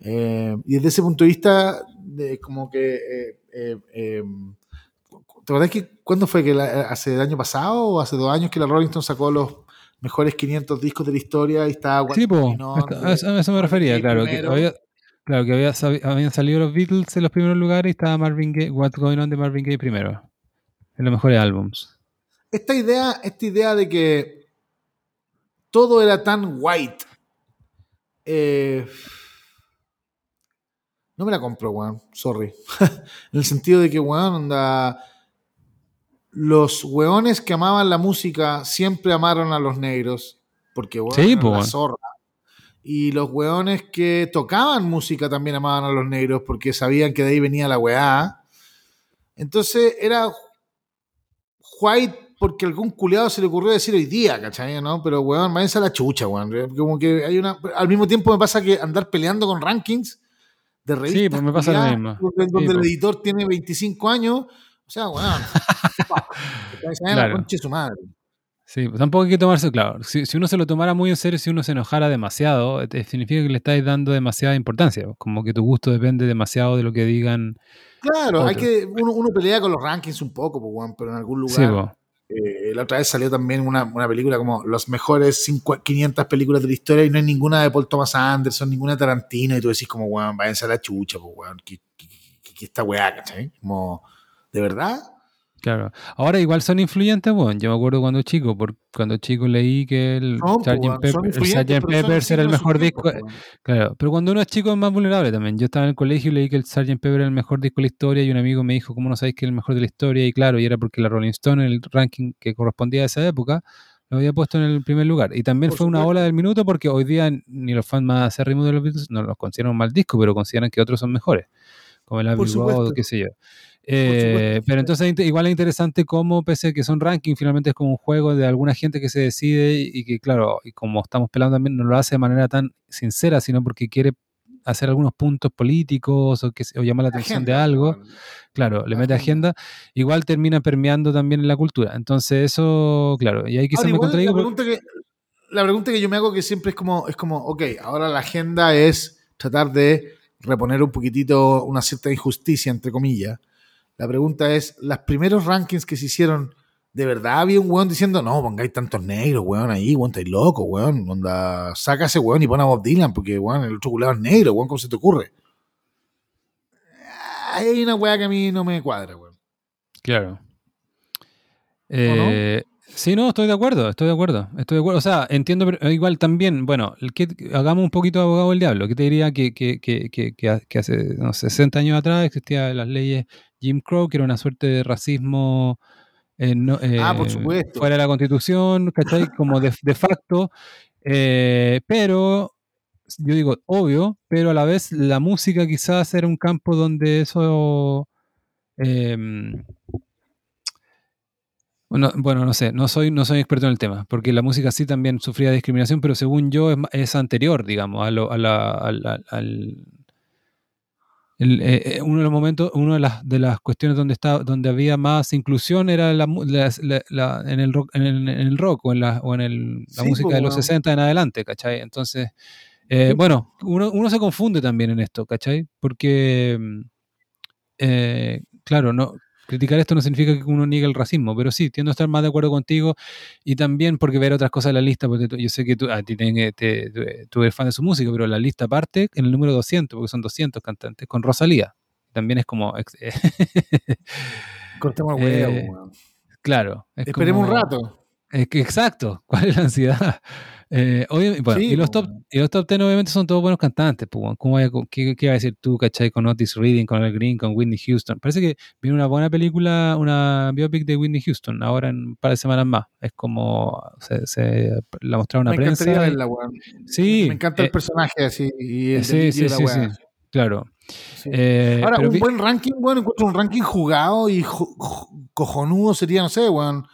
Eh, y desde ese punto de vista, de como que. eh, eh, ¿Te acordás que cuándo fue que la- hace el año pasado o hace dos años que la Rolling Stone sacó los mejores 500 discos de la historia y estaba Sí, po, a eso, a eso me refería, claro. Que primero. había, claro, que había, habían salido los Beatles en los primeros lugares y estaba Marvin Gaye, What's Going On de Marvin Gaye primero. En los mejores álbums. esta idea, esta idea de que todo era tan white. eh, no me la compro, weón. Sorry. [laughs] en el sentido de que, weón, onda. Los weones que amaban la música siempre amaron a los negros. Porque, weón, Sí, po, la weón. zorra. Y los weones que tocaban música también amaban a los negros porque sabían que de ahí venía la weá. Entonces era white porque algún culiado se le ocurrió decir hoy día, ¿cachai? ¿no? Pero, weón, váyanse a la chucha, weón. Como que hay una. Al mismo tiempo me pasa que andar peleando con rankings de revistas. Sí, pues me pasa lo mismo. Donde, el pues. editor tiene 25 años. O sea, weón. [laughs] [laughs] claro. la concha de su madre. Sí, pues tampoco hay que tomarse, claro, si, uno se lo tomara muy en serio, si uno se enojara demasiado, eh, significa que le estáis dando demasiada importancia, como que tu gusto depende demasiado de lo que digan. Claro, hay que, uno, uno, pelea con los rankings un poco, pues, pero en algún lugar. Eh, la otra vez salió también una, una, película como los mejores 500 películas de la historia y no hay ninguna de Paul Thomas Anderson, ninguna de Tarantino, y tú decís como, weón, váyanse a la chucha, pues, weón, ¿qué, qué, qué, esta weá, ¿cachai? Como, ¿de verdad? Claro. Ahora igual son influyentes, bueno. Yo me acuerdo cuando chico, por, cuando chico leí que el Sgt. Pepper, era el mejor disco. Claro, pero cuando uno es chico es más vulnerable también. Yo estaba en el colegio y leí que el Sgt. Pepper era el mejor disco de la historia y un amigo me dijo, ¿cómo no sabéis que es el mejor de la historia? Y claro, y era porque la Rolling Stone, el ranking que correspondía a esa época, lo había puesto en el primer lugar. Y también fue una ola del minuto porque hoy día ni los fans más acérrimos de los Beatles no los consideran un mal disco, pero consideran que otros son mejores, como el Abbey Road, qué sé yo. Eh, pero entonces igual es interesante cómo, pese a que son rankings, finalmente es como un juego de alguna gente que se decide y que, claro, y como estamos pelando también, no lo hace de manera tan sincera, sino porque quiere hacer algunos puntos políticos o, que, o llamar la atención de algo. Claro, le mete agenda. Igual termina permeando también en la cultura. Entonces eso, claro, y ahí quizás me contradigo. La pregunta, que, la pregunta que yo me hago que siempre es como, es como, ok, ahora la agenda es tratar de reponer un poquitito una cierta injusticia, entre comillas la pregunta es, ¿las primeros rankings que se hicieron, de verdad había un weón diciendo, no, pongáis tantos negros, weón, ahí, weón, estáis loco, weón, onda, saca ese weón y pon a Bob Dylan, porque, weón, el otro culado es negro, weón, ¿cómo se te ocurre? Hay una weá que a mí no me cuadra, weón. Claro. Eh, Sí, no, estoy de acuerdo, estoy de acuerdo, estoy de acuerdo. O sea, entiendo, pero igual también, bueno, que, hagamos un poquito de abogado del diablo. ¿Qué te diría que, que, que, que hace no, 60 años atrás existían las leyes Jim Crow, que era una suerte de racismo eh, ah, por eh, supuesto. fuera de la constitución, ¿cachai? Como de, de facto. Eh, pero, yo digo, obvio, pero a la vez la música quizás era un campo donde eso... Em, bueno, no sé, no soy, no soy experto en el tema, porque la música sí también sufría discriminación, pero según yo es, anterior, digamos, a, lo, a la, al... El, eh, eh, uno de los momentos, una de las, de las cuestiones donde, está, donde había más inclusión era la, en, el rock, en, el, rock o en la, o en el, la música de los 60 en adelante, ¿cachai? Entonces, eh, bueno, uno, uno, se confunde también en esto, ¿cachai? Porque, mm, claro, no, criticar esto no significa que uno niegue el racismo, pero sí, tiendo a estar más de acuerdo contigo y también porque ver otras cosas en la lista, porque yo sé que tú, a ti tú eres fan de su música, pero la lista parte en el número 200, porque son 200 cantantes, con Rosalía. También es como... [laughs] Cortemos eh, Claro. Esperemos un rato. Es que, exacto. ¿Cuál es la ansiedad? Eh, y, los top, y los top 10 obviamente son todos buenos cantantes. Pues, ¿cómo qué, qué, va a decir tú, cachai? Con Otis Reading, con El Green, con Whitney Houston. Parece que viene una buena película, una biopic de Whitney Houston, ahora en un par de semanas más. Es como se, la mostraron a Me prensa. Verla, sí. Me encanta el eh, personaje así. Y el sí, sí, sí, sí, claro. Eh, ahora, un buen ranking, bueno, encuentro un ranking jugado y cojonudo sería, no sé, weón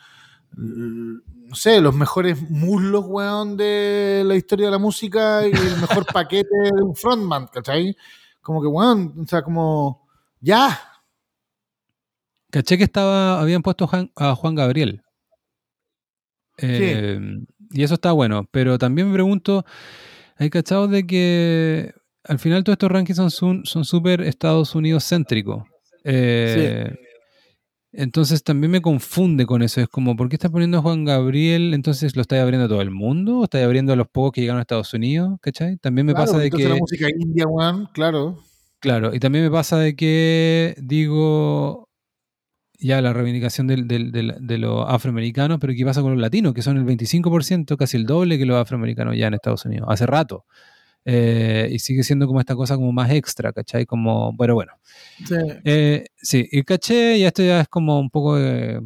no sé, los mejores muslos, weón, de la historia de la música y el mejor [laughs] paquete de un frontman, ¿cachai? Como que, weón, o sea, como, ya. Caché que estaba, habían puesto a Juan Gabriel. Eh, y eso está bueno, pero también me pregunto, ¿hay cachado de que al final todos estos rankings son súper Estados Unidos céntricos? Eh, sí. Entonces también me confunde con eso. Es como, ¿por qué estás poniendo a Juan Gabriel? Entonces lo estáis abriendo a todo el mundo, o estáis abriendo a los pocos que llegaron a Estados Unidos, ¿cachai? También me pasa de que. la música india, Juan, claro. Claro, y también me pasa de que digo ya la reivindicación de, de los afroamericanos, pero ¿qué pasa con los latinos? Que son el 25%, casi el doble que los afroamericanos ya en Estados Unidos, hace rato. Eh, y sigue siendo como esta cosa como más extra, ¿cachai? Como, bueno, bueno. Sí. Eh, sí, y caché, y esto ya es como un poco de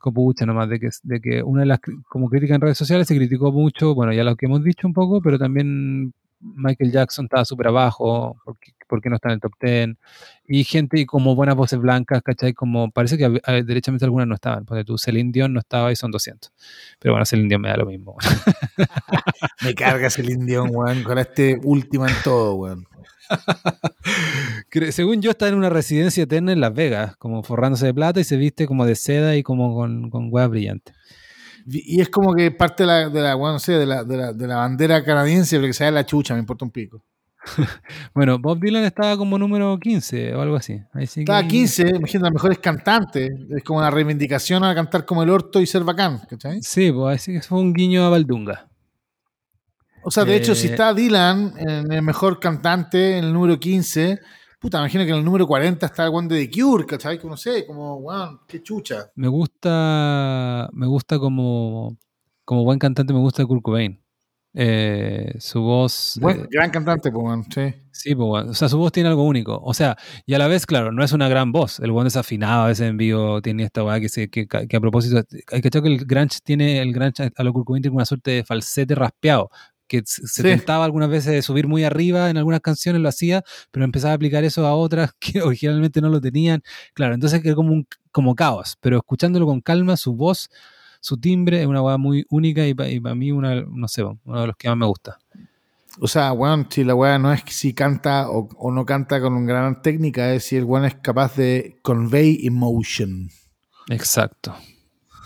copucha nomás, de que, de que una de las, como críticas en redes sociales se criticó mucho, bueno, ya lo que hemos dicho un poco, pero también Michael Jackson estaba súper abajo, porque por qué no está en el top 10. Y gente como buenas voces blancas, ¿cachai? Como parece que derechamente algunas no estaban. Porque tú, Celine Dion no estaba y son 200. Pero bueno, Celine Dion me da lo mismo. [laughs] me carga Celine Dion, weón, con este último en todo, weón. [laughs] Según yo, está en una residencia eterna en Las Vegas, como forrándose de plata y se viste como de seda y como con, con hueá brillante. Y es como que parte de la, de la, bueno, no sé, de la, de, la, de la bandera canadiense, porque se la chucha, me importa un pico. [laughs] bueno, Bob Dylan estaba como número 15 o algo así. estaba 15, imagínate, las mejores cantantes. Es como una reivindicación a cantar como el orto y ser bacán, ¿cachai? Sí, pues así que fue un guiño a Valdunga. O sea, de hecho, si eh, está Dylan en el mejor cantante, en el número 15, puta, imagino que en el número 40 está el de The Cure, ¿cachai? Que no sé, como, weón, qué chucha. Me gusta, me gusta como, como buen cantante, me gusta Kurt Cobain. Eh, su voz. Bueno, eh, gran cantante, pues, sí. Sí, pues, o sea, su voz tiene algo único. O sea, y a la vez, claro, no es una gran voz. El buen desafinado, a veces en vivo tiene esta weá que, se, que, que, a propósito. Hay que que el Grunge tiene, el Grunge a lo Kurt Cobain tiene una suerte de falsete raspeado que se tentaba algunas veces de subir muy arriba en algunas canciones, lo hacía, pero empezaba a aplicar eso a otras [laughs] que originalmente no lo tenían. Claro, entonces es como un como caos, pero escuchándolo con calma, su voz, su timbre es una weá muy única y para mí una, no sé, uno de los que más me gusta. O sea, bueno, si la weá no es si canta o, no canta con una gran técnica, es si el weón es capaz de convey emotion. Exacto.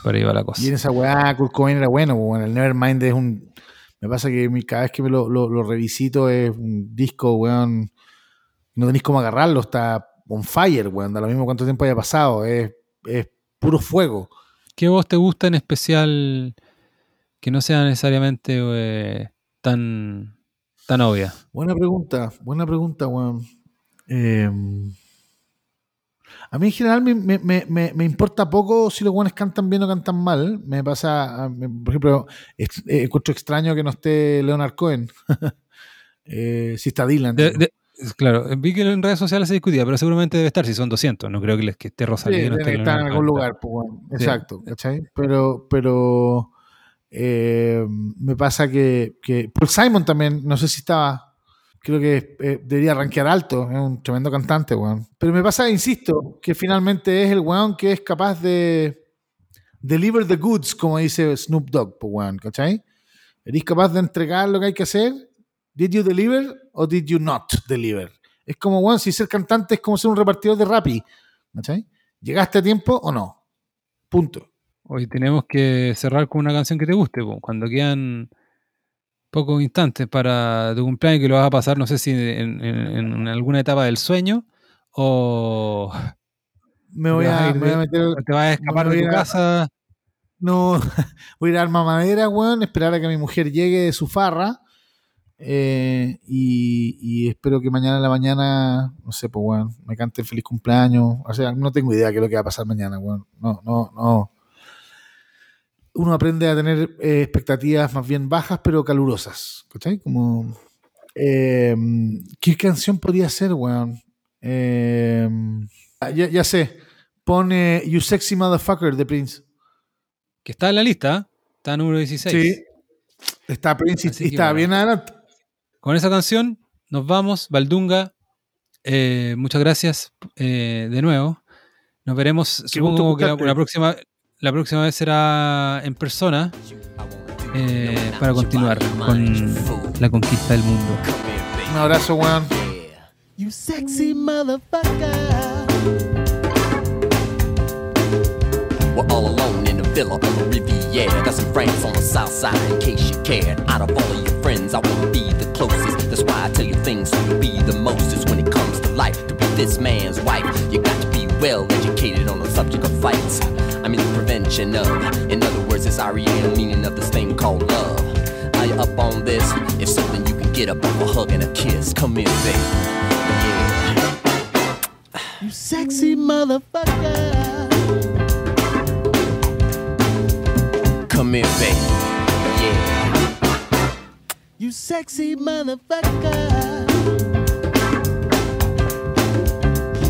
Por ahí va la cosa. Y en esa weá, Kurt Cobain era bueno, bueno, el Nevermind es un me pasa que cada vez que me lo, revisito es un disco, weón. No tenéis cómo agarrarlo, está on fire, weón. Da lo mismo cuánto tiempo haya pasado. Es, puro fuego. ¿Qué voz te gusta en especial que no sea necesariamente eh, tan, tan obvia? Buena pregunta, buena pregunta, weón. Eh, a mí en general me, importa poco si los buenos cantan bien o cantan mal. Me pasa, por ejemplo, eh, encuentro extraño que no esté Leonard Cohen. [laughs] Eh, si está Dylan. Claro, vi que en redes sociales se discutía, pero seguramente debe estar si son 200. No creo que, les, que esté Rosalía. no esté en algún lugar. Pues, exacto, ¿cachai? Pero, pero eh, me pasa que, que Paul Simon también, no sé si estaba creo que eh, debería rankear alto, es un tremendo cantante, weón. Pero me pasa, insisto, que finalmente es el weón que es capaz de deliver the goods, como dice Snoop Dogg, pues, weón, ¿cachai? ¿Eres capaz de entregar lo que hay que hacer? ¿Did you deliver o did you not deliver? Es como, weón, si ser cantante es como ser un repartidor de Rappi, ¿cachai? ¿Llegaste a tiempo o no? Punto. Hoy tenemos que cerrar con una canción que te guste, cuando quedan pocos instantes para tu cumpleaños que lo vas a pasar, no sé si en, alguna etapa del sueño o me voy, a, meter, te vas a escapar de tu casa. No, [laughs] voy a ir a Alma Madera, weón, esperar a que mi mujer llegue de su farra. Eh, y, espero que mañana en la mañana, no sé, pues, weón, me cante el feliz cumpleaños. O sea, no tengo idea de qué es lo que va a pasar mañana, weón. No, no, no uno aprende a tener eh, expectativas más bien bajas, pero calurosas. ¿Cachai? Como. Eh, ¿Qué canción podría ser, weón? Eh, ya, sé. Pone You Sexy Motherfucker de Prince. Que está en la lista. Está número 16. Sí. Está Prince y está bien adelante. Con esa canción nos vamos. Valdunga. muchas gracias de nuevo. Nos veremos, supongo que la próxima, la próxima vez será en persona eh, para continuar con la conquista del mundo. Un abrazo, weón. You sexy motherfucker. We're all alone in a villa on the Riviera. Yeah, got some friends on the south side in case you cared. Out of all of your friends, I wanna be the closest. That's why I tell you things so you'll be the mostest when it comes to life. To be this man's wife, you got to be well educated on the subject of fights. I mean the prevention of. In other words, it's REM meaning of this thing called love. Are you up on this? If something you can get up a hug and a kiss. Come in, baby. Yeah. You sexy motherfucker. Come in, baby. Yeah. You sexy motherfucker.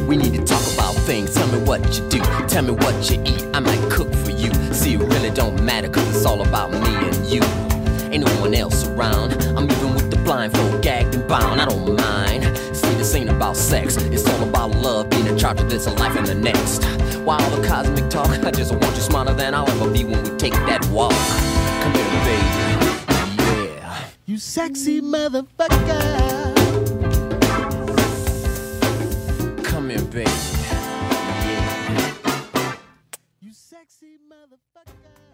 We need to talk about things. Tell me what you do. Tell me what you eat. I might cook for you. See, it really don't matter, cause it's all about me and you. Ain't no one else around. I'm even with the blindfold, gagged and bound. I don't mind. See, This ain't about sex, it's all about love, being in charge of this life and the next. While the cosmic talk, I just want you smarter than I'll ever be when we take that walk. Come here, baby. Yeah. You sexy motherfucker. Come here, baby. Yeah. You sexy motherfucker.